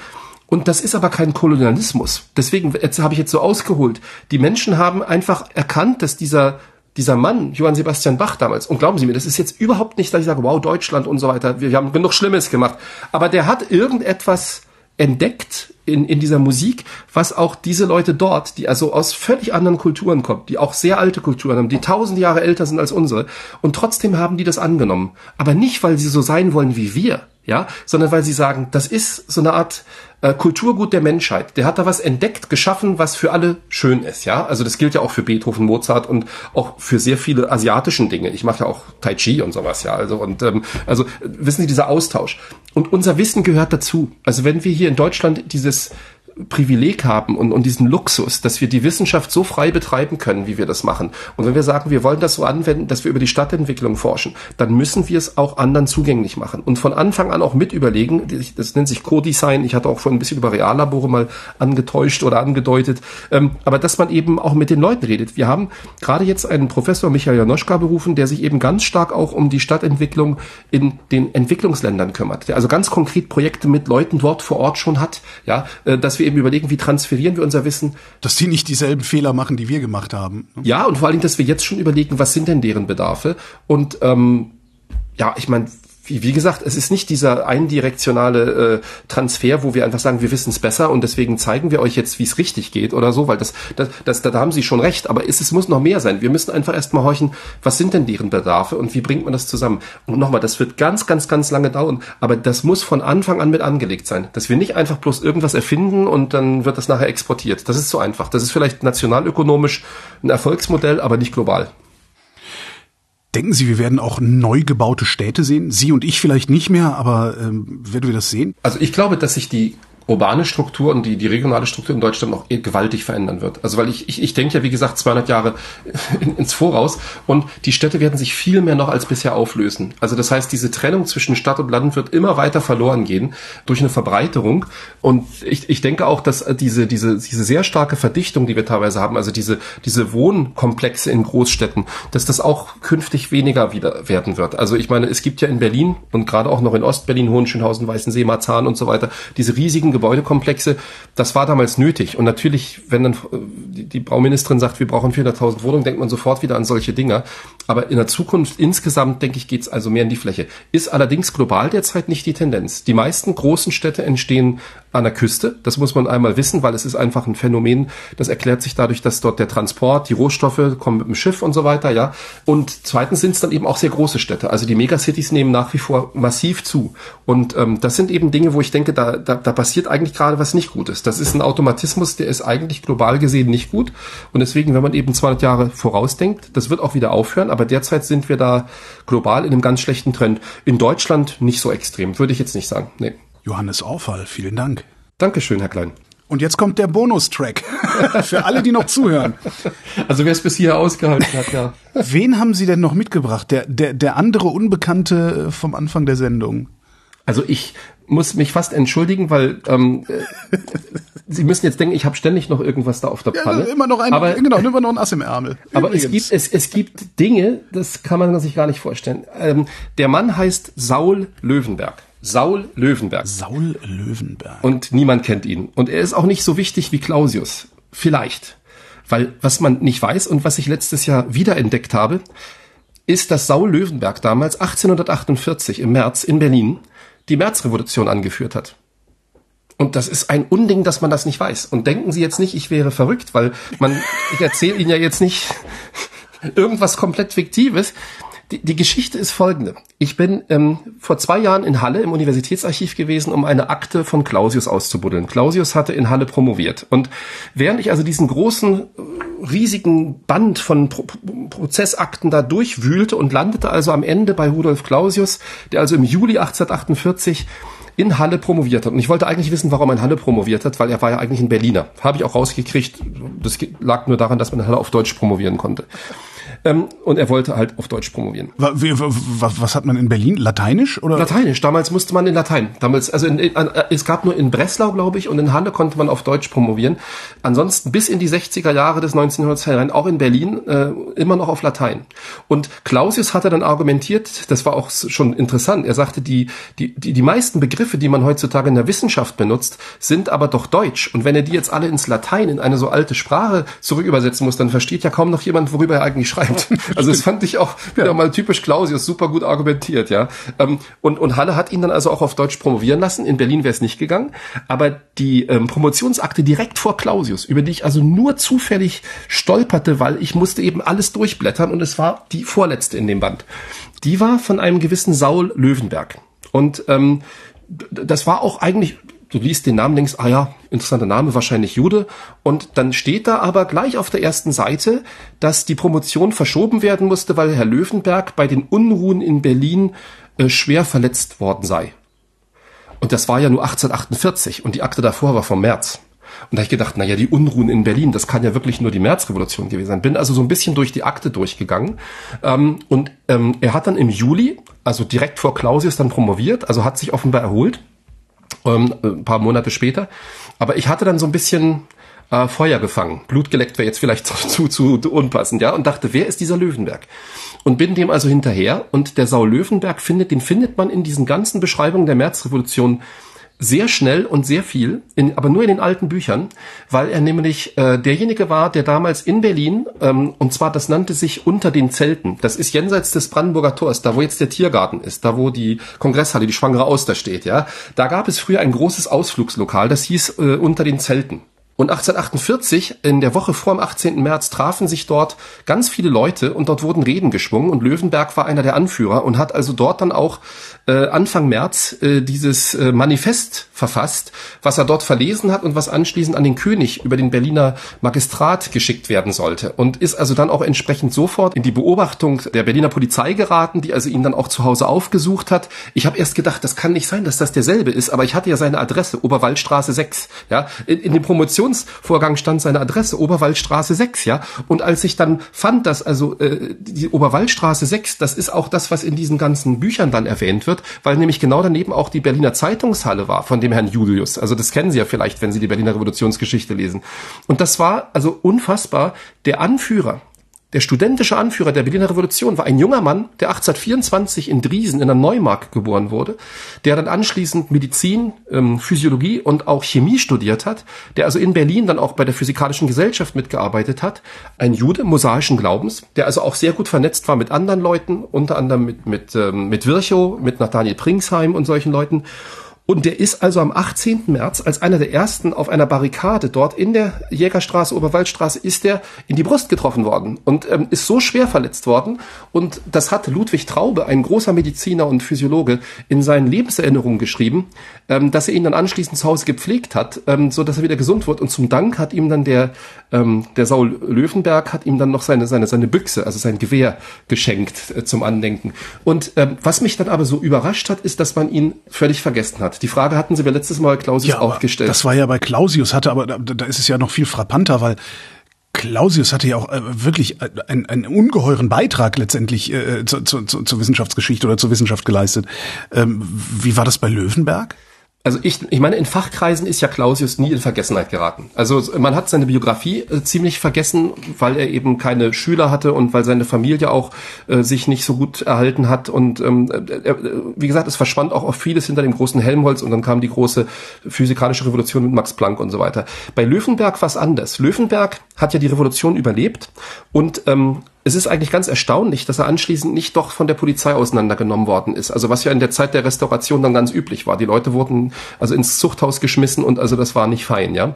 und das ist aber kein Kolonialismus. Deswegen habe ich jetzt so ausgeholt. Die Menschen haben einfach erkannt, dass dieser dieser Mann, Johann Sebastian Bach damals, und glauben Sie mir, das ist jetzt überhaupt nicht, dass ich sage, wow, Deutschland und so weiter, wir, wir haben genug Schlimmes gemacht. Aber der hat irgendetwas entdeckt in, in dieser Musik, was auch diese Leute dort, die also aus völlig anderen Kulturen kommen, die auch sehr alte Kulturen haben, die tausend Jahre älter sind als unsere, und trotzdem haben die das angenommen. Aber nicht, weil sie so sein wollen wie wir, ja, sondern weil sie sagen, das ist so eine Art äh, Kulturgut der Menschheit. Der hat da was entdeckt, geschaffen, was für alle schön ist, ja. Also das gilt ja auch für Beethoven, Mozart und auch für sehr viele asiatischen Dinge. Ich mache ja auch Tai Chi und sowas, ja. Also und ähm, also wissen Sie dieser Austausch und unser Wissen gehört dazu. Also wenn wir hier in Deutschland dieses Yeah. Privileg haben und, und diesen Luxus, dass wir die Wissenschaft so frei betreiben können, wie wir das machen. Und wenn wir sagen, wir wollen das so anwenden, dass wir über die Stadtentwicklung forschen, dann müssen wir es auch anderen zugänglich machen und von Anfang an auch mit überlegen. Das nennt sich Co-Design. Ich hatte auch vorhin ein bisschen über Reallabore mal angetäuscht oder angedeutet. Ähm, aber dass man eben auch mit den Leuten redet. Wir haben gerade jetzt einen Professor Michael Janoschka berufen, der sich eben ganz stark auch um die Stadtentwicklung in den Entwicklungsländern kümmert. Der also ganz konkret Projekte mit Leuten dort vor Ort schon hat. Ja, äh, dass wir eben überlegen, wie transferieren wir unser Wissen. Dass die nicht dieselben Fehler machen, die wir gemacht haben. Ja, und vor allen Dingen, dass wir jetzt schon überlegen, was sind denn deren Bedarfe? Und ähm, ja, ich meine, wie, wie gesagt, es ist nicht dieser eindirektionale äh, Transfer, wo wir einfach sagen, wir wissen es besser und deswegen zeigen wir euch jetzt, wie es richtig geht oder so, weil das, das, das, da haben sie schon recht, aber es, es muss noch mehr sein. Wir müssen einfach erstmal horchen, was sind denn deren Bedarfe und wie bringt man das zusammen? Und nochmal, das wird ganz, ganz, ganz lange dauern, aber das muss von Anfang an mit angelegt sein, dass wir nicht einfach bloß irgendwas erfinden und dann wird das nachher exportiert. Das ist zu einfach. Das ist vielleicht nationalökonomisch ein Erfolgsmodell, aber nicht global. Denken Sie, wir werden auch neu gebaute Städte sehen? Sie und ich vielleicht nicht mehr, aber ähm, werden wir das sehen? Also ich glaube, dass sich die urbane Struktur und die, die regionale Struktur in Deutschland noch gewaltig verändern wird. Also weil ich, ich, ich denke ja, wie gesagt, 200 Jahre in, ins Voraus und die Städte werden sich viel mehr noch als bisher auflösen. Also das heißt, diese Trennung zwischen Stadt und Land wird immer weiter verloren gehen durch eine Verbreiterung und ich, ich denke auch, dass diese, diese, diese sehr starke Verdichtung, die wir teilweise haben, also diese, diese Wohnkomplexe in Großstädten, dass das auch künftig weniger wieder werden wird. Also ich meine, es gibt ja in Berlin und gerade auch noch in Ostberlin, Hohenschönhausen, Weißensee, Marzahn und so weiter, diese riesigen Gebäudekomplexe. Das war damals nötig. Und natürlich, wenn dann die Bauministerin sagt, wir brauchen 400.000 Wohnungen, denkt man sofort wieder an solche Dinger. Aber in der Zukunft insgesamt, denke ich, geht es also mehr in die Fläche. Ist allerdings global derzeit nicht die Tendenz. Die meisten großen Städte entstehen an der Küste. Das muss man einmal wissen, weil es ist einfach ein Phänomen, das erklärt sich dadurch, dass dort der Transport, die Rohstoffe kommen mit dem Schiff und so weiter, ja. Und zweitens sind es dann eben auch sehr große Städte. Also die Megacities nehmen nach wie vor massiv zu. Und ähm, das sind eben Dinge, wo ich denke, da, da, da passiert eigentlich gerade was nicht Gutes. Das ist ein Automatismus, der ist eigentlich global gesehen nicht gut. Und deswegen, wenn man eben 200 Jahre vorausdenkt, das wird auch wieder aufhören. Aber derzeit sind wir da global in einem ganz schlechten Trend. In Deutschland nicht so extrem, würde ich jetzt nicht sagen. Nee. Johannes Auffall, vielen Dank. Dankeschön, Herr Klein. Und jetzt kommt der Bonustrack für alle, die noch zuhören. Also wer es bis hier ausgehalten hat, ja. Wen haben Sie denn noch mitgebracht? Der, der, der andere Unbekannte vom Anfang der Sendung. Also ich muss mich fast entschuldigen, weil ähm, äh, Sie müssen jetzt denken, ich habe ständig noch irgendwas da auf der Pfanne. Ja, immer noch ein, aber, genau, immer noch ein Ass im Ärmel. Aber es gibt, es, es gibt Dinge, das kann man sich gar nicht vorstellen. Ähm, der Mann heißt Saul Löwenberg. Saul Löwenberg. Saul Löwenberg. Und niemand kennt ihn. Und er ist auch nicht so wichtig wie Clausius. Vielleicht. Weil was man nicht weiß und was ich letztes Jahr wiederentdeckt habe, ist, dass Saul Löwenberg damals 1848 im März in Berlin die Märzrevolution angeführt hat. Und das ist ein Unding, dass man das nicht weiß. Und denken Sie jetzt nicht, ich wäre verrückt, weil man, ich erzähle Ihnen ja jetzt nicht irgendwas komplett Fiktives. Die, die Geschichte ist folgende. Ich bin ähm, vor zwei Jahren in Halle im Universitätsarchiv gewesen, um eine Akte von Clausius auszubuddeln. Clausius hatte in Halle promoviert. Und während ich also diesen großen, riesigen Band von Pro Prozessakten da durchwühlte und landete also am Ende bei Rudolf Clausius, der also im Juli 1848 in Halle promoviert hat. Und ich wollte eigentlich wissen, warum er in Halle promoviert hat, weil er war ja eigentlich ein Berliner. Habe ich auch rausgekriegt. Das lag nur daran, dass man in Halle auf Deutsch promovieren konnte. Ähm, und er wollte halt auf Deutsch promovieren. Was, was hat man in Berlin? Lateinisch oder? Lateinisch. Damals musste man in Latein. Damals, also in, in, äh, es gab nur in Breslau, glaube ich, und in Halle konnte man auf Deutsch promovieren. Ansonsten bis in die 60er Jahre des 19. Jahrhunderts herein, auch in Berlin, äh, immer noch auf Latein. Und Clausius hatte dann argumentiert, das war auch schon interessant. Er sagte, die, die, die, die meisten Begriffe, die man heutzutage in der Wissenschaft benutzt, sind aber doch Deutsch. Und wenn er die jetzt alle ins Latein, in eine so alte Sprache zurückübersetzen muss, dann versteht ja kaum noch jemand, worüber er eigentlich schreibt schreibt. Also das fand ich auch wieder mal typisch Clausius, super gut argumentiert, ja. Ähm, und, und Halle hat ihn dann also auch auf Deutsch promovieren lassen. In Berlin wäre es nicht gegangen. Aber die ähm, Promotionsakte direkt vor Clausius, über die ich also nur zufällig stolperte, weil ich musste eben alles durchblättern und es war die vorletzte in dem Band. Die war von einem gewissen Saul Löwenberg. Und ähm, das war auch eigentlich du liest den Namen, denkst, ah ja, interessanter Name, wahrscheinlich Jude. Und dann steht da aber gleich auf der ersten Seite, dass die Promotion verschoben werden musste, weil Herr Löwenberg bei den Unruhen in Berlin äh, schwer verletzt worden sei. Und das war ja nur 1848 und die Akte davor war vom März. Und da habe ich gedacht, naja, die Unruhen in Berlin, das kann ja wirklich nur die Märzrevolution gewesen sein. Bin also so ein bisschen durch die Akte durchgegangen. Ähm, und ähm, er hat dann im Juli, also direkt vor Clausius, dann promoviert, also hat sich offenbar erholt ähm, ein paar Monate später. Aber ich hatte dann so ein bisschen äh, Feuer gefangen. Blut geleckt wäre jetzt vielleicht zu, zu, zu unpassend, ja, und dachte, wer ist dieser Löwenberg? Und bin dem also hinterher und der Saul Löwenberg findet, den findet man in diesen ganzen Beschreibungen der Märzrevolution sehr schnell und sehr viel, in, aber nur in den alten Büchern, weil er nämlich äh, derjenige war, der damals in Berlin, ähm, und zwar das nannte sich unter den Zelten, das ist jenseits des Brandenburger Tors, da wo jetzt der Tiergarten ist, da wo die Kongresshalle, die Schwangere Auster steht, ja, da gab es früher ein großes Ausflugslokal, das hieß äh, unter den Zelten. Und 1848, in der Woche vor dem 18. März, trafen sich dort ganz viele Leute und dort wurden Reden geschwungen und Löwenberg war einer der Anführer und hat also dort dann auch äh, Anfang März äh, dieses äh, Manifest verfasst, was er dort verlesen hat und was anschließend an den König über den Berliner Magistrat geschickt werden sollte. Und ist also dann auch entsprechend sofort in die Beobachtung der Berliner Polizei geraten, die also ihn dann auch zu Hause aufgesucht hat. Ich habe erst gedacht, das kann nicht sein, dass das derselbe ist, aber ich hatte ja seine Adresse, Oberwaldstraße 6. Ja, in, in dem Promotionsvorgang stand seine Adresse, Oberwaldstraße 6, ja. Und als ich dann fand, dass also äh, die Oberwaldstraße 6, das ist auch das, was in diesen ganzen Büchern dann erwähnt wird, weil nämlich genau daneben auch die Berliner Zeitungshalle war von dem Herrn Julius. Also das kennen Sie ja vielleicht, wenn Sie die Berliner Revolutionsgeschichte lesen. Und das war also unfassbar. Der Anführer der studentische Anführer der Berliner Revolution war ein junger Mann, der 1824 in Driesen in der Neumark geboren wurde, der dann anschließend Medizin, ähm, Physiologie und auch Chemie studiert hat, der also in Berlin dann auch bei der Physikalischen Gesellschaft mitgearbeitet hat, ein Jude mosaischen Glaubens, der also auch sehr gut vernetzt war mit anderen Leuten, unter anderem mit, mit, ähm, mit Virchow, mit Nathaniel Pringsheim und solchen Leuten Und der ist also am 18. März als einer der ersten auf einer Barrikade dort in der Jägerstraße, Oberwaldstraße, ist der in die Brust getroffen worden und ähm, ist so schwer verletzt worden. Und das hat Ludwig Traube, ein großer Mediziner und Physiologe, in seinen Lebenserinnerungen geschrieben, ähm, dass er ihn dann anschließend zu Hause gepflegt hat, ähm, so dass er wieder gesund wird. Und zum Dank hat ihm dann der, ähm, der Saul Löwenberg hat ihm dann noch seine, seine, seine Büchse, also sein Gewehr geschenkt äh, zum Andenken. Und ähm, was mich dann aber so überrascht hat, ist, dass man ihn völlig vergessen hat. Die Frage hatten Sie mir letztes Mal Clausius Ja, auch gestellt. das war ja bei Clausius hatte, aber da, da ist es ja noch viel frappanter, weil Clausius hatte ja auch äh, wirklich äh, einen, einen ungeheuren Beitrag letztendlich äh, zu, zu, zu, zur Wissenschaftsgeschichte oder zur Wissenschaft geleistet. Ähm, wie war das bei Löwenberg? Also ich, ich meine, in Fachkreisen ist ja Clausius nie in Vergessenheit geraten. Also man hat seine Biografie äh, ziemlich vergessen, weil er eben keine Schüler hatte und weil seine Familie auch äh, sich nicht so gut erhalten hat. Und ähm, äh, wie gesagt, es verschwand auch oft vieles hinter dem großen Helmholtz und dann kam die große physikalische Revolution mit Max Planck und so weiter. Bei Löwenberg war es anders. Löwenberg hat ja die Revolution überlebt und ähm, es ist eigentlich ganz erstaunlich, dass er anschließend nicht doch von der Polizei auseinandergenommen worden ist. Also was ja in der Zeit der Restauration dann ganz üblich war. Die Leute wurden also ins Zuchthaus geschmissen und also das war nicht fein, ja.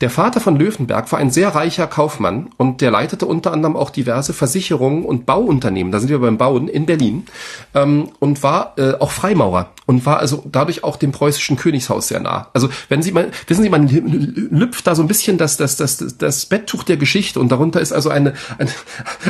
Der Vater von Löwenberg war ein sehr reicher Kaufmann und der leitete unter anderem auch diverse Versicherungen und Bauunternehmen, da sind wir beim Bauen in Berlin, ähm, und war äh, auch Freimaurer und war also dadurch auch dem preußischen Königshaus sehr nah. Also wenn Sie mal, wissen Sie, man lüpft da so ein bisschen das, das, das, das Betttuch der Geschichte und darunter ist also eine, eine,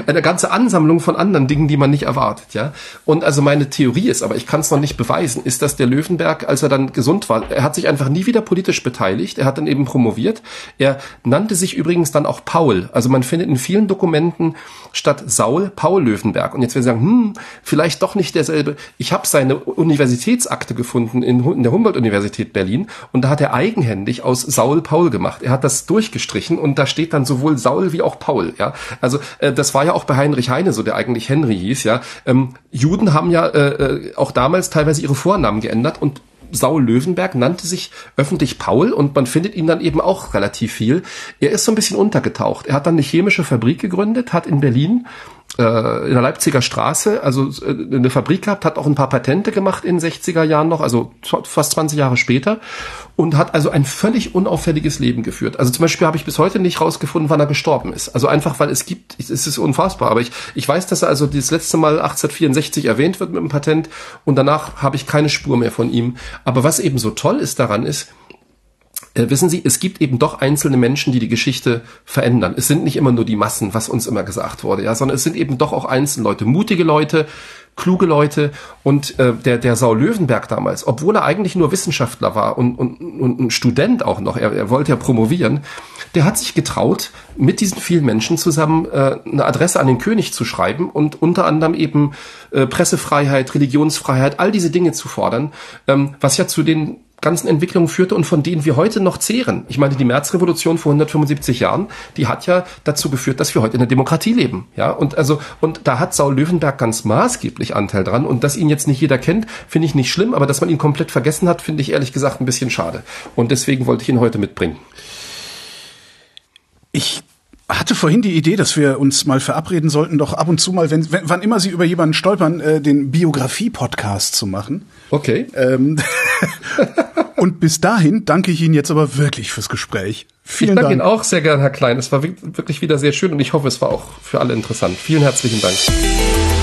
eine ganze Ansammlung von anderen Dingen, die man nicht erwartet, ja. Und also meine Theorie ist, aber ich kann es noch nicht beweisen, ist, dass der Löwenberg, als er dann gesund war, er hat sich einfach nie wieder politisch beteiligt, er hat dann eben promoviert. Er nannte sich übrigens dann auch Paul. Also man findet in vielen Dokumenten statt Saul Paul Löwenberg. Und jetzt werden Sie sagen, hm, vielleicht doch nicht derselbe. Ich habe seine Universitätsakte gefunden in, in der Humboldt-Universität Berlin und da hat er eigenhändig aus Saul Paul gemacht. Er hat das durchgestrichen und da steht dann sowohl Saul wie auch Paul. Ja, also äh, das war ja auch bei Heinrich Heine so, der eigentlich Henry hieß. Ja, ähm, Juden haben ja äh, äh, auch damals teilweise ihre Vornamen geändert und Saul Löwenberg nannte sich öffentlich Paul und man findet ihn dann eben auch relativ viel. Er ist so ein bisschen untergetaucht. Er hat dann eine chemische Fabrik gegründet, hat in Berlin in der Leipziger Straße, also äh, eine Fabrik gehabt, hat auch ein paar Patente gemacht in 60er Jahren noch, also fast 20 Jahre später und hat also ein völlig unauffälliges Leben geführt. Also zum Beispiel habe ich bis heute nicht rausgefunden, wann er gestorben ist. Also einfach, weil es gibt, es ist unfassbar, aber ich, ich weiß, dass er also das letzte Mal 1864 erwähnt wird mit dem Patent und danach habe ich keine Spur mehr von ihm. Aber was eben so toll ist daran ist, äh, wissen Sie, es gibt eben doch einzelne Menschen, die die Geschichte verändern. Es sind nicht immer nur die Massen, was uns immer gesagt wurde, ja, sondern es sind eben doch auch einzelne Leute, mutige Leute, kluge Leute und äh, der der Saul Löwenberg damals, obwohl er eigentlich nur Wissenschaftler war und, und, und ein Student auch noch, er, er wollte ja promovieren, der hat sich getraut, mit diesen vielen Menschen zusammen äh, eine Adresse an den König zu schreiben und unter anderem eben äh, Pressefreiheit, Religionsfreiheit, all diese Dinge zu fordern, ähm, was ja zu den ganzen Entwicklungen führte und von denen wir heute noch zehren. Ich meine, die Märzrevolution vor 175 Jahren, die hat ja dazu geführt, dass wir heute in der Demokratie leben. Ja, und also, und da hat Saul Löwenberg ganz maßgeblich Anteil dran. Und dass ihn jetzt nicht jeder kennt, finde ich nicht schlimm, aber dass man ihn komplett vergessen hat, finde ich ehrlich gesagt ein bisschen schade. Und deswegen wollte ich ihn heute mitbringen. Ich hatte vorhin die Idee, dass wir uns mal verabreden sollten, doch ab und zu mal, wenn, wenn wann immer Sie über jemanden stolpern, äh, den Biografie-Podcast zu machen. Okay. Ähm, und bis dahin danke ich Ihnen jetzt aber wirklich fürs Gespräch. Vielen ich danke Dank. Ihnen auch sehr gern, Herr Klein. Es war wirklich wieder sehr schön und ich hoffe, es war auch für alle interessant. Vielen herzlichen Dank.